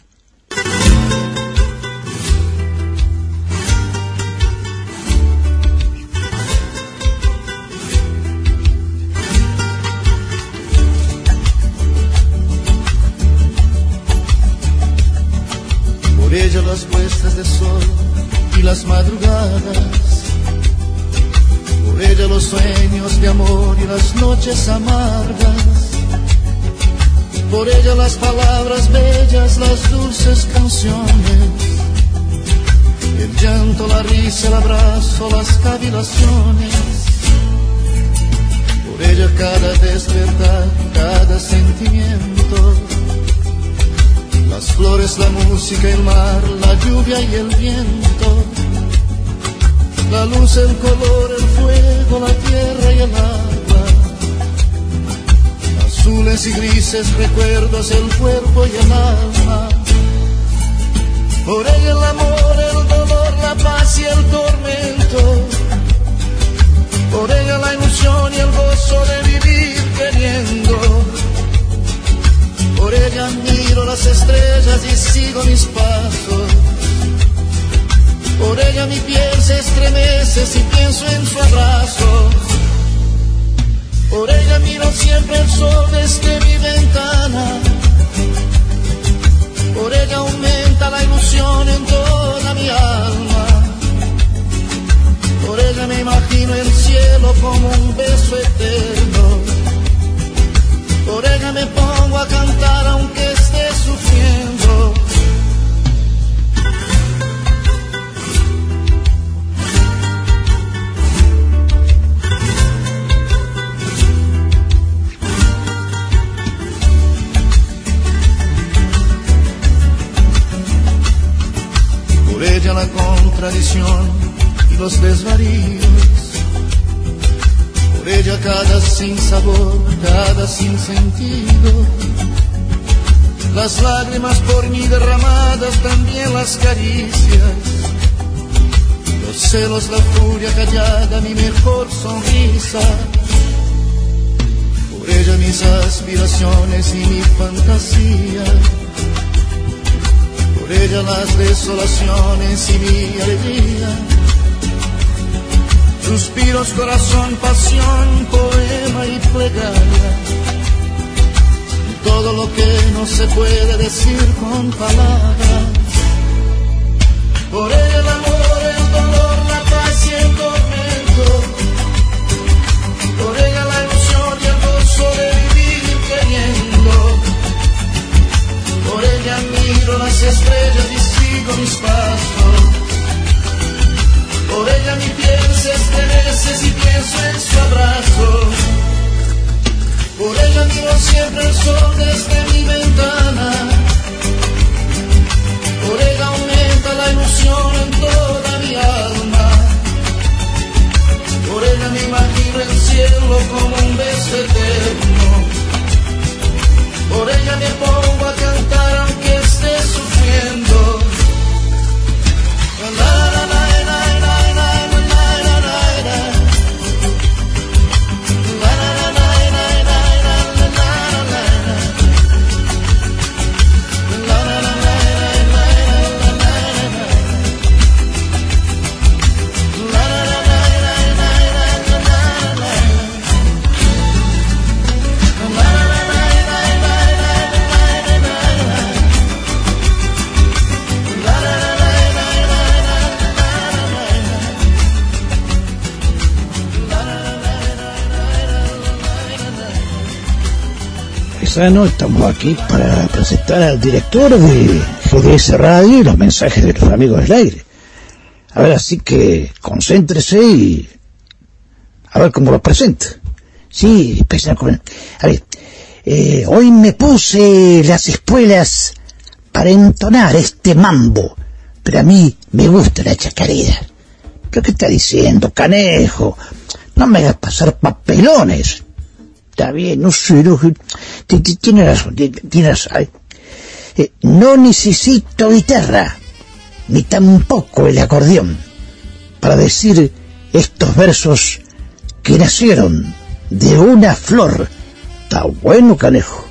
Speaker 18: Madrugadas por ella los sueños de amor y las noches amargas. Por ella las palabras bellas, las dulces canciones. El llanto, la risa, el abrazo, las cavilaciones. Por ella cada despertar, cada sentimiento. Las flores, la música, el mar, la lluvia y el viento la luz, el color, el fuego, la tierra y el agua. Azules y grises recuerdos, el cuerpo y el alma. Por ella el amor, el dolor, la paz y el tormento. Por ella la ilusión y el gozo de vivir queriendo. Por ella miro las estrellas y sigo mis pasos. Por ella mi piel se estremece si pienso en su abrazo. Por ella miro siempre el sol desde mi ventana. Por ella aumenta la ilusión en toda mi alma. Por ella me imagino el cielo como un beso eterno. Por ella me pongo a cantar aunque esté sufriendo. Por ella la contradicción y los desvaríos. Por ella cada sin sabor, cada sin sentido. Las lágrimas por mí derramadas, también las caricias. Los celos, la furia callada, mi mejor sonrisa. Por ella mis aspiraciones y mi fantasía. Por ella las desolaciones y mi alegría. Suspiros, corazón, pasión, poema y plegaria. Todo lo que no se puede decir con palabras. Por ella el amor, el dolor, ella miro las estrellas y sigo mis pasos. Por ella mi piel se estremece si pienso en su abrazo. Por ella miro siempre el sol desde mi ventana. Por ella aumenta la ilusión en toda mi alma. Por ella me imagino el cielo como un beso eterno. Por ella me pongo a cantar aunque esté sufriendo.
Speaker 4: Estamos aquí para presentar al director de GDS Radio y los mensajes de los amigos del aire. A ver, así que concéntrese y a ver cómo lo presenta. Sí, paisano, a ver, eh, hoy me puse las espuelas para entonar este mambo, pero a mí me gusta la chacarera. ¿Pero qué está diciendo, canejo? No me hagas pasar papelones. Está bien, no sé, no, tiene razón, tiene razón. Eh, no necesito guitarra, ni tampoco el acordeón, para decir estos versos que nacieron de una flor. Está bueno, canejo.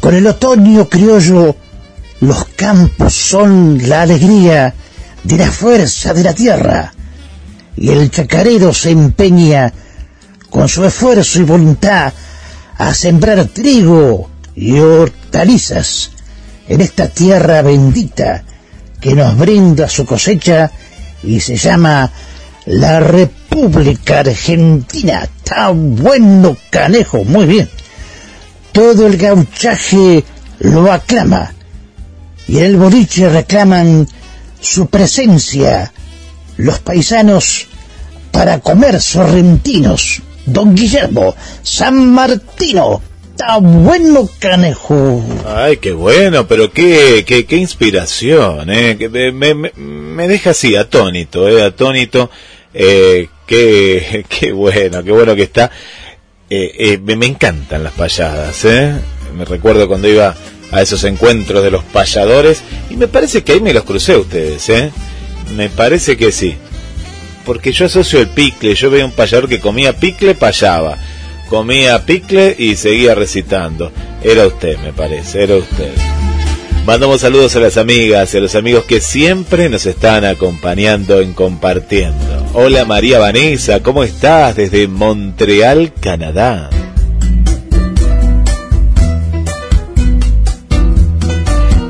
Speaker 4: Con el otoño criollo, los campos son la alegría de la fuerza de la tierra, y el chacarero se empeña con su esfuerzo y voluntad a sembrar trigo y hortalizas en esta tierra bendita que nos brinda su cosecha y se llama la República Argentina. Está bueno, canejo, muy bien. Todo el gauchaje lo aclama y en el boliche reclaman su presencia los paisanos para comer sorrentinos. Don Guillermo, San Martino, está bueno, canejo.
Speaker 34: Ay, qué bueno, pero qué, qué, qué inspiración, ¿eh? Me, me, me, deja así, atónito, ¿eh? Atónito. Eh, qué, qué bueno, qué bueno que está. Eh, eh, me, encantan las payadas, ¿eh? Me recuerdo cuando iba a esos encuentros de los payadores y me parece que ahí me los crucé a ustedes, ¿eh? Me parece que sí porque yo asocio el picle, yo veía un payador que comía picle, payaba, comía picle y seguía recitando. Era usted, me parece, era usted. Mandamos saludos a las amigas y a los amigos que siempre nos están acompañando en compartiendo. Hola María Vanessa, ¿cómo estás? Desde Montreal, Canadá.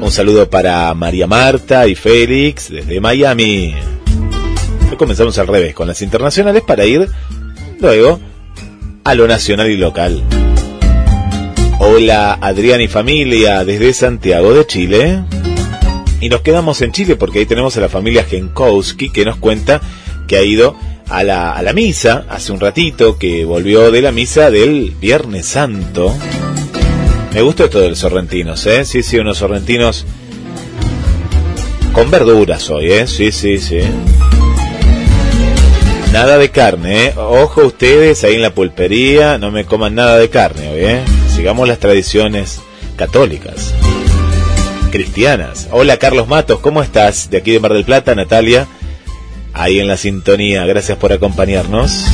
Speaker 34: Un saludo para María Marta y Félix desde Miami comenzamos al revés con las internacionales para ir luego a lo nacional y local. Hola Adrián y familia desde Santiago de Chile. Y nos quedamos en Chile porque ahí tenemos a la familia Genkowski que nos cuenta que ha ido a la, a la misa hace un ratito, que volvió de la misa del Viernes Santo. Me gusta esto de los sorrentinos, ¿eh? Sí, sí, unos sorrentinos con verduras hoy, ¿eh? Sí, sí, sí. Nada de carne, ¿eh? Ojo ustedes ahí en la pulpería, no me coman nada de carne ¿eh? Sigamos las tradiciones católicas, cristianas. Hola Carlos Matos, ¿cómo estás? De aquí de Mar del Plata, Natalia. Ahí en la sintonía, gracias por acompañarnos.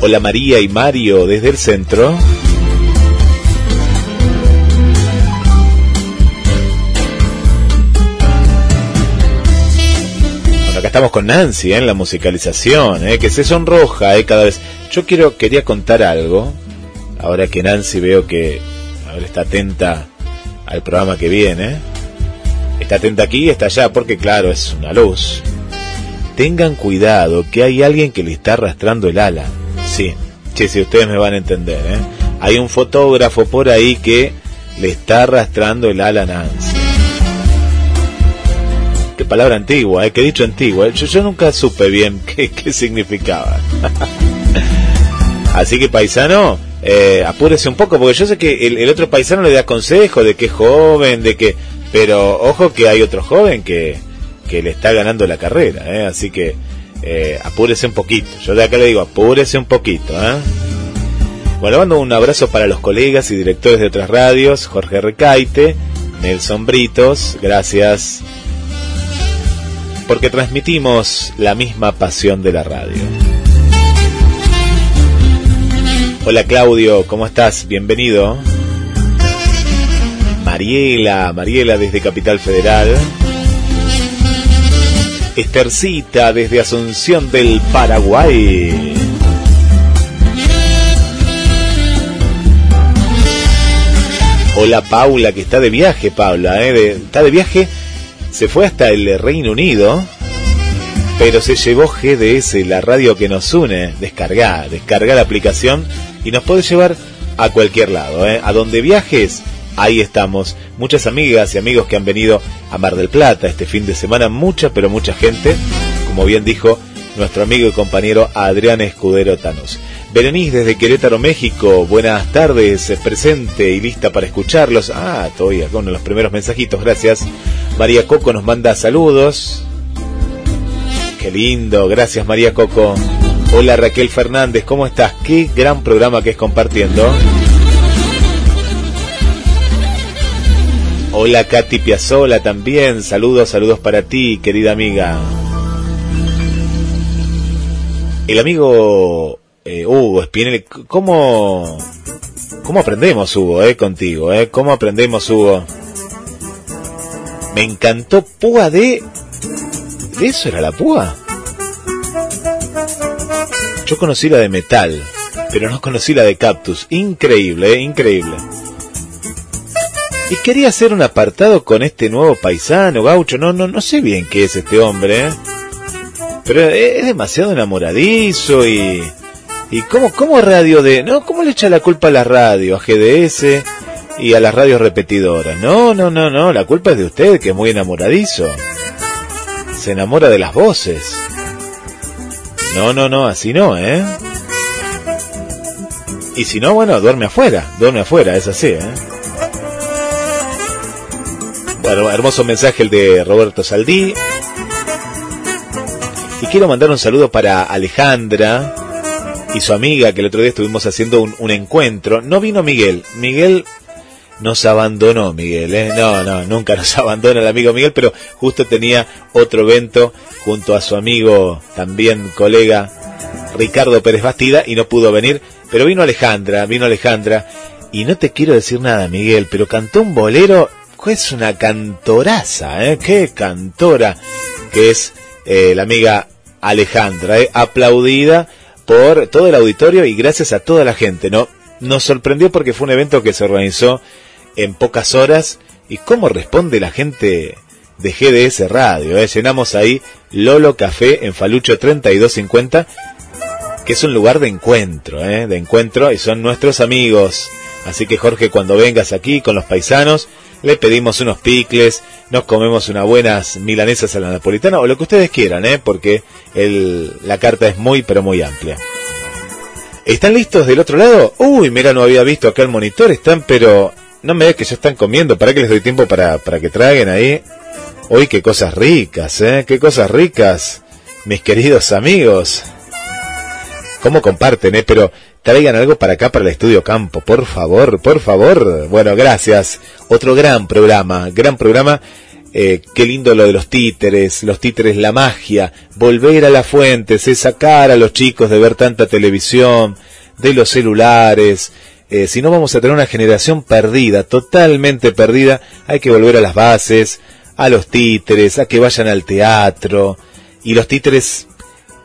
Speaker 34: Hola María y Mario desde el centro. Estamos con Nancy ¿eh? en la musicalización, ¿eh? que se sonroja ¿eh? cada vez. Yo quiero quería contar algo, ahora que Nancy veo que está atenta al programa que viene. Está atenta aquí y está allá, porque claro, es una luz. Tengan cuidado que hay alguien que le está arrastrando el ala. Sí, sí, si ustedes me van a entender. Hay un fotógrafo por ahí que le está arrastrando el ala a Nancy palabra antigua, ¿eh? qué dicho antigua. Yo, yo nunca supe bien qué, significaba. Así que paisano, eh, apúrese un poco, porque yo sé que el, otro paisano le da consejo de que es joven, de que... Pero ojo que hay otro joven que, que le está ganando la carrera, ¿eh? así que eh, apúrese un poquito. Yo de acá le digo, apúrese un poquito. ¿eh? Bueno, mando un abrazo para los colegas y directores de otras radios, Jorge Recaite, Nelson Britos, gracias porque transmitimos la misma pasión de la radio. Hola Claudio, ¿cómo estás? Bienvenido. Mariela, Mariela desde Capital Federal. Estercita desde Asunción del Paraguay. Hola Paula, que está de viaje, Paula, ¿eh? está de viaje se fue hasta el Reino Unido, pero se llevó GDS, la radio que nos une. Descargá, descargá la aplicación y nos puede llevar a cualquier lado, ¿eh? a donde viajes. Ahí estamos. Muchas amigas y amigos que han venido a Mar del Plata este fin de semana. Mucha, pero mucha gente. Como bien dijo nuestro amigo y compañero Adrián Escudero Tanos. Berenice desde Querétaro, México. Buenas tardes, presente y lista para escucharlos. Ah, todavía con los primeros mensajitos, gracias. María Coco nos manda saludos. Qué lindo, gracias María Coco. Hola Raquel Fernández, ¿cómo estás? Qué gran programa que es compartiendo. Hola Katy Piazzola también, saludos, saludos para ti, querida amiga. El amigo eh, Hugo Spinelli, ¿cómo, ¿cómo aprendemos Hugo, eh, contigo, eh? ¿Cómo aprendemos Hugo? Me encantó púa de... ¿De eso era la púa? Yo conocí la de metal, pero no conocí la de cactus. Increíble, eh, increíble. Y quería hacer un apartado con este nuevo paisano, gaucho. No, no, no sé bien qué es este hombre, ¿eh? Pero es demasiado enamoradizo y... ¿Y cómo, cómo radio de...? ¿No? ¿Cómo le echa la culpa a la radio, a GDS y a las radios repetidoras? No, no, no, no. La culpa es de usted, que es muy enamoradizo. Se enamora de las voces. No, no, no, así no, ¿eh? Y si no, bueno, duerme afuera. Duerme afuera, es así, ¿eh? Bueno, hermoso mensaje el de Roberto Saldí. Y quiero mandar un saludo para Alejandra y su amiga, que el otro día estuvimos haciendo un, encuentro. No vino Miguel. Miguel nos abandonó, Miguel. ¿eh? No, no, nunca nos abandona el amigo Miguel, pero justo tenía otro evento junto a su amigo, también colega, Ricardo Pérez Bastida, y no pudo venir. Pero vino Alejandra, vino Alejandra. Y no te quiero decir nada, Miguel, pero cantó un bolero es una cantoraza, ¿eh? Qué cantora que es eh, la amiga Alejandra, ¿eh? aplaudida por todo el auditorio y gracias a toda la gente, ¿no? Nos sorprendió porque fue un evento que se organizó en pocas horas y cómo responde la gente de GDS Radio, ¿eh? Llenamos ahí Lolo Café en Falucho 3250, que es un lugar de encuentro, ¿eh? De encuentro y son nuestros amigos. Así que Jorge, cuando vengas aquí con los paisanos, le pedimos unos picles, nos comemos unas buenas milanesas a la napolitana o lo que ustedes quieran, ¿eh? porque la carta es muy pero muy amplia. ¿Están listos del otro lado? Uy, mira, no había visto acá el monitor, están pero... No me veas que ya están comiendo, ¿para que les doy tiempo para, para que traguen ahí? Uy, qué cosas ricas, ¿eh? Qué cosas ricas, mis queridos amigos. ¿Cómo comparten, eh? Pero traigan algo para acá, para el estudio campo, por favor, por favor. Bueno, gracias. Otro gran programa, gran programa. Eh, qué lindo lo de los títeres, los títeres, la magia, volver a las fuentes, es sacar a los chicos de ver tanta televisión, de los celulares. Eh, si no vamos a tener una generación perdida, totalmente perdida, hay que volver a las bases, a los títeres, a que vayan al teatro. Y los títeres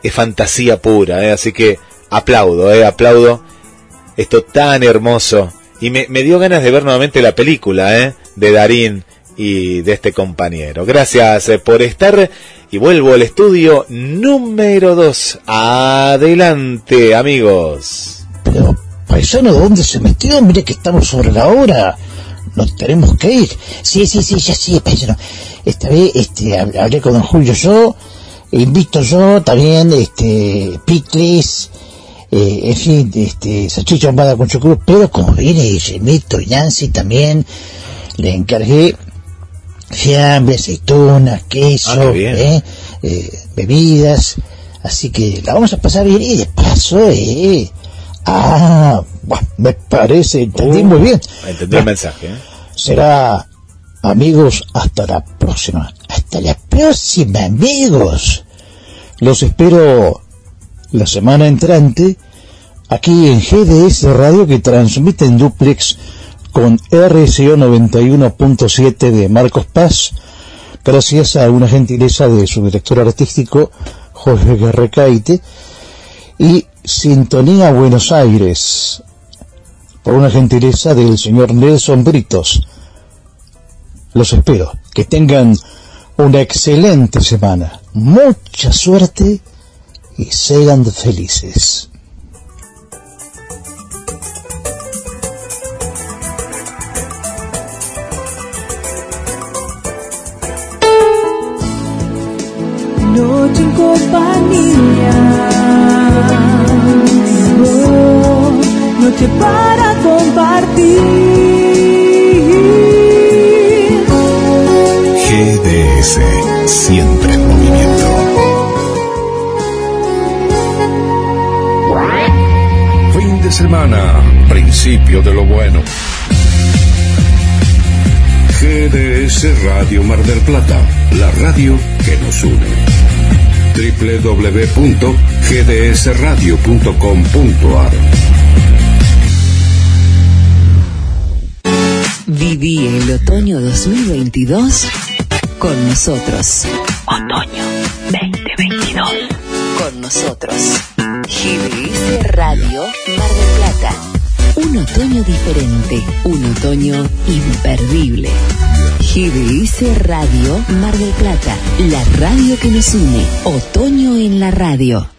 Speaker 34: es fantasía pura, ¿eh? así que aplaudo, eh, aplaudo esto tan hermoso. Y me, dio ganas de ver nuevamente la película, eh, de Darín y de este compañero. Gracias eh, por estar y vuelvo al estudio número 2. Adelante, amigos.
Speaker 4: Pero, paisano, ¿dónde se metió? Mire que estamos sobre la hora. Nos tenemos que ir. Sí, sí, sí, ya sí, paisano. Esta vez este, hablé con Julio yo, invito yo también, este, Picles, eh, en fin, este, salchicha bombada con chocolate, pero como viene Remito y Nancy también, le encargué fiambre, aceitunas, queso, ah, eh, eh, bebidas, así que la vamos a pasar bien y de paso, eh, ah, me parece, entendí muy bien.
Speaker 34: Entendí el mensaje, ¿eh?
Speaker 4: Será, amigos, hasta la próxima, hasta la próxima, amigos. Los espero la semana entrante aquí en GDS Radio que transmite en duplex con RCO 91.7 de Marcos Paz, gracias a una gentileza de su director artístico Jorge Guerrecaite y Sintonía Buenos Aires, por una gentileza del señor Nelson Britos. Los espero, que tengan una excelente semana, mucha suerte y sean felices. Noche en compañía, oh, noche para compartir.
Speaker 35: Principio de lo bueno. GDS Radio Mar del Plata, la radio que nos une. www.gdsradio.com.ar
Speaker 3: Viví el otoño 2022 con nosotros. Otoño 2022 con nosotros. GDS Radio Mar del Plata. Un otoño diferente, un otoño imperdible. GDS Radio Mar del Plata, la radio que nos une. Otoño en la radio.